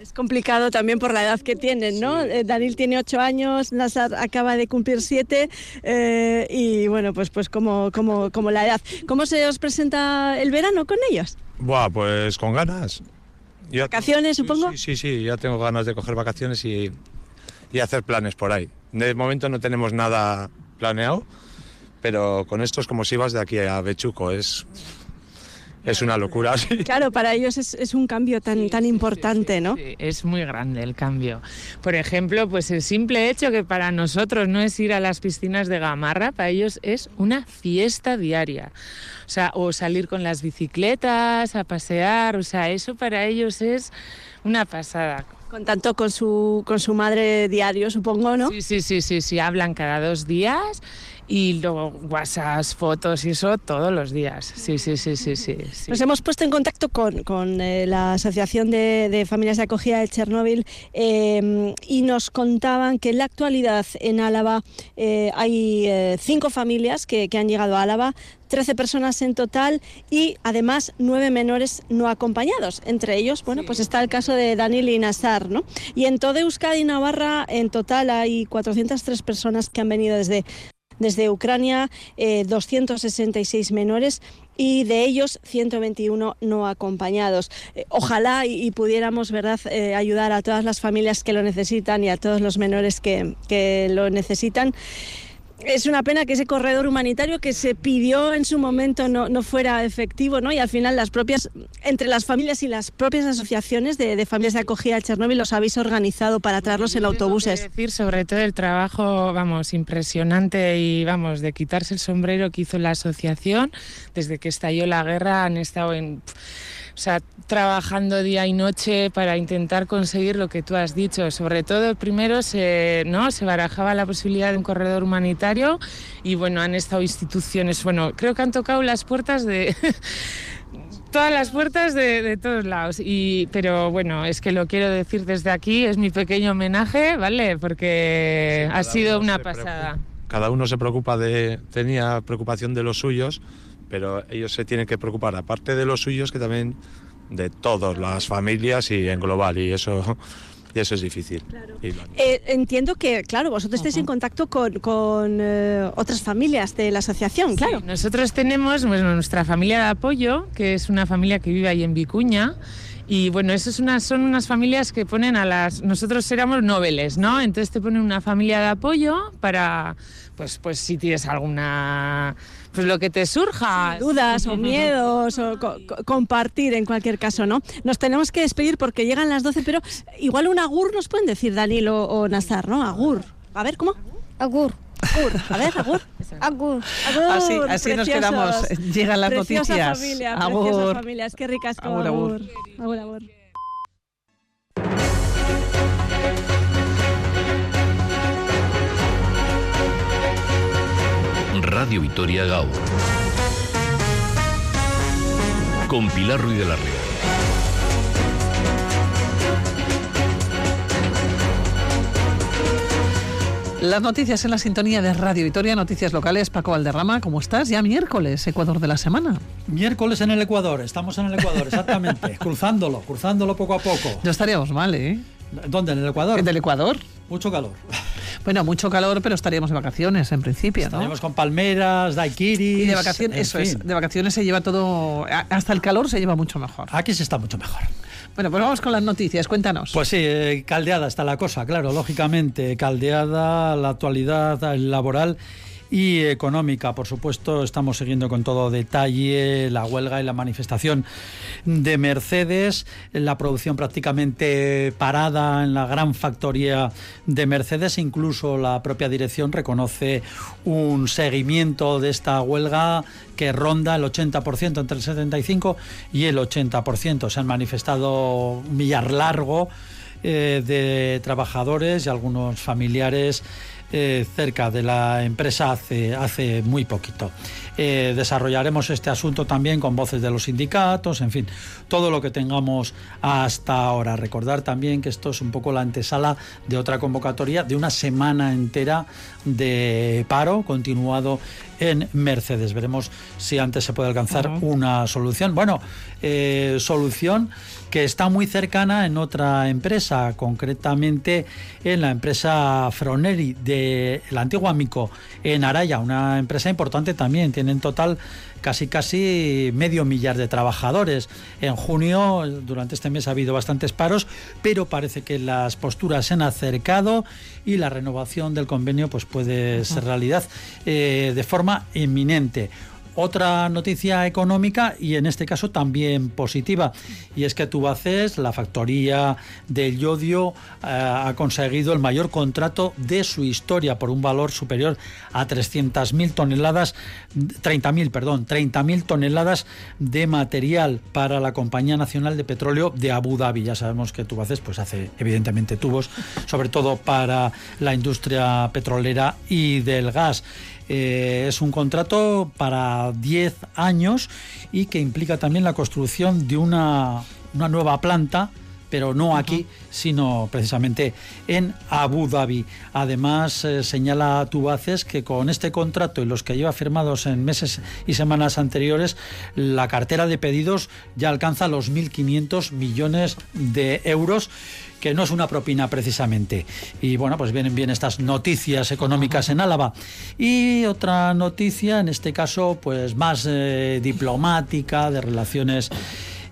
Es complicado también por la edad que tienen, ¿no? Eh, Daniel tiene ocho años, Nazar acaba de cumplir siete eh, y bueno, pues, pues como, como, como la edad. ¿Cómo se os presenta el verano con ellos? Buah, pues con ganas. ¿Vacaciones, supongo? Sí, sí, sí, ya tengo ganas de coger vacaciones y, y hacer planes por ahí. De momento no tenemos nada planeado, pero con esto es como si vas de aquí a Bechuco, es, es una locura. sí. Claro, para ellos es, es un cambio tan, tan importante, ¿no? Sí, es muy grande el cambio. Por ejemplo, pues el simple hecho que para nosotros no es ir a las piscinas de Gamarra, para ellos es una fiesta diaria. O sea, o salir con las bicicletas, a pasear, o sea, eso para ellos es una pasada. Con tanto con su, con su madre diario, supongo, ¿no? Sí, sí, sí, sí, sí, hablan cada dos días y luego WhatsApp, fotos y eso todos los días. Sí, sí, sí, sí, sí. sí. Nos hemos puesto en contacto con, con, eh, la Asociación de, de Familias de Acogida de Chernóbil eh, y nos contaban que en la actualidad en Álava eh, hay eh, cinco familias que, que han llegado a Álava, 13 personas en total y además nueve menores no acompañados. Entre ellos, bueno, pues está el caso de Daniel y Nazar, ¿no? Y en toda Euskadi y Navarra en total hay 403 personas que han venido desde desde Ucrania, eh, 266 menores y de ellos 121 no acompañados. Eh, ojalá y, y pudiéramos ¿verdad? Eh, ayudar a todas las familias que lo necesitan y a todos los menores que, que lo necesitan. Es una pena que ese corredor humanitario que se pidió en su momento no, no fuera efectivo, ¿no? Y al final las propias, entre las familias y las propias asociaciones de, familias de acogida de Chernóbil los habéis organizado para traerlos en autobuses. decir sobre todo el trabajo, vamos, impresionante y vamos, de quitarse el sombrero que hizo la asociación desde que estalló la guerra han estado en o sea, trabajando día y noche para intentar conseguir lo que tú has dicho. Sobre todo, primero se, ¿no? se barajaba la posibilidad de un corredor humanitario y bueno, han estado instituciones, bueno, creo que han tocado las puertas de... todas las puertas de, de, todos lados. Y, pero bueno, es que lo quiero decir desde aquí, es mi pequeño homenaje, ¿vale? Porque sí, ha sido una pasada. Cada uno se preocupa de, tenía preocupación de los suyos, pero ellos se tienen que preocupar, aparte de los suyos, que también de todas las familias y en global, y eso, y eso es difícil. Claro. Y, eh, entiendo que, claro, vosotros estáis uh -huh. en contacto con, con eh, otras familias de la asociación, sí, claro. Nosotros tenemos bueno, nuestra familia de apoyo, que es una familia que vive ahí en Vicuña. Y bueno, eso es una, son unas familias que ponen a las... Nosotros éramos noveles, ¿no? Entonces te ponen una familia de apoyo para, pues, pues si tienes alguna... Pues lo que te surja. Dudas o miedos o co compartir en cualquier caso, ¿no? Nos tenemos que despedir porque llegan las 12, pero igual un agur nos pueden decir Daniel o, o Nazar, ¿no? Agur. A ver, ¿cómo? Agur. Agur. A ver, agur. Agur. agur. Así, así nos quedamos. Llegan las preciosa noticias. Familia, agur. Preciosa familia. Es que ricas como agur. agur. agur, agur. Radio Vitoria Gaur. Con Pilar Ruiz de la Ría. Las noticias en la sintonía de Radio Vitoria, noticias locales. Paco Valderrama, ¿cómo estás? Ya miércoles, Ecuador de la semana. Miércoles en el Ecuador, estamos en el Ecuador, exactamente. cruzándolo, cruzándolo poco a poco. No estaríamos mal, ¿eh? ¿Dónde? ¿En el Ecuador? ¿En el Ecuador? Mucho calor. Bueno, mucho calor, pero estaríamos de vacaciones en principio, estaríamos con palmeras, daiquiris. Y de vacaciones, eso fin. es, de vacaciones se lleva todo, hasta el calor se lleva mucho mejor. Aquí se está mucho mejor. Bueno, pues vamos con las noticias, cuéntanos. Pues sí, eh, caldeada está la cosa, claro, lógicamente, caldeada la actualidad laboral y económica. Por supuesto, estamos siguiendo con todo detalle la huelga y la manifestación de Mercedes, la producción prácticamente parada en la gran factoría de Mercedes, incluso la propia dirección reconoce un seguimiento de esta huelga que ronda el 80%, entre el 75 y el 80%. Se han manifestado un millar largo eh, de trabajadores y algunos familiares eh, cerca de la empresa hace, hace muy poquito. Eh, desarrollaremos este asunto también con voces de los sindicatos, en fin, todo lo que tengamos hasta ahora. Recordar también que esto es un poco la antesala de otra convocatoria de una semana entera de paro continuado en Mercedes. Veremos si antes se puede alcanzar una solución. Bueno, eh, solución que está muy cercana en otra empresa, concretamente en la empresa Froneri de la antigua Mico en Araya, una empresa importante también, tiene en total casi casi medio millar de trabajadores. En junio, durante este mes ha habido bastantes paros, pero parece que las posturas se han acercado y la renovación del convenio pues puede ser realidad eh, de forma inminente otra noticia económica y en este caso también positiva y es que Tubaces, la factoría del yodio, eh, ha conseguido el mayor contrato de su historia por un valor superior a 300.000 toneladas, 30.000, perdón, 30.000 toneladas de material para la Compañía Nacional de Petróleo de Abu Dhabi. Ya sabemos que Tubaces pues hace evidentemente tubos, sobre todo para la industria petrolera y del gas. Eh, es un contrato para 10 años y que implica también la construcción de una, una nueva planta pero no aquí, sino precisamente en Abu Dhabi. Además, eh, señala Tubaces que con este contrato y los que lleva firmados en meses y semanas anteriores, la cartera de pedidos ya alcanza los 1.500 millones de euros que no es una propina precisamente. Y bueno, pues vienen bien estas noticias económicas en Álava. Y otra noticia, en este caso, pues más eh, diplomática, de relaciones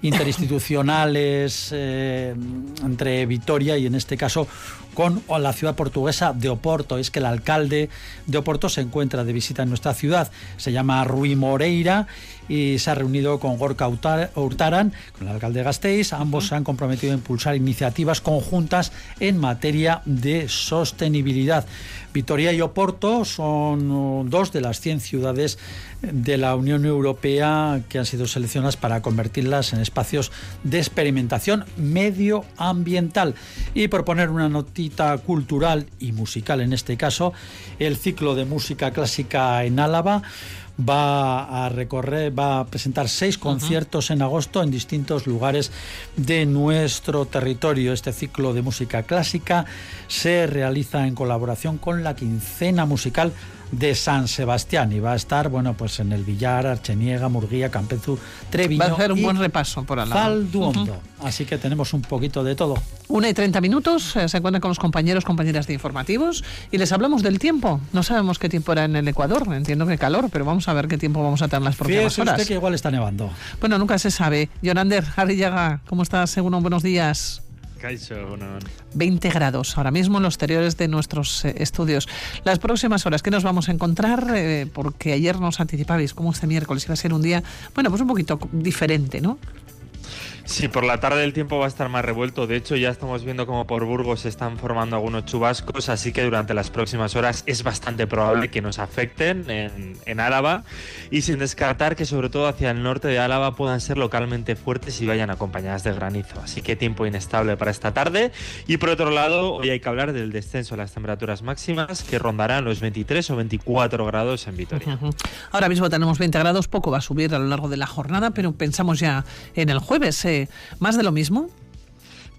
interinstitucionales eh, entre Vitoria y en este caso con la ciudad portuguesa de Oporto. Es que el alcalde de Oporto se encuentra de visita en nuestra ciudad. Se llama Rui Moreira y se ha reunido con Gorka Hurtaran, con el alcalde de Gasteiz. Ambos se han comprometido a impulsar iniciativas conjuntas en materia de sostenibilidad. Vitoria y Oporto son uh, dos de las 100 ciudades de la Unión Europea que han sido seleccionadas para convertirlas en espacios de experimentación medioambiental. Y por poner una notita cultural y musical en este caso, el ciclo de música clásica en Álava va a recorrer, va a presentar seis conciertos en agosto en distintos lugares de nuestro territorio. Este ciclo de música clásica se realiza en colaboración con la quincena musical de San Sebastián y va a estar, bueno, pues en el Villar, Archeniega, Murguía, Campezu, Treviño. Va a hacer un y buen repaso por Álava. Zalduondo. Así que tenemos un poquito de todo. Una y 30 minutos, eh, se encuentran con los compañeros, compañeras de informativos y les hablamos del tiempo. No sabemos qué tiempo era en el Ecuador, entiendo que calor, pero vamos a ver qué tiempo vamos a tener las próximas Fíjese horas. usted que igual está nevando. Bueno, nunca se sabe. Yonander, Arrillaga, ¿cómo estás? Según buenos días. 20 grados ahora mismo en los exteriores de nuestros eh, estudios. Las próximas horas, ¿qué nos vamos a encontrar? Eh, porque ayer nos anticipabais cómo este miércoles iba a ser un día, bueno, pues un poquito diferente, ¿no? Sí, por la tarde el tiempo va a estar más revuelto. De hecho, ya estamos viendo como por Burgos se están formando algunos chubascos, así que durante las próximas horas es bastante probable que nos afecten en, Álava y sin descartar que sobre todo hacia el norte de Álava puedan ser localmente fuertes y vayan acompañadas de granizo. Así que tiempo inestable para esta tarde. Y por otro lado, hoy hay que hablar del descenso de las temperaturas máximas que rondarán los 23 o 24 grados en Vitoria. Ahora mismo tenemos 20 grados, poco va a subir a lo largo de la jornada, pero pensamos ya en el jueves. eh, ¿Más de lo mismo?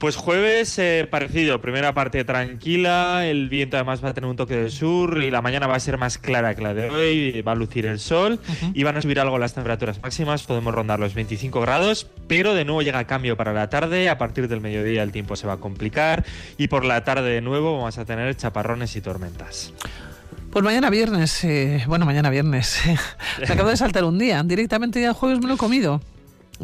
Pues jueves eh, parecido, primera parte tranquila, el viento además va a tener un toque del sur y la mañana va a ser más clara que la de hoy, va a lucir el sol y van a subir algo las temperaturas máximas, podemos rondar los 25 grados, pero de nuevo llega cambio para la tarde, a partir del mediodía el tiempo se va a complicar y por la tarde de nuevo vamos a tener chaparrones y tormentas. Pues mañana viernes, eh, bueno, mañana viernes. Me acabo de saltar un día. Directamente ya el jueves me lo he comido.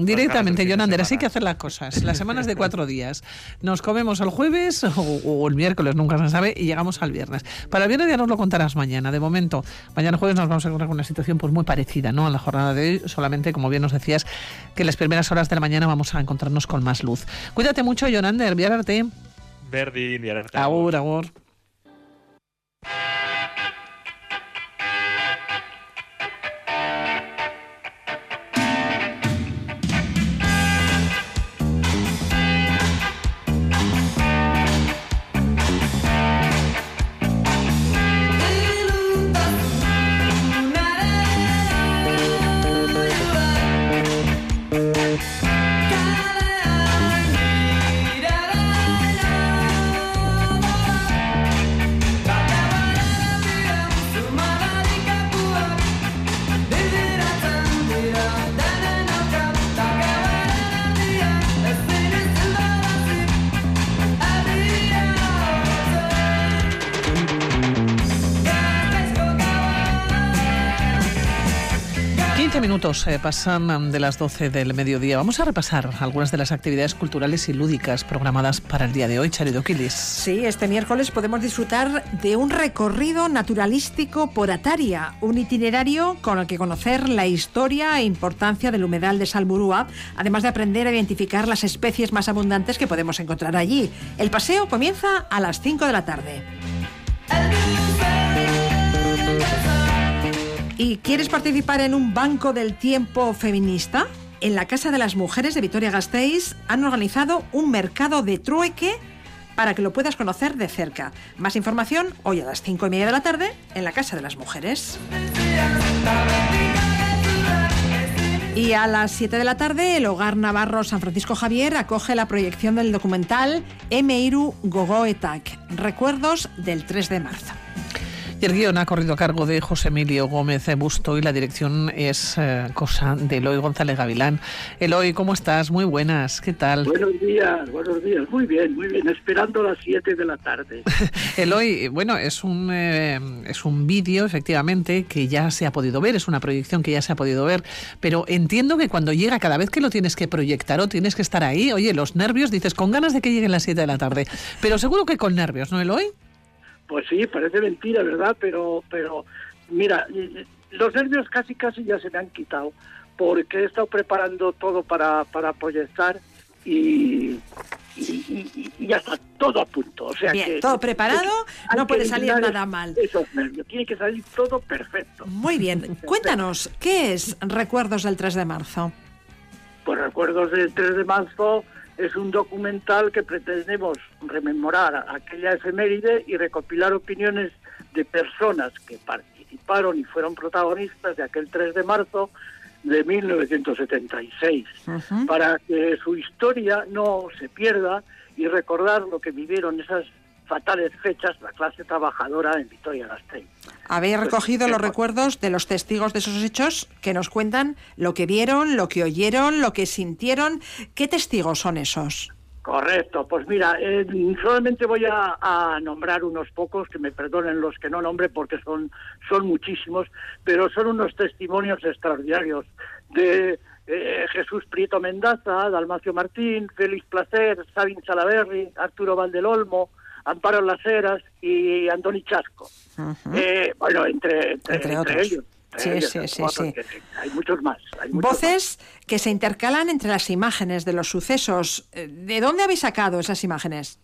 Directamente, Jonander, así hay que hacer las cosas. Las semanas de cuatro días. Nos comemos el jueves o, o el miércoles, nunca se sabe, y llegamos al viernes. Para el viernes ya nos lo contarás mañana. De momento, mañana jueves nos vamos a encontrar con una situación pues muy parecida ¿no? a la jornada de hoy. Solamente, como bien nos decías, que en las primeras horas de la mañana vamos a encontrarnos con más luz. Cuídate mucho, Jonander. Viárate. Verdi, alerta. Agur, agur. Minutos eh, pasan de las 12 del mediodía. Vamos a repasar algunas de las actividades culturales y lúdicas programadas para el día de hoy, Charido Quilis. Sí, este miércoles podemos disfrutar de un recorrido naturalístico por Ataria, un itinerario con el que conocer la historia e importancia del humedal de Salburúa, además de aprender a identificar las especies más abundantes que podemos encontrar allí. El paseo comienza a las 5 de la tarde. ¿Y quieres participar en un banco del tiempo feminista? En la Casa de las Mujeres de Vitoria-Gasteiz han organizado un mercado de trueque para que lo puedas conocer de cerca. Más información hoy a las 5 y media de la tarde en la Casa de las Mujeres. Y a las 7 de la tarde, el Hogar Navarro San Francisco Javier acoge la proyección del documental Emeiru Gogoetak, Recuerdos del 3 de marzo. Y el guion ha corrido a cargo de José Emilio Gómez Busto y la dirección es eh, cosa de Eloy González Gavilán. Eloy, ¿cómo estás? Muy buenas, ¿qué tal? Buenos días, buenos días. Muy bien, muy bien. Esperando las 7 de la tarde. Eloy, bueno, es un, eh, es un vídeo, efectivamente, que ya se ha podido ver, es una proyección que ya se ha podido ver, pero entiendo que cuando llega, cada vez que lo tienes que proyectar o tienes que estar ahí, oye, los nervios, dices, con ganas de que lleguen las 7 de la tarde, pero seguro que con nervios, ¿no, Eloy? Pues sí, parece mentira, ¿verdad? Pero, pero mira, los nervios casi casi ya se me han quitado porque he estado preparando todo para, para proyectar y, y, y- y ya está todo a punto. O sea Bien, que, todo preparado, no puede salir nada mal. Esos nervios, tiene que salir todo perfecto. Muy bien, cuéntanos, ¿qué es Recuerdos del 3 de marzo? Pues Recuerdos del 3 de marzo es un documental que pretendemos rememorar aquella efeméride y recopilar opiniones de personas que participaron y fueron protagonistas de aquel 3 de marzo de 1976, para que su historia no se pierda y recordar lo que vivieron esas fatales fechas la clase trabajadora en Vitoria-Gasteiz. Habéis recogido los recuerdos de los testigos de esos hechos que nos cuentan lo que vieron, lo que oyeron, lo que sintieron. ¿Qué testigos son esos? Correcto, pues mira, eh, solamente voy a, a nombrar unos pocos, que me perdonen los que no nombre porque son, son muchísimos, pero son unos testimonios extraordinarios de eh, Jesús Prieto Mendaza, Dalmacio Martín, Félix Placer, Sabin Salaberry, Arturo Valdelolmo, Amparo Las Heras y Andoni Chasco. Eh, bueno, entre, entre, Entre ellos. Sí, ellos, sí, sí, Hay muchos más. hay muchos Voces que se intercalan entre las imágenes de los sucesos. Eh, ¿De dónde habéis sacado esas imágenes?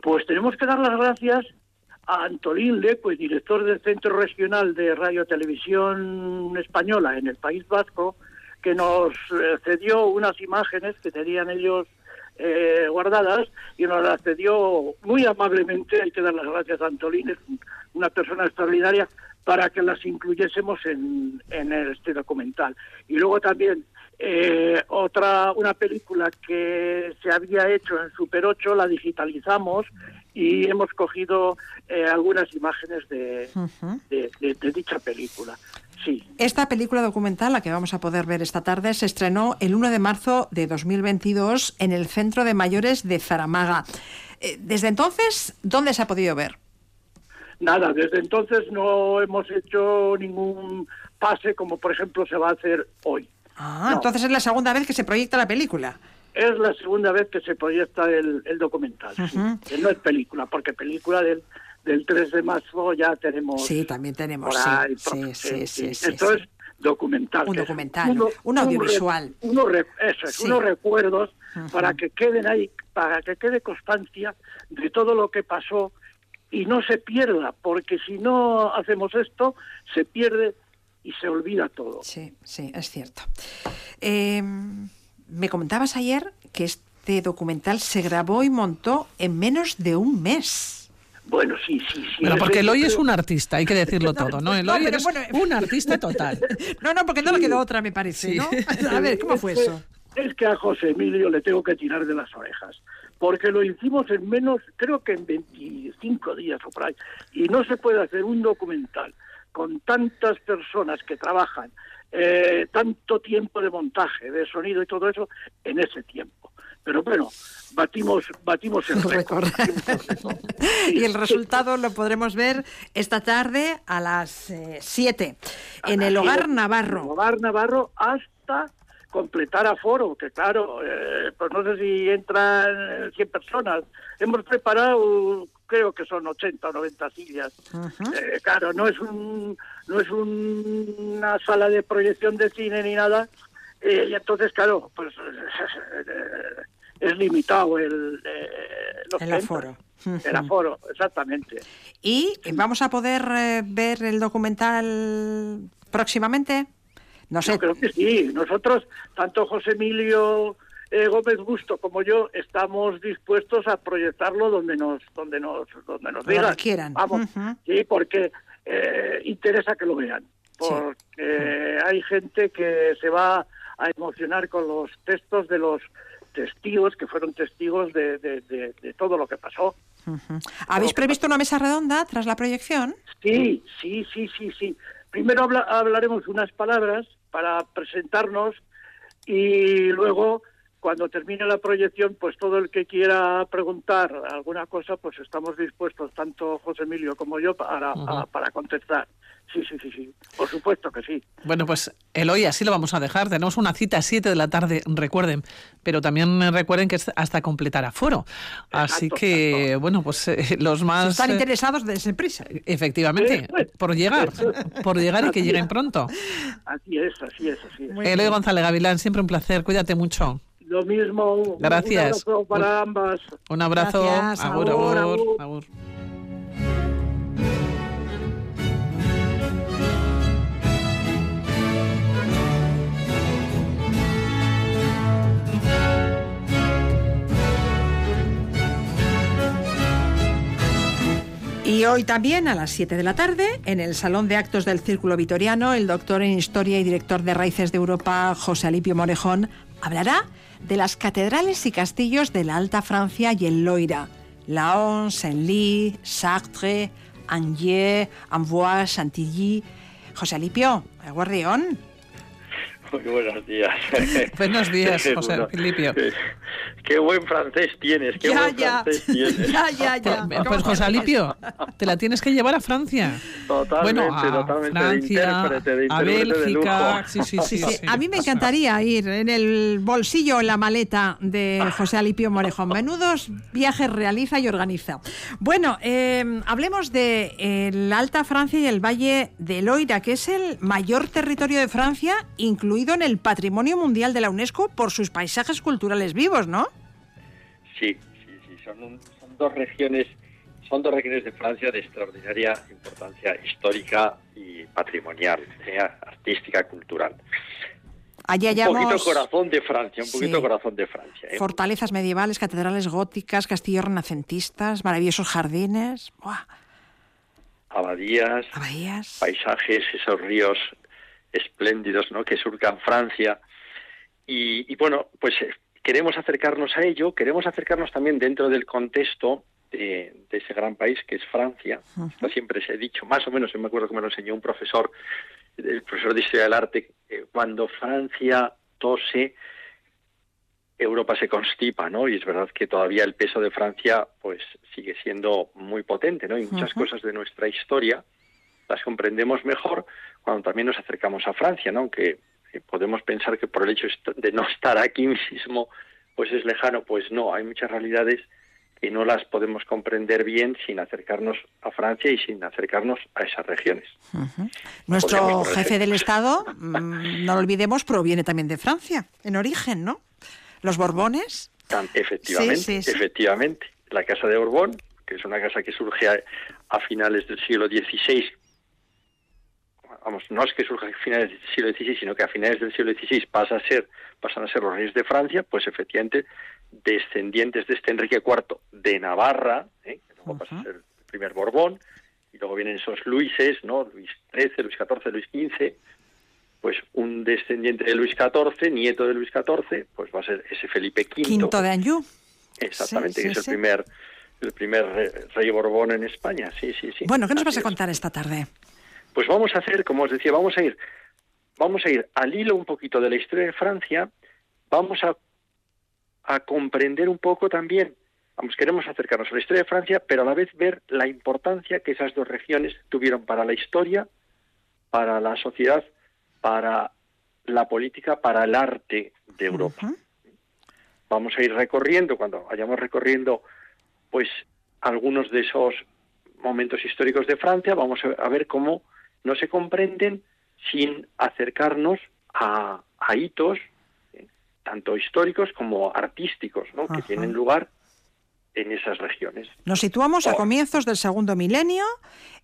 Pues tenemos que dar las gracias a Antolín Leque, director del Centro Regional de Radio Televisión Española en el País Vasco, que nos eh, cedió unas imágenes que tenían ellos eh, guardadas y nos las cedió muy amablemente. Hay que dar las gracias a Antolín, es un- una persona extraordinaria, para que las incluyésemos en, en este documental. Y luego también eh, otra una película que se había hecho en Super 8 la digitalizamos y hemos cogido eh, algunas imágenes de, de- de- de dicha película. Sí, Esta película documental, la que vamos a poder ver esta tarde, se estrenó el 1 de marzo de 2022 en el Centro de Mayores de Zaramaga. Eh, Desde entonces, ¿dónde se ha podido ver? nada, desde entonces no hemos hecho ningún pase como por ejemplo se va a hacer hoy. Ah, No. entonces es la segunda vez que se proyecta la película. Es la segunda vez que se proyecta el, el documental. Que no es película, porque película del, del 3 de marzo ya tenemos. Sí, también tenemos, sí, sí, sí, sí, sí, Esto sí. es documental. Un documental, uno- un audiovisual. unos re- eso es, Sí. unos recuerdos para que queden ahí, para que quede constancia de todo lo que pasó y no se pierda, porque si no hacemos esto, se pierde y se olvida todo. Sí, sí, es cierto. Eh, me comentabas ayer que este documental se grabó y montó en menos de un mes. Bueno, sí, sí, sí. Bueno, porque Eloy es un artista, hay que decirlo todo, ¿no? Eloy eres bueno, un artista total. No, no, porque no le quedó otra, me parece. ¿no? A ver, ¿cómo fue eso? Es que a José Emilio le tengo que tirar de las orejas, porque lo hicimos en menos, creo que en 25 días o por ahí, y no se puede hacer un documental con tantas personas que trabajan, eh, tanto tiempo de montaje, de sonido y todo eso, en ese tiempo. Pero bueno, batimos, batimos el récord. y el resultado lo podremos ver esta tarde a las 7 en el Hogar Navarro. Hogar Navarro hasta completar aforo, que claro, eh, pues no sé si entran 100 personas. Hemos preparado, creo que son 80 o 90 sillas. Eh, claro, no es un, no es un- una sala de proyección de cine ni nada. Eh, y entonces, claro, pues eh, es limitado el, eh, los El aforo. El aforo, exactamente. ¿Y vamos a poder eh, ver el documental próximamente? No sé. Yo creo que sí. Nosotros, tanto José Emilio eh, Gómez Busto como yo, estamos dispuestos a proyectarlo donde nos, donde nos, donde nos digan. quieran. Vamos, Ujú. sí, porque eh, interesa que lo vean. Porque hay gente que se va a emocionar con los textos de los testigos que fueron testigos de, de- de- de todo lo que pasó. ¿Habéis previsto una mesa redonda tras la proyección? Sí, sí, sí, sí, sí. Primero habla- hablaremos unas palabras para presentarnos y luego, cuando termine la proyección, pues todo el que quiera preguntar alguna cosa, pues estamos dispuestos, tanto José Emilio como yo, para, a- para contestar. Sí, sí, sí, sí. Por supuesto que sí. Bueno, pues Eloy, así lo vamos a dejar. Tenemos una cita a 7 de la tarde, recuerden. Pero también recuerden que es hasta completar aforo. Así que, bueno, pues eh, los Si más... están eh, interesados, dense prisa. Efectivamente, por llegar, por llegar y que lleguen pronto. Así es, así es, así es. Eloy González Gavilán, siempre un placer, cuídate mucho. Lo mismo. Gracias. Un abrazo para ambas. Un abrazo, Gracias, agur, agur, agur, agur. agur. Y hoy también a las 7 de la tarde, en el Salón de Actos del Círculo Vitoriano, el doctor en Historia y director de Raíces de Europa, José Alipio Morejón, hablará de las catedrales y castillos de la Alta Francia y el Loira. Laon, Senlis, Chartres, Angers, Amboise, Chantilly. José Alipio, Guardión. Muy buenos días. Buenos días, José bueno. Qué buen francés tienes, qué Ya, buen ya. francés tienes. Ya, ya, ya. Pues, pues, José Alipio, te la tienes que llevar a Francia. Totalmente, bueno, a totalmente Francia, de a Bélgica. lujo. Sí, sí, sí, Sí, sí. A mí me encantaría ir en el bolsillo, en la maleta de José Alipio Morejón. Menudos viajes realiza y organiza. Bueno, eh, hablemos de eh, la Alta Francia y el Valle del Loira, que es el mayor territorio de Francia, incluido en el Patrimonio Mundial de la UNESCO por sus paisajes culturales vivos, ¿no? Sí, sí, sí, son, un- son dos regiones, son dos regiones de Francia de extraordinaria importancia histórica y patrimonial, eh, artística, cultural. Allí Un poquito hallamos corazón de Francia, un poquito corazón de Francia. ¿eh? fortalezas medievales, catedrales góticas, castillos renacentistas, maravillosos jardines. ¡Buah! abadías, Abadías. paisajes, esos ríos espléndidos ¿no? que surcan Francia. Y, y bueno, pues queremos acercarnos a ello, queremos acercarnos también dentro del contexto de, de ese gran país que es Francia. Esto siempre se ha dicho, más o menos, yo me acuerdo que me lo enseñó un profesor, el profesor de Historia del Arte, eh, cuando Francia tose, Europa se constipa, ¿no? Y es verdad que todavía el peso de Francia pues sigue siendo muy potente, ¿no? Y muchas cosas de nuestra historia las comprendemos mejor cuando también nos acercamos a Francia, ¿no? Aunque podemos pensar que por el hecho de no estar aquí mismo pues es lejano, pues no, hay muchas realidades que no las podemos comprender bien sin acercarnos a Francia y sin acercarnos a esas regiones. Nuestro jefe del Estado, mm, no lo olvidemos, proviene también de Francia, en origen, ¿no? Los Borbones. Tan- efectivamente, Sí, sí, sí. efectivamente. La Casa de Borbón, que es una casa que surge a, a finales del siglo XVI, vamos, no es que surja a finales del siglo XVI, sino que a finales del siglo XVI pasa a ser, pasan a ser los reyes de Francia, pues efectivamente descendientes de este Enrique IV de Navarra, ¿eh? que luego pasa a ser el primer Borbón, y luego vienen esos Luises, ¿no? Luis XIII, Luis XIV, Luis XV, pues un descendiente de Luis XIV, nieto de Luis XIV, pues va a ser ese Felipe V. Quinto de Anjou. Exactamente, Sí, que es sí. el primer el primer re- rey Borbón en España. Sí, sí, sí. Bueno, ¿qué nos vas a es. contar esta tarde? Pues vamos a hacer, como os decía, vamos a ir vamos a ir al hilo un poquito de la historia de Francia, vamos a a comprender un poco también, vamos, queremos acercarnos a la historia de Francia, pero a la vez ver la importancia que esas dos regiones tuvieron para la historia, para la sociedad, para la política, para el arte de Europa. Vamos a ir recorriendo, cuando vayamos recorriendo, pues algunos de esos momentos históricos de Francia, vamos a ver cómo no se comprenden sin acercarnos a, a hitos eh, tanto históricos como artísticos, ¿no? que tienen lugar en esas regiones. Nos situamos a comienzos del segundo milenio.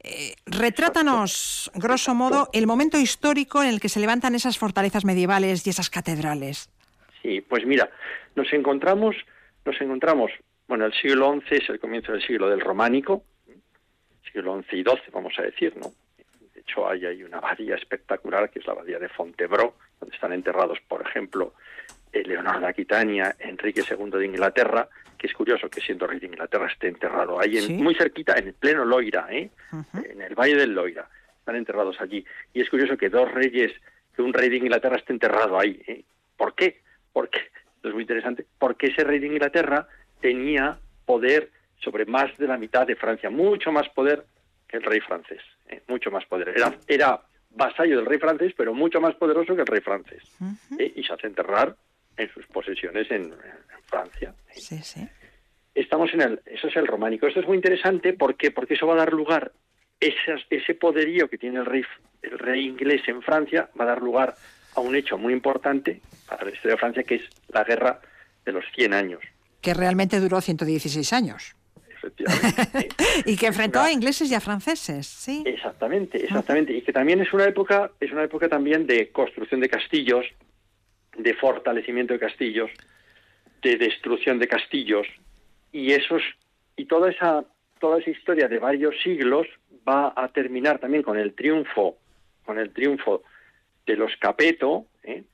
Eh, retrátanos, grosso modo, el momento histórico en el que se levantan esas fortalezas medievales y esas catedrales. Sí, pues mira, nos encontramos, nos encontramos, bueno, el siglo XI es el comienzo del siglo del románico, siglo XI y XII, vamos a decir, ¿no? Hecho, hay, hay una abadía espectacular, que es la abadía de Fontevraud, donde están enterrados, por ejemplo, eh, Leonardo de Aquitania, Enrique II de Inglaterra, que es curioso que siendo rey de Inglaterra esté enterrado ahí, en- Sí. muy cerquita, en el pleno Loira, ¿eh? en el Valle del Loira, están enterrados allí. Y es curioso que dos reyes, que un rey de Inglaterra esté enterrado ahí. ¿eh? ¿Por qué? Porque, esto es muy interesante, porque ese rey de Inglaterra tenía poder sobre más de la mitad de Francia, mucho más poder que el rey francés, ¿eh? mucho más poder. Era, era vasallo del rey francés, pero mucho más poderoso que el rey francés. ¿eh? Y se hace enterrar en sus posesiones en, en Francia. Sí, sí. Estamos en el, eso es el románico. Esto es muy interesante porque porque eso va a dar lugar esas- ese poderío que tiene el rey el rey inglés en Francia va a dar lugar a un hecho muy importante para la historia de Francia que es la guerra de los 100 años. Que realmente duró 116 años. y que enfrentó a ingleses y a franceses, sí. Exactamente, exactamente. Y que también es una época, es una época también de construcción de castillos, de fortalecimiento de castillos, de destrucción de castillos, y esos, y toda esa, toda esa historia de varios siglos va a terminar también con el triunfo, con el triunfo de los Capeto, ¿eh?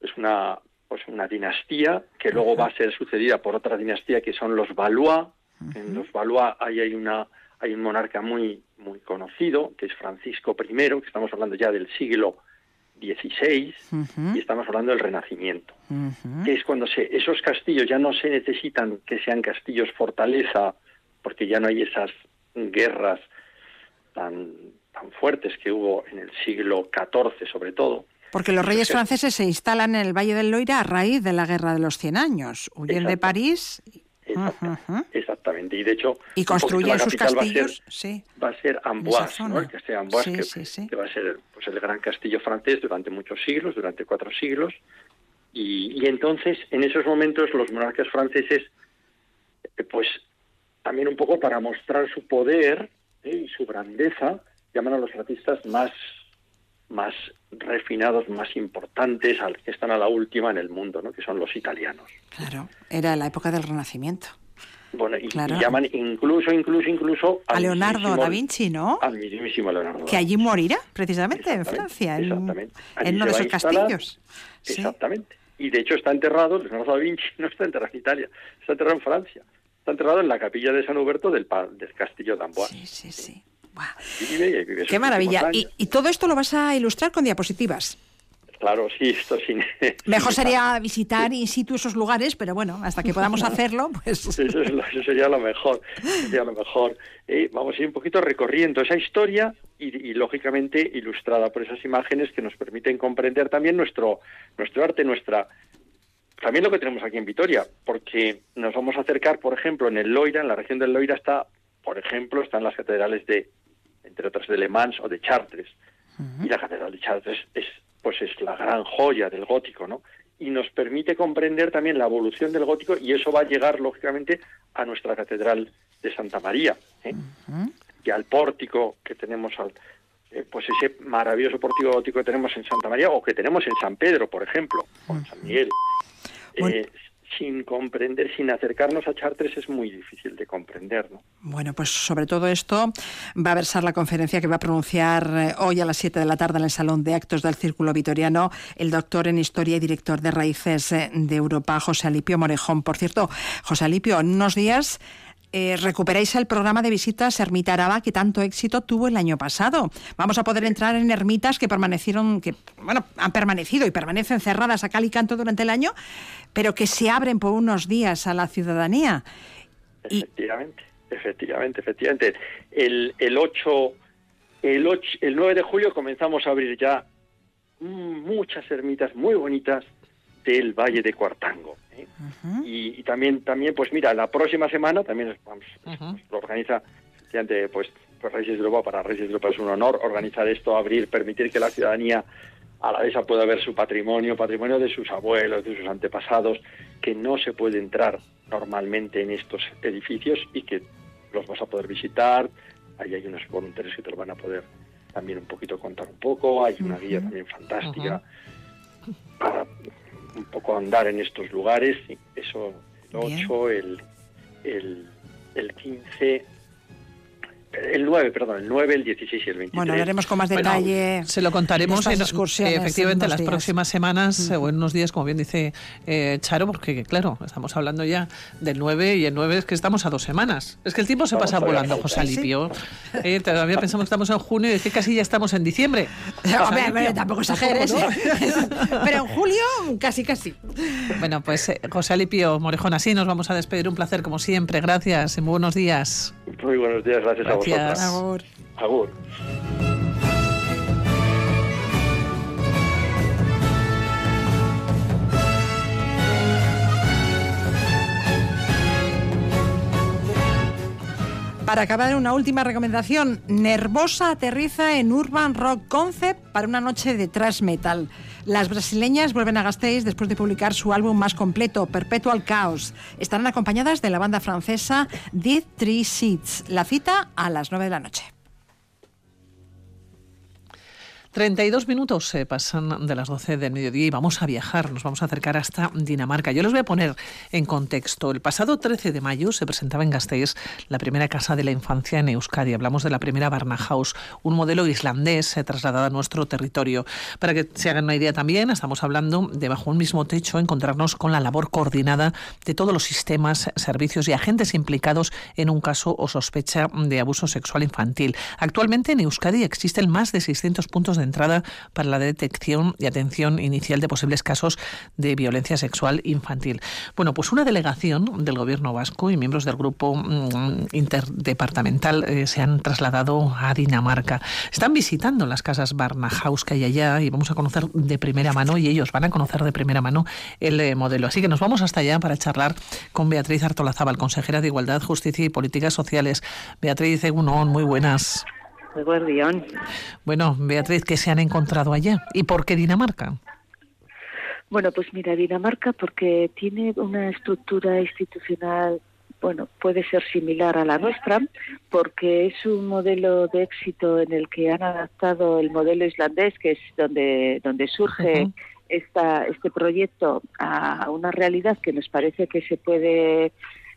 es una pues una dinastía que luego va a ser sucedida por otra dinastía que son los Valois. En los Valois ahí hay una hay un monarca muy muy conocido que es Francisco I, que estamos hablando ya del siglo XVI y estamos hablando del Renacimiento, que es cuando se, esos castillos ya no se necesitan que sean castillos fortaleza, porque ya no hay esas guerras tan tan fuertes que hubo en el siglo XIV sobre todo, Porque los reyes franceses se instalan en el Valle del Loira a raíz de la Guerra de los Cien Años. Huyen de Exactamente. Y de hecho, y construyen la sus capital va a ser- castillos. Sí. va a ser Amboise, ¿no? el castillo Amboise, Sí, que, sí, sí. que va a ser pues, el gran castillo francés durante muchos siglos, durante cuatro siglos. Y, y entonces, en esos momentos, los monarcas franceses, eh, pues también un poco para mostrar su poder ¿eh? y su grandeza, llaman a los artistas más, más refinados, más importantes, que están a la última en el mundo, ¿no? que son los italianos. Claro, era la época del Renacimiento. Bueno, y, y Claro. llaman incluso, incluso, incluso A Leonardo da Vinci, ¿no? Al mismísimo Leonardo. Que allí morirá, precisamente, en Francia, en, Exactamente. En uno de esos castillos. Sí. Exactamente. Y de hecho está enterrado, Leonardo da Vinci no está enterrado en Italia, está enterrado en Francia. Está enterrado en la capilla de San Huberto del, del castillo de Amboise. Sí, sí, sí. Qué maravilla. Y, todo esto lo vas a ilustrar con diapositivas. Claro, sí, esto sí. Mejor sería visitar in situ esos lugares, pero bueno, hasta que podamos hacerlo, pues... Eso, es lo- eso sería lo mejor. Sería lo mejor. Eh, vamos a ir un poquito recorriendo esa historia y, y, lógicamente ilustrada por esas imágenes que nos permiten comprender también nuestro, nuestro arte, nuestra también lo que tenemos aquí en Vitoria, porque nos vamos a acercar, por ejemplo, en el Loira, en la región del Loira está, por ejemplo, están las catedrales de, entre otras, de Le Mans o de Chartres. Y la catedral de Chartres es, pues es la gran joya del gótico, ¿no? Y nos permite comprender también la evolución del gótico y eso va a llegar, lógicamente, a nuestra catedral de Santa María, ¿eh? y al pórtico que tenemos al, eh, pues ese maravilloso pórtico gótico que tenemos en Santa María o que tenemos en San Pedro, por ejemplo, o en San Miguel. Eh, sin comprender, sin acercarnos a Chartres es muy difícil de comprender, ¿no? Bueno, pues sobre todo esto va a versar la conferencia que va a pronunciar eh, hoy a las 7 de la tarde en el Salón de Actos del Círculo Vitoriano el doctor en Historia y director de Raíces eh, de Europa, José Alipio Morejón. Por cierto, José Alipio, en unos días eh, recuperáis el programa de visitas Ermita Araba que tanto éxito tuvo el año pasado. Vamos a poder entrar en ermitas que permanecieron, que bueno, han permanecido y permanecen cerradas a cal y canto durante el año, pero que se abren por unos días a la ciudadanía. Efectivamente, efectivamente, efectivamente. El, el 8, el 8, el 9 de julio comenzamos a abrir ya muchas ermitas muy bonitas del Valle de Cuartango. ¿Eh? y, y también, también, pues mira, la próxima semana también vamos, lo organiza pues, pues Reyes de Europa, para Reyes de Europa es un honor organizar esto, abrir, permitir que la ciudadanía alavesa pueda ver su patrimonio, patrimonio de sus abuelos, de sus antepasados, que no se puede entrar normalmente en estos edificios y que los vas a poder visitar. Ahí hay unos voluntarios que te lo van a poder también un poquito contar un poco. Hay una guía también fantástica para un poco andar en estos lugares. Eso, el Bien. 8, el, el, el 15, el 9, perdón, el 9, el 16 y el 23. Bueno, veremos con más Bueno, detalle. Se lo contaremos en- excursiones efectivamente en las días. próximas semanas eh, o en unos días, como bien dice eh, Charo, porque claro, estamos hablando ya del 9 y el 9 es que estamos a dos semanas. Es que el tiempo se Vamos pasa volando, José Sí. Alipio. Eh, todavía pensamos que estamos en junio y es que casi ya estamos en diciembre. José Hombre, hombre, tampoco exageres. Pero en julio, casi, casi. Bueno, pues eh, José Alipio Morejón, así nos vamos a despedir. Un placer, como siempre. Gracias y muy buenos días. Muy buenos días, gracias, Gracias. a vosotras. Agur. Agur. Para acabar, una última recomendación. Nervosa aterriza en Urban Rock Concept para una noche de thrash metal. Las brasileñas vuelven a Gasteiz después de publicar su álbum más completo, Perpetual Chaos. Estarán acompañadas de la banda francesa Dead Three Seats. La cita a las 9 de la noche. 32 minutos se pasan de las 12 del mediodía y vamos a viajar, nos vamos a acercar hasta Dinamarca. Yo les voy a poner en contexto. El pasado 13 de mayo se presentaba en Gasteiz la primera casa de la infancia en Euskadi. Hablamos de la primera Barnahouse, un modelo islandés eh, trasladado a nuestro territorio. Para que se hagan una idea también, estamos hablando de bajo un mismo techo encontrarnos con la labor coordinada de todos los sistemas, servicios y agentes implicados en un caso o sospecha de abuso sexual infantil. Actualmente en Euskadi existen más de 600 puntos de entrada para la detección y atención inicial de posibles casos de violencia sexual infantil. Bueno, pues una delegación del gobierno vasco y miembros del grupo mm, interdepartamental eh, se han trasladado a Dinamarca. Están visitando las casas Barnahouse que hay allá y vamos a conocer de primera mano y ellos van a conocer de primera mano el eh, modelo. Así que nos vamos hasta allá para charlar con Beatriz Artolazábal, consejera de Igualdad, Justicia y Políticas Sociales. Beatriz Egunon, muy buenas. Bueno, Beatriz, ¿qué se han encontrado allá? ¿Y por qué Dinamarca? Bueno, pues mira, Dinamarca porque tiene una estructura institucional, bueno, puede ser similar a la nuestra, porque es un modelo de éxito en el que han adaptado el modelo islandés, que es donde, donde surge esta, este proyecto, a una realidad que nos parece que se puede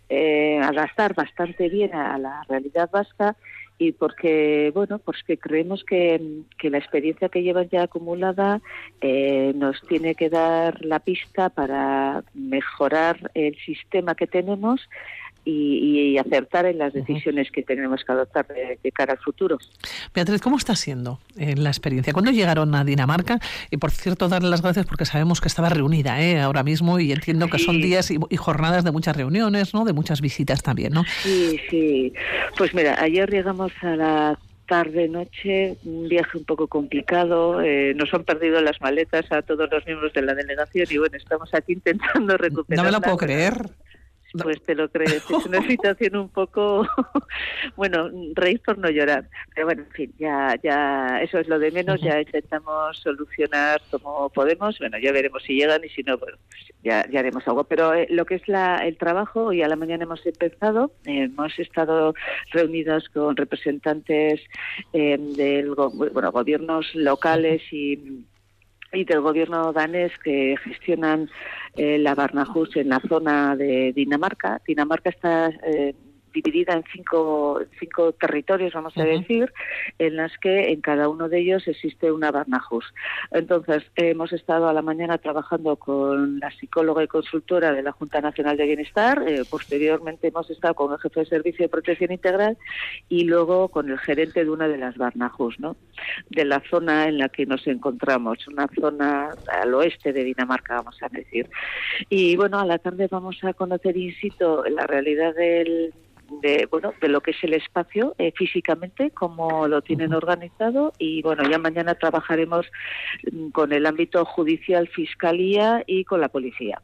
eh, adaptar bastante bien a la realidad vasca y porque bueno pues creemos que, que la experiencia que llevan ya acumulada eh, nos tiene que dar la pista para mejorar el sistema que tenemos y, y acertar en las decisiones que tenemos que adoptar de, de cara al futuro. Beatriz, ¿cómo está siendo eh, la experiencia? ¿Cuándo llegaron a Dinamarca? Y por cierto, darle las gracias porque sabemos que estaba reunida ¿eh? ahora mismo y entiendo que son días y, y jornadas de muchas reuniones, ¿no? De muchas visitas también, ¿no? Sí, sí. Pues mira, ayer llegamos a la tarde noche, un viaje un poco complicado, eh, nos han perdido las maletas a todos los miembros de la delegación y bueno, estamos aquí intentando recuperar. No me lo puedo creer. Pues te lo crees, es una situación un poco, bueno, reír por no llorar. Pero bueno, en fin, ya, ya, eso es lo de menos, ya intentamos solucionar como podemos. Bueno, ya veremos si llegan y si no, bueno, pues ya, ya haremos algo. Pero eh, lo que es la, el trabajo, hoy a la mañana hemos empezado, eh, hemos estado reunidos con representantes eh, del, bueno, gobiernos locales y y del gobierno danés que gestionan eh, la Barnahus en la zona de Dinamarca. Dinamarca está eh, dividida en cinco, cinco territorios, vamos a decir, en las que en cada uno de ellos existe una Barnahus. Entonces, hemos estado a la mañana trabajando con la psicóloga y consultora de la Junta Nacional de Bienestar, eh, posteriormente hemos estado con el jefe de Servicio de Protección Integral y luego con el gerente de una de las Barnahus, ¿no? de la zona en la que nos encontramos, una zona al oeste de Dinamarca, vamos a decir. Y bueno, a la tarde vamos a conocer in situ la realidad del de bueno de lo que es el espacio eh, físicamente cómo lo tienen organizado. Y bueno ya mañana trabajaremos mm, con el ámbito judicial fiscalía y con la policía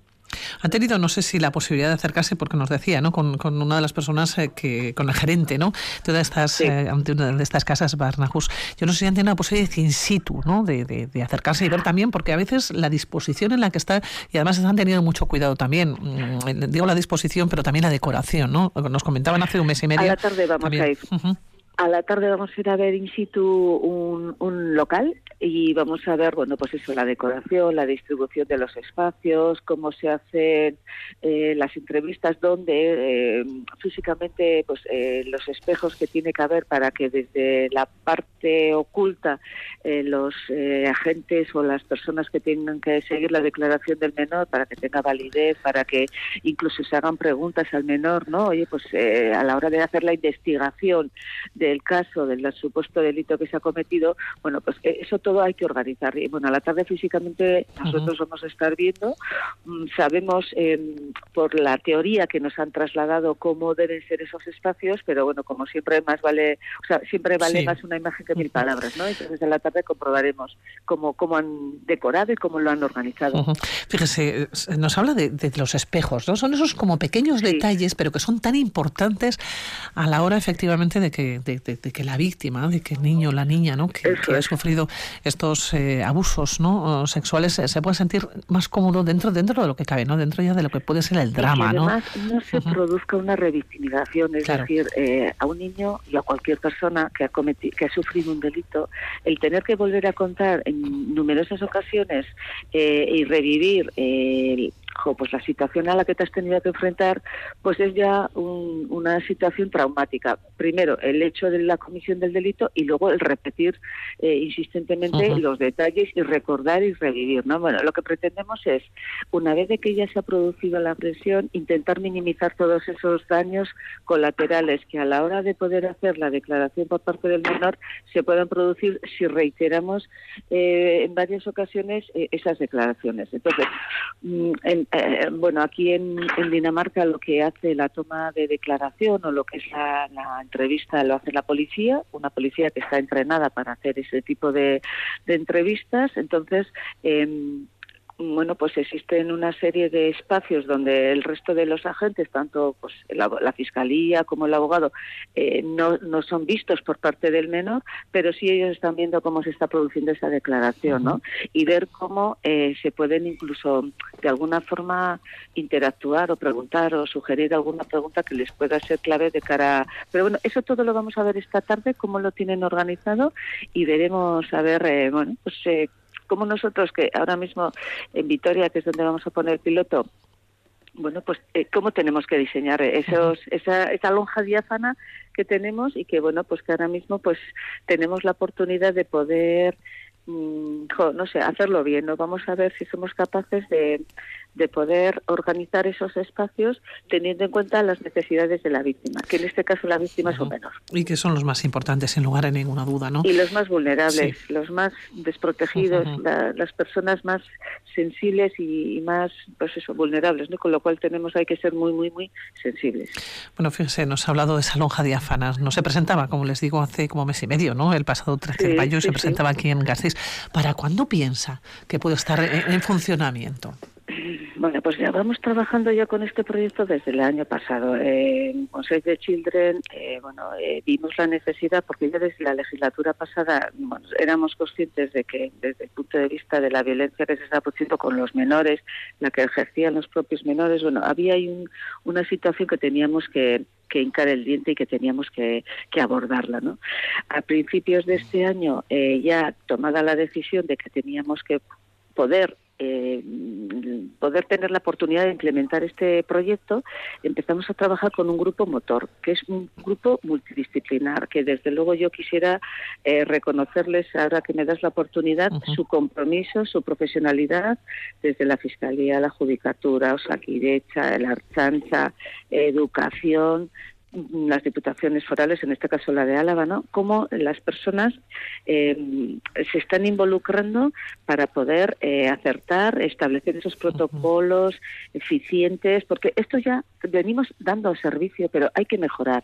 ha tenido, no sé si la posibilidad de acercarse, porque nos decía, ¿no? Con, con una de las personas eh, que, con el gerente, ¿no? De todas estas, eh, una de estas casas Barnahus. Yo no sé si han tenido la posibilidad in situ, ¿no? De, de, de, acercarse y ver también, porque a veces la disposición en la que está, y además han tenido mucho cuidado también, mm, digo la disposición, pero también la decoración, ¿no? Nos comentaban hace un mes y medio. A la tarde vamos también. a ir. Uh -huh. A la tarde vamos a ir a ver in situ un, un local y vamos a ver, bueno, pues eso, la decoración, la distribución de los espacios, cómo se hacen eh, las entrevistas, donde eh, físicamente, pues eh, los espejos que tiene que haber para que desde la parte oculta eh, los eh, agentes o las personas que tengan que seguir la declaración del menor, para que tenga validez, para que incluso se hagan preguntas al menor, ¿no? Oye, pues eh, a la hora de hacer la investigación del caso, del supuesto delito que se ha cometido, bueno, pues eh, eso todo hay que organizar. Y bueno, a la tarde físicamente nosotros uh -huh. vamos a estar viendo, mm, sabemos eh, por la teoría que nos han trasladado cómo deben ser esos espacios, pero bueno, como siempre más vale, o sea, siempre vale Sí. más una imagen que mil palabras, ¿no? Entonces a la tarde comprobaremos cómo, cómo han decorado y cómo lo han organizado. Ujú. Fíjese, eh, nos habla de, de los espejos, ¿no? Son esos como pequeños detalles, pero que son tan importantes a la hora efectivamente de que, de, de- de que la víctima, de que el niño o la niña, ¿no? Que, que ha sufrido estos eh, abusos, ¿no? Sexuales, eh, se pueda sentir más cómodo dentro, dentro de lo que cabe, ¿no? Dentro ya de lo que puede ser el drama, que ¿no? además no, se produzca una revictimización, es Claro. decir, eh, a un niño y a cualquier persona que ha cometido, que ha sufrido un delito, el tener que volver a contar en numerosas ocasiones eh, y revivir eh, jo, pues la situación a la que te has tenido que enfrentar, pues es ya un- una situación traumática. Primero, el hecho de la comisión del delito y luego el repetir eh, insistentemente los detalles y recordar y revivir. ¿no? Bueno, lo que pretendemos es, una vez de que ya se ha producido la agresión, intentar minimizar todos esos daños colaterales que a la hora de poder hacer la declaración por parte del menor se puedan producir si reiteramos eh, en varias ocasiones eh, esas declaraciones. Entonces, mm, en- eh, bueno, aquí en, Dinamarca lo que hace la toma de declaración o lo que es la, entrevista lo hace la policía, una policía que está entrenada para hacer ese tipo de, de entrevistas. Entonces, em, bueno, pues existen una serie de espacios donde el resto de los agentes, tanto pues la, la fiscalía como el abogado, eh, no, no son vistos por parte del menor, pero sí ellos están viendo cómo se está produciendo esa declaración, ¿no? Y ver cómo eh, se pueden incluso de alguna forma interactuar o preguntar o sugerir alguna pregunta que les pueda ser clave de cara. a- Pero bueno, eso todo lo vamos a ver esta tarde, cómo lo tienen organizado y veremos a ver, eh, bueno, pues eh, como nosotros que ahora mismo en Vitoria, que es donde vamos a poner piloto, bueno, pues eh, cómo tenemos que diseñar esos, esa, esa lonja diáfana que tenemos y que bueno, pues que ahora mismo pues tenemos la oportunidad de poder mm, no sé, hacerlo bien, ¿no? Vamos a ver si somos capaces de, de poder organizar esos espacios teniendo en cuenta las necesidades de la víctima, que en este caso la víctima es un menor. Y que son los más importantes, sin lugar a ninguna duda, ¿no? Y los más vulnerables, los más desprotegidos, la- las personas más sensibles y, y más, pues eso, vulnerables, ¿no? Con lo cual tenemos, hay que ser muy, muy, muy sensibles. Bueno, fíjese, nos ha hablado de esa lonja diáfana. No se presentaba, como les digo, hace como mes y medio, ¿no? El pasado 13 de Sí, mayo sí, se presentaba aquí en Gasteiz. ¿Para cuándo piensa que puede estar en, en funcionamiento? Bueno, pues ya vamos trabajando ya con este proyecto desde el año pasado. Eh, en Save the Children, eh, bueno, eh, vimos la necesidad, porque ya desde la legislatura pasada éramos conscientes de que desde el punto de vista de la violencia que se está produciendo con los menores, la que ejercían los propios menores, bueno, había ahí un- una situación que teníamos que que hincar el diente y que teníamos que, que abordarla. ¿no? A principios de este año, eh, ya tomada la decisión de que teníamos que poder eh, poder tener la oportunidad de implementar este proyecto, empezamos a trabajar con un grupo motor, que es un grupo multidisciplinar, que desde luego yo quisiera eh, reconocerles, ahora que me das la oportunidad, su compromiso, su profesionalidad, desde la Fiscalía, la Judicatura, Osaquidecha, la Archancha, Educación, las diputaciones forales, en este caso la de Álava, ¿no? Cómo las personas eh, se están involucrando para poder eh, acertar, establecer esos protocolos eficientes, porque esto ya venimos dando servicio, pero hay que mejorar.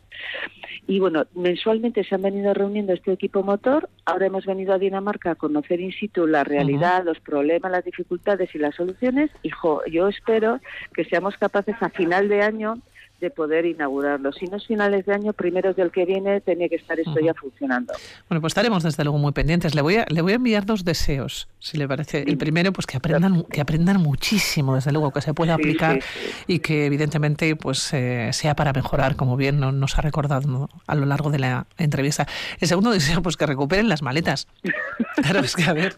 Y bueno, mensualmente se han venido reuniendo este equipo motor, ahora hemos venido a Dinamarca a conocer in situ la realidad, los problemas, las dificultades y las soluciones. Y jo, yo espero que seamos capaces a final de año de poder inaugurarlo. Si no es finales de año, primeros del que viene, tenía que estar esto ya funcionando. Bueno, pues estaremos desde luego muy pendientes. Le voy a, le voy a enviar dos deseos, si le parece. El primero, pues que aprendan, que aprendan muchísimo, desde luego, que se pueda Sí, aplicar sí, y que evidentemente pues eh, sea para mejorar, como bien no- nos ha recordado ¿no? a lo largo de la entrevista. El segundo deseo, pues que recuperen las maletas. Claro, es que a ver.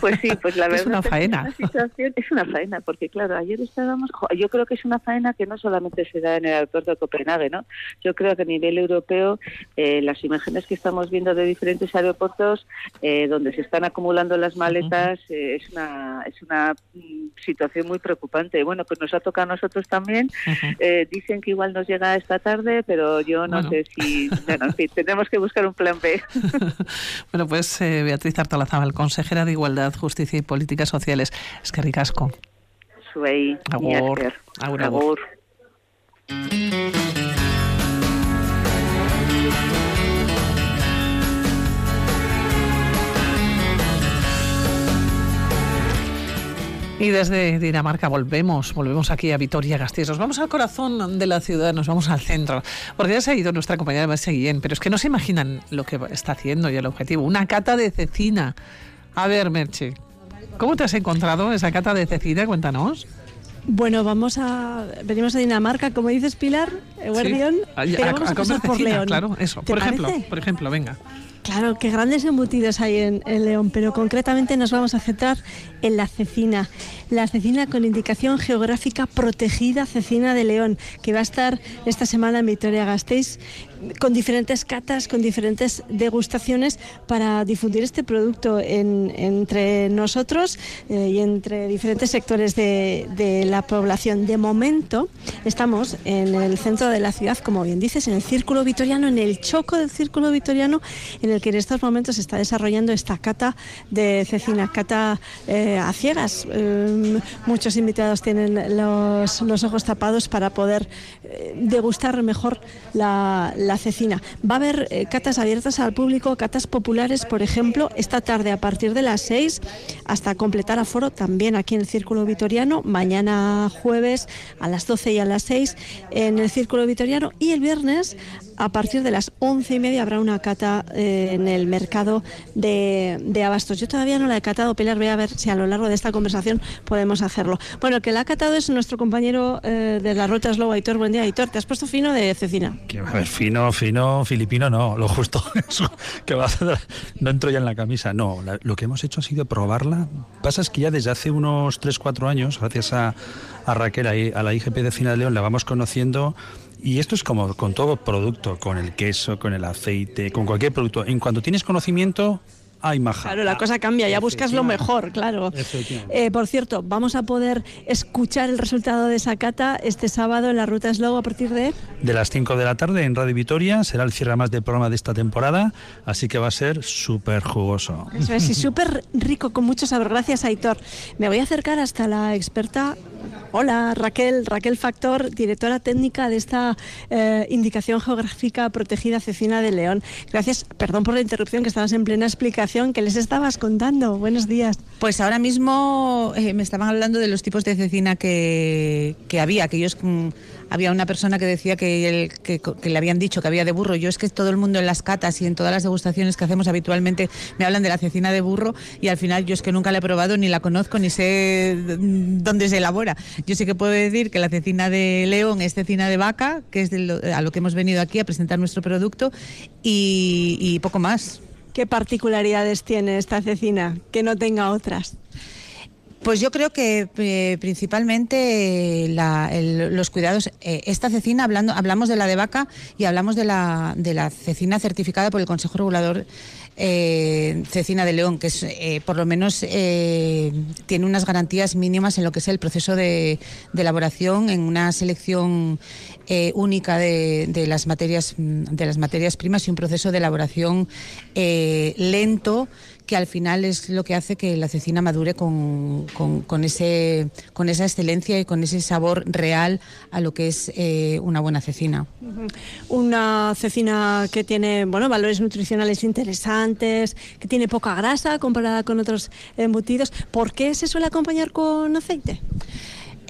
Pues sí, pues la Es verdad una que faena. Es una, es una faena, porque claro, ayer estábamos, yo creo que es una faena que no solamente se da en el aeropuerto de Copenhague, ¿no? Yo creo que a nivel europeo eh, las imágenes que estamos viendo de diferentes aeropuertos eh, donde se están acumulando las maletas eh, es una es una mm, situación muy preocupante. Bueno, pues nos ha tocado a nosotros también. Eh, dicen que igual nos llega esta tarde, pero yo no Bueno. sé si, bueno, en fin, tenemos que buscar un plan B. Bueno, pues eh, Beatriz Artolazábal, consejera de Igualdad, Justicia y Políticas Sociales. Es que ricasco. Zuei, Agur. Agur, agur. Agur. Y desde Dinamarca volvemos, volvemos aquí a Vitoria-Gasteiz. Nos vamos al corazón de la ciudad, nos vamos al centro. Porque ya se ha ido nuestra compañera Merce Guillén, pero es que no se imaginan lo que está haciendo y el objetivo. Una cata de cecina. A ver, Merche, ¿cómo te has encontrado esa cata de cecina? Cuéntanos. Bueno, vamos a. Venimos a Dinamarca, como dices Pilar, Guardión, Sí. A- pero a- vamos a a, comer pasar por León. Claro, eso. ¿Te Por ejemplo, por ejemplo, venga. Claro, qué grandes embutidos hay en, en León, pero concretamente nos vamos a centrar en la cecina. La cecina con indicación geográfica protegida Cecina de León, que va a estar esta semana en Vitoria-Gasteiz con diferentes catas, con diferentes degustaciones para difundir este producto en- entre nosotros eh, y entre diferentes sectores de, la población. De momento estamos en el centro de la ciudad, como bien dices, en el Círculo Vitoriano, en el choco del Círculo Vitoriano, en el que en estos momentos se está desarrollando esta cata de cecina, cata eh, a ciegas. Eh, muchos invitados tienen los, los ojos tapados para poder degustar mejor la, la cecina. Va a haber eh, catas abiertas al público, catas populares, por ejemplo, esta tarde a partir de las 6 hasta completar aforo también aquí en el Círculo Vitoriano, mañana jueves a las 12 y a las 6 en el Círculo Vitoriano y el viernes a partir de las once y media habrá una cata eh, en el mercado de, abastos. Yo todavía no la he catado, Pilar, voy a ver si a lo largo de esta conversación podemos hacerlo. Bueno, el que la ha catado es nuestro compañero eh, de la Ruta Slow, Aitor. Buen día, Aitor. ¿Te has puesto fino de cecina? A ver, fino, fino, filipino, no, lo justo. Eso, que va a- no entro ya en la camisa. No, lo que hemos hecho ha sido probarla. Pasa es que ya desde hace unos 3-4 años, gracias a, a Raquel, ahí, a la IGP de Cina de León, la vamos conociendo. Y esto es como con todo producto, con el queso, con el aceite, con cualquier producto. En cuanto tienes conocimiento, hay maja. Claro, la cosa cambia, ya buscas lo mejor, claro. Eh, por cierto, vamos a poder escuchar el resultado de esa cata este sábado en la Ruta Slow a partir de... De las 5 de la tarde en Radio Vitoria será el cierre más del programa de esta temporada, así que va a ser súper jugoso. Eso es, y súper rico, con mucho sabor. Gracias, Aitor. Me voy a acercar hasta la experta. Hola, Raquel, Raquel Factor, directora técnica de esta eh, indicación geográfica protegida Cecina de León. Gracias, perdón por la interrupción, que estabas en plena explicación. Que les estabas contando? Buenos días. Pues ahora mismo eh, me estaban hablando de los tipos de cecina que, que había, que ellos mm, había una persona que decía que, que, le habían dicho que había de burro. Yo es que todo el mundo en las catas y en todas las degustaciones que hacemos habitualmente me hablan de la cecina de burro y al final yo es que nunca la he probado, ni la conozco, ni sé mm, dónde se elabora. Yo sí que puedo decir que la cecina de león es cecina de vaca, que es de lo- a lo que hemos venido aquí a presentar nuestro producto y poco más. ¿Qué particularidades tiene esta cecina que no tenga otras? Pues yo creo que eh, principalmente los cuidados. eh, esta cecina, hablando, hablamos de la de vaca y hablamos de la, de la cecina certificada por el Consejo Regulador eh, Cecina de León, que es eh, por lo menos eh, tiene unas garantías mínimas en lo que es el proceso de, de elaboración, en una selección eh, única de, de las materias de las materias primas y un proceso de elaboración eh, lento que al final es lo que hace que la cecina madure con, con- ese, con esa excelencia y con ese sabor real a lo que es eh, una buena cecina. Una cecina que tiene bueno, valores nutricionales interesantes, que tiene poca grasa comparada con otros embutidos. ¿Por qué se suele acompañar con aceite?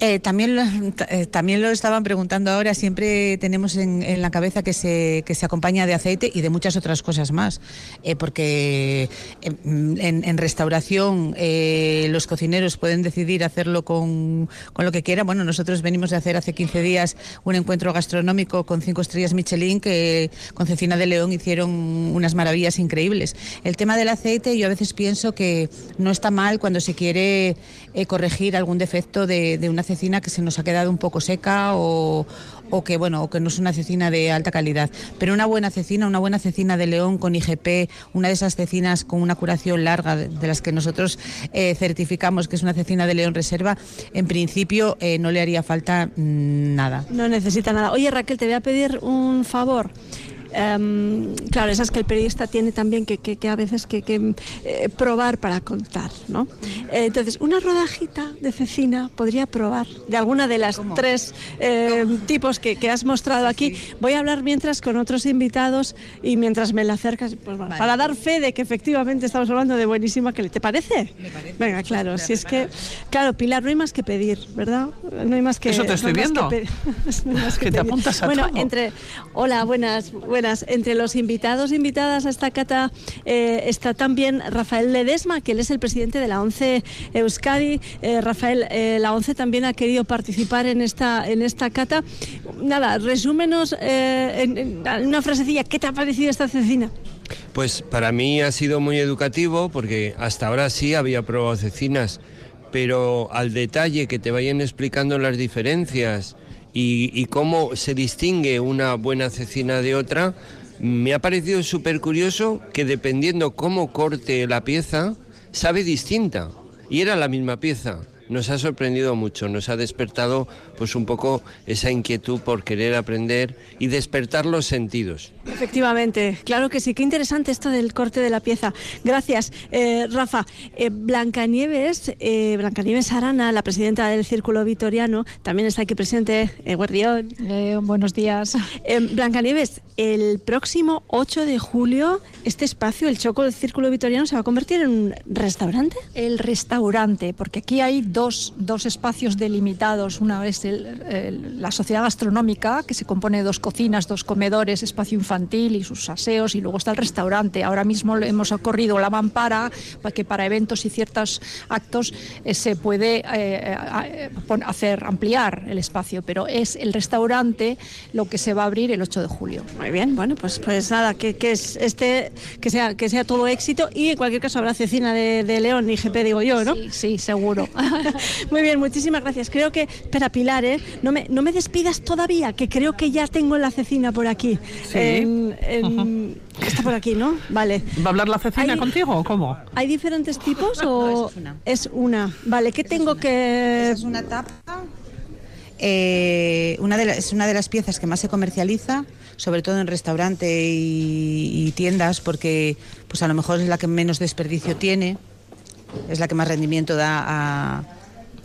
Eh, también, lo, eh, también lo estaban preguntando ahora, siempre tenemos en, en la cabeza que se, que se acompaña de aceite y de muchas otras cosas más, eh, porque en, en restauración eh, los cocineros pueden decidir hacerlo con, con lo que quieran. Bueno, nosotros venimos de hacer hace 15 días un encuentro gastronómico con cinco estrellas Michelin que con Cecina de León hicieron unas maravillas increíbles. El tema del aceite yo a veces pienso que no está mal cuando se quiere eh, corregir algún defecto de, de una cecina que se nos ha quedado un poco seca o, o que bueno o que no es una cecina de alta calidad. Pero una buena cecina, una buena cecina de León con IGP, una de esas cecinas con una curación larga de, las que nosotros eh, certificamos que es una cecina de León Reserva, en principio eh, no le haría falta mm, nada. No necesita nada. Oye, Raquel, te voy a pedir un favor. Em, claro, esas que el periodista tiene también que, que- que a veces que, que, eh, probar para contar, ¿no? Eh, entonces, una rodajita de cecina podría probar de alguna de las tres eh, tipos que, que has mostrado aquí. Voy a hablar mientras con otros invitados y mientras me la acercas, pues, bueno, para dar fe de que efectivamente estamos hablando de buenísima que ¿Te parece? Venga, claro, si es que, claro, Pilar, no hay más que pedir, ¿verdad? No hay más que Eso te estoy no viendo. que no Que te pedir. apuntas a bueno, todo. entre hola, buenas, buenas. Entre los invitados, invitadas a esta cata eh, está también Rafael Ledesma, que él es el presidente de la ONCE Euskadi. Eh, Rafael, eh, la ONCE también ha querido participar en esta en esta cata. Nada, resúmenos eh, en, en una frasecilla, ¿qué te ha parecido esta cecina? Pues para mí ha sido muy educativo porque hasta ahora sí había probado cecinas, pero al detalle que te vayan explicando las diferencias y, cómo se distingue una buena cecina de otra, me ha parecido súper curioso que dependiendo cómo corte la pieza, sabe distinta. Y era la misma pieza. Nos ha sorprendido mucho, nos ha despertado pues un poco esa inquietud por querer aprender y despertar los sentidos. Efectivamente, claro que sí. Qué interesante esto del corte de la pieza. Gracias, eh, Rafa. Eh, Blancanieves, eh, Blancanieves Arana, la presidenta del Círculo Vitoriano, también está aquí presente. Eh, Guardión. buenos días. Blancanieves, el próximo 8 de julio, este espacio, el Choco del Círculo Vitoriano, se va a convertir en un restaurante. El restaurante, porque aquí hay dos, dos espacios delimitados. Una es el- el- la sociedad gastronómica, que se compone de dos cocinas, dos comedores, espacio infantil y sus aseos, y luego está el restaurante. Ahora mismo le hemos corrido la mampara para que para eventos y ciertos actos eh, se puede eh, eh, hacer ampliar el espacio, pero es el restaurante lo que se va a abrir el 8 de julio. Muy bien, bueno, pues, pues nada, que, que es este, que sea, que sea todo éxito y en cualquier caso habrá cecina de, de León y GP, digo yo, ¿no? Sí, sí, seguro. Muy bien, muchísimas gracias. Creo que, espera, Pilar, ¿eh? no, me, no me despidas todavía, que creo que ya tengo la cecina por aquí. Sí. En- en- Está por aquí, ¿no? Vale. ¿Va a hablar la cecina Hay- contigo o cómo? ¿Hay diferentes tipos o es una? Vale, ¿qué tengo que...? es una tapa. Eh, una de la- es una de las piezas que más se comercializa, sobre todo en restaurante y, y tiendas, porque pues a lo mejor es la que menos desperdicio tiene, es la que más rendimiento da a...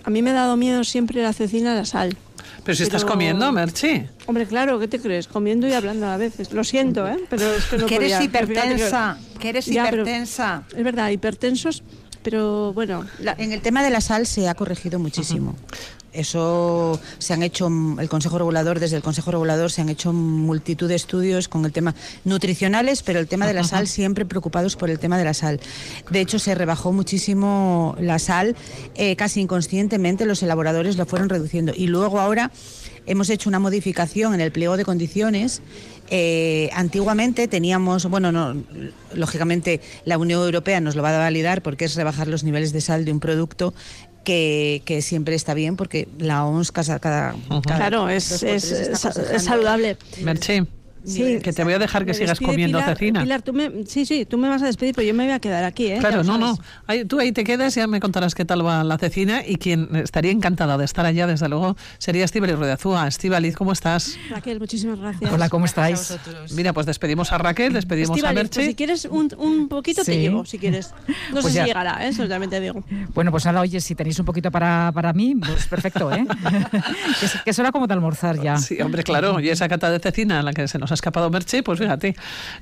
A mí me ha dado miedo siempre la cecina a la sal. Pero si estás comiendo, Merchi. Hombre, claro, ¿qué te crees? Comiendo y hablando a veces. Lo siento, ¿eh? Pero es que no Que eres hipertensa, que eres Ya, pero- hipertensa. es verdad, hipertensos, pero bueno... En el tema de la sal se ha corregido muchísimo. Eso se han hecho, el Consejo Regulador, desde el Consejo Regulador se han hecho multitud de estudios con el tema nutricionales, pero el tema de la sal siempre preocupados por el tema de la sal. De hecho, se rebajó muchísimo la sal, eh, casi inconscientemente los elaboradores lo fueron reduciendo. Y luego ahora hemos hecho una modificación en el pliego de condiciones. Eh, antiguamente teníamos, bueno, no, lógicamente la Unión Europea nos lo va a validar porque es rebajar los niveles de sal de un producto que, que siempre está bien porque la OMS cada, cada, cada Claro, es, es, es- saludable. Merche, Sí, que te voy a dejar que sigas comiendo Pilar. cecina. Pilar, tú me, sí, sí, tú me vas a despedir, pero yo me voy a quedar aquí, ¿eh? Claro, no, no. Ahí- tú ahí te quedas, ya me contarás qué tal va la cecina y quien estaría encantada de estar allá, desde luego, sería Estíbaliz Ruedazúa. Estíbaliz, ¿cómo estás? Raquel, muchísimas gracias. Hola, ¿cómo estáis? Mira, pues despedimos a Raquel, despedimos a Estíbaliz, Merche. pues si quieres un, un poquito te Sí. llevo, si quieres. No Pues sé ya. si llegará, ¿eh? eso también te digo. Bueno, pues nada, oye, si tenéis un poquito para, para mí, pues perfecto, ¿eh? que, que hora como de almorzar ya. Sí, hombre, claro. Y esa cata de cecina en la que se nos ha escapado Merche, pues fíjate,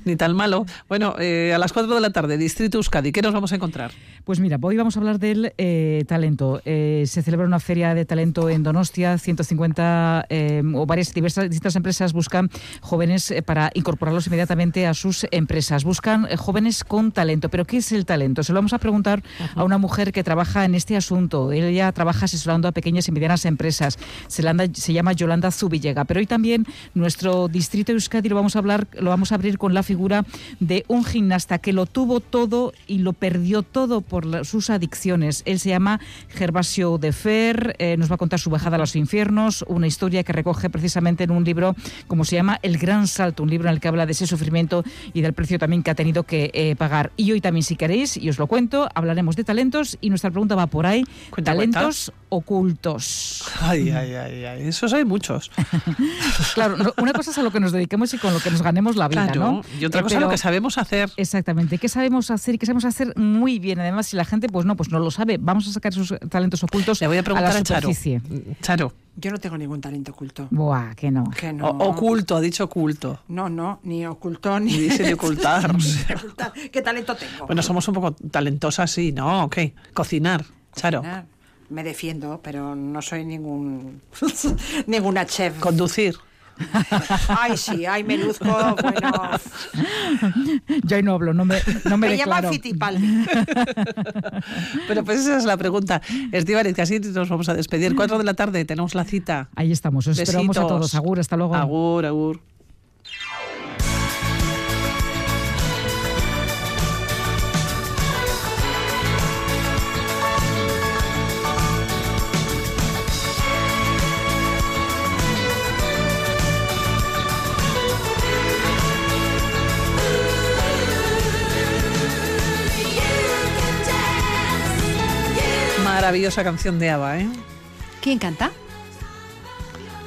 ni tan malo. Bueno, eh, a las 4 de la tarde, Distrito Euskadi, ¿qué nos vamos a encontrar? Pues mira, hoy vamos a hablar del eh, talento. Eh, se celebra una feria de talento en Donostia, 150 eh, o varias diversas distintas empresas buscan jóvenes para incorporarlos inmediatamente a sus empresas. Buscan jóvenes con talento. Pero ¿qué es el talento? Se lo vamos a preguntar a una mujer que trabaja en este asunto. Ella trabaja asesorando a pequeñas y medianas empresas. Se llama Yolanda Zubillega. Pero hoy también nuestro distrito Euskadi lo vamos a hablar, lo vamos a abrir con la figura de un gimnasta que lo tuvo todo y lo perdió todo por la- sus adicciones. Él se llama Gervasio de Fer, eh, nos va a contar su bajada a los infiernos, una historia que recoge precisamente en un libro como se llama El Gran Salto, un libro en el que habla de ese sufrimiento y del precio también que ha tenido que eh, pagar. Y hoy también, si queréis, y os lo cuento, hablaremos de talentos y nuestra pregunta va por ahí, Cuenta, talentos ocultos. Ay, ay, ay, ay, esos hay muchos. Claro, una cosa es a lo que nos dediquemos y con lo que nos ganemos la vida, Claro, ¿no? y otra Eh, cosa pero- lo que sabemos hacer. Exactamente, ¿qué sabemos hacer y qué sabemos hacer muy bien? Además, si la gente pues no, pues no lo sabe, vamos a sacar sus talentos ocultos Le voy a preguntar la a, Charo. superficie. Charo. Yo no tengo ningún talento oculto. Buah, que no. Que no. O- oculto, ha dicho oculto. No, no, ni oculto ni. Ni dice de ocultar. Ni ocultar. ¿Qué talento tengo? Bueno, somos un poco talentosas, sí, ¿no? Ok. Cocinar, Charo. Cocinar. Me defiendo, pero no soy ningún ninguna chef. Conducir. Ay, sí, ay, me luzco, bueno. Yo ahí no hablo, no me, no me, Me llaman declaro. Fittipaldi. Pero pues esa es la pregunta. Estíbaliz, así nos vamos a despedir. Cuatro de la tarde tenemos la cita. Ahí estamos, os esperamos a todos. Agur, hasta luego. Agur, agur. Maravillosa canción de ABBA, ¿eh? ¿Quién canta?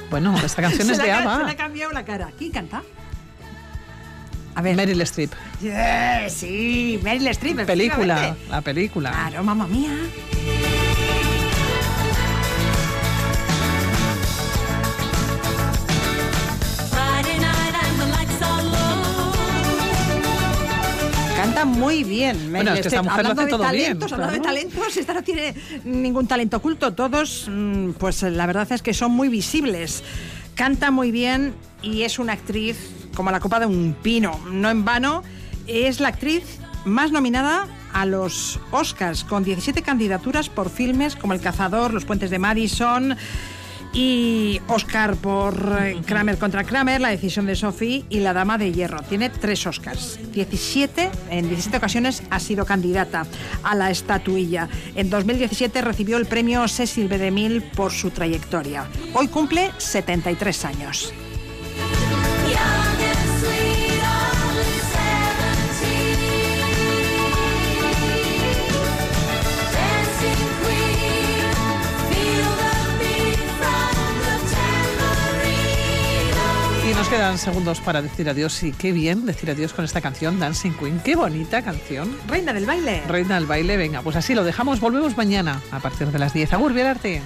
Bueno, esta canción es de Se le ABBA. ha cambiado la cara. ¿Quién canta? A ver. Meryl Streep. Yeah, sí, Meryl Streep. Película, la película. Claro, mamá mía. Canta muy bien. Bueno, es que esta Streep. mujer lo hablando hace de todo bien, talentos, hablando de talentos, esta no tiene ningún talento oculto. Todos, mm, pues la verdad es que son muy visibles. Canta muy bien y es una actriz como la copa de un pino. No en vano, es la actriz más nominada a los Oscars, con 17 candidaturas por filmes como El Cazador, Los Puentes de Madison y Oscar por eh, Kramer contra Kramer, La decisión de Sophie y La Dama de Hierro. Tiene tres Oscars. 17, en 17 ocasiones ha sido candidata a la estatuilla. En 2017 recibió el premio Cecil B. DeMille por su trayectoria. Hoy cumple 73 años. Y nos quedan segundos para decir adiós. Y qué bien decir adiós con esta canción, Dancing Queen. Qué bonita canción. Reina del baile. Reina del baile. Venga, pues así lo dejamos. Volvemos mañana a partir de las 10. Agur, Arte.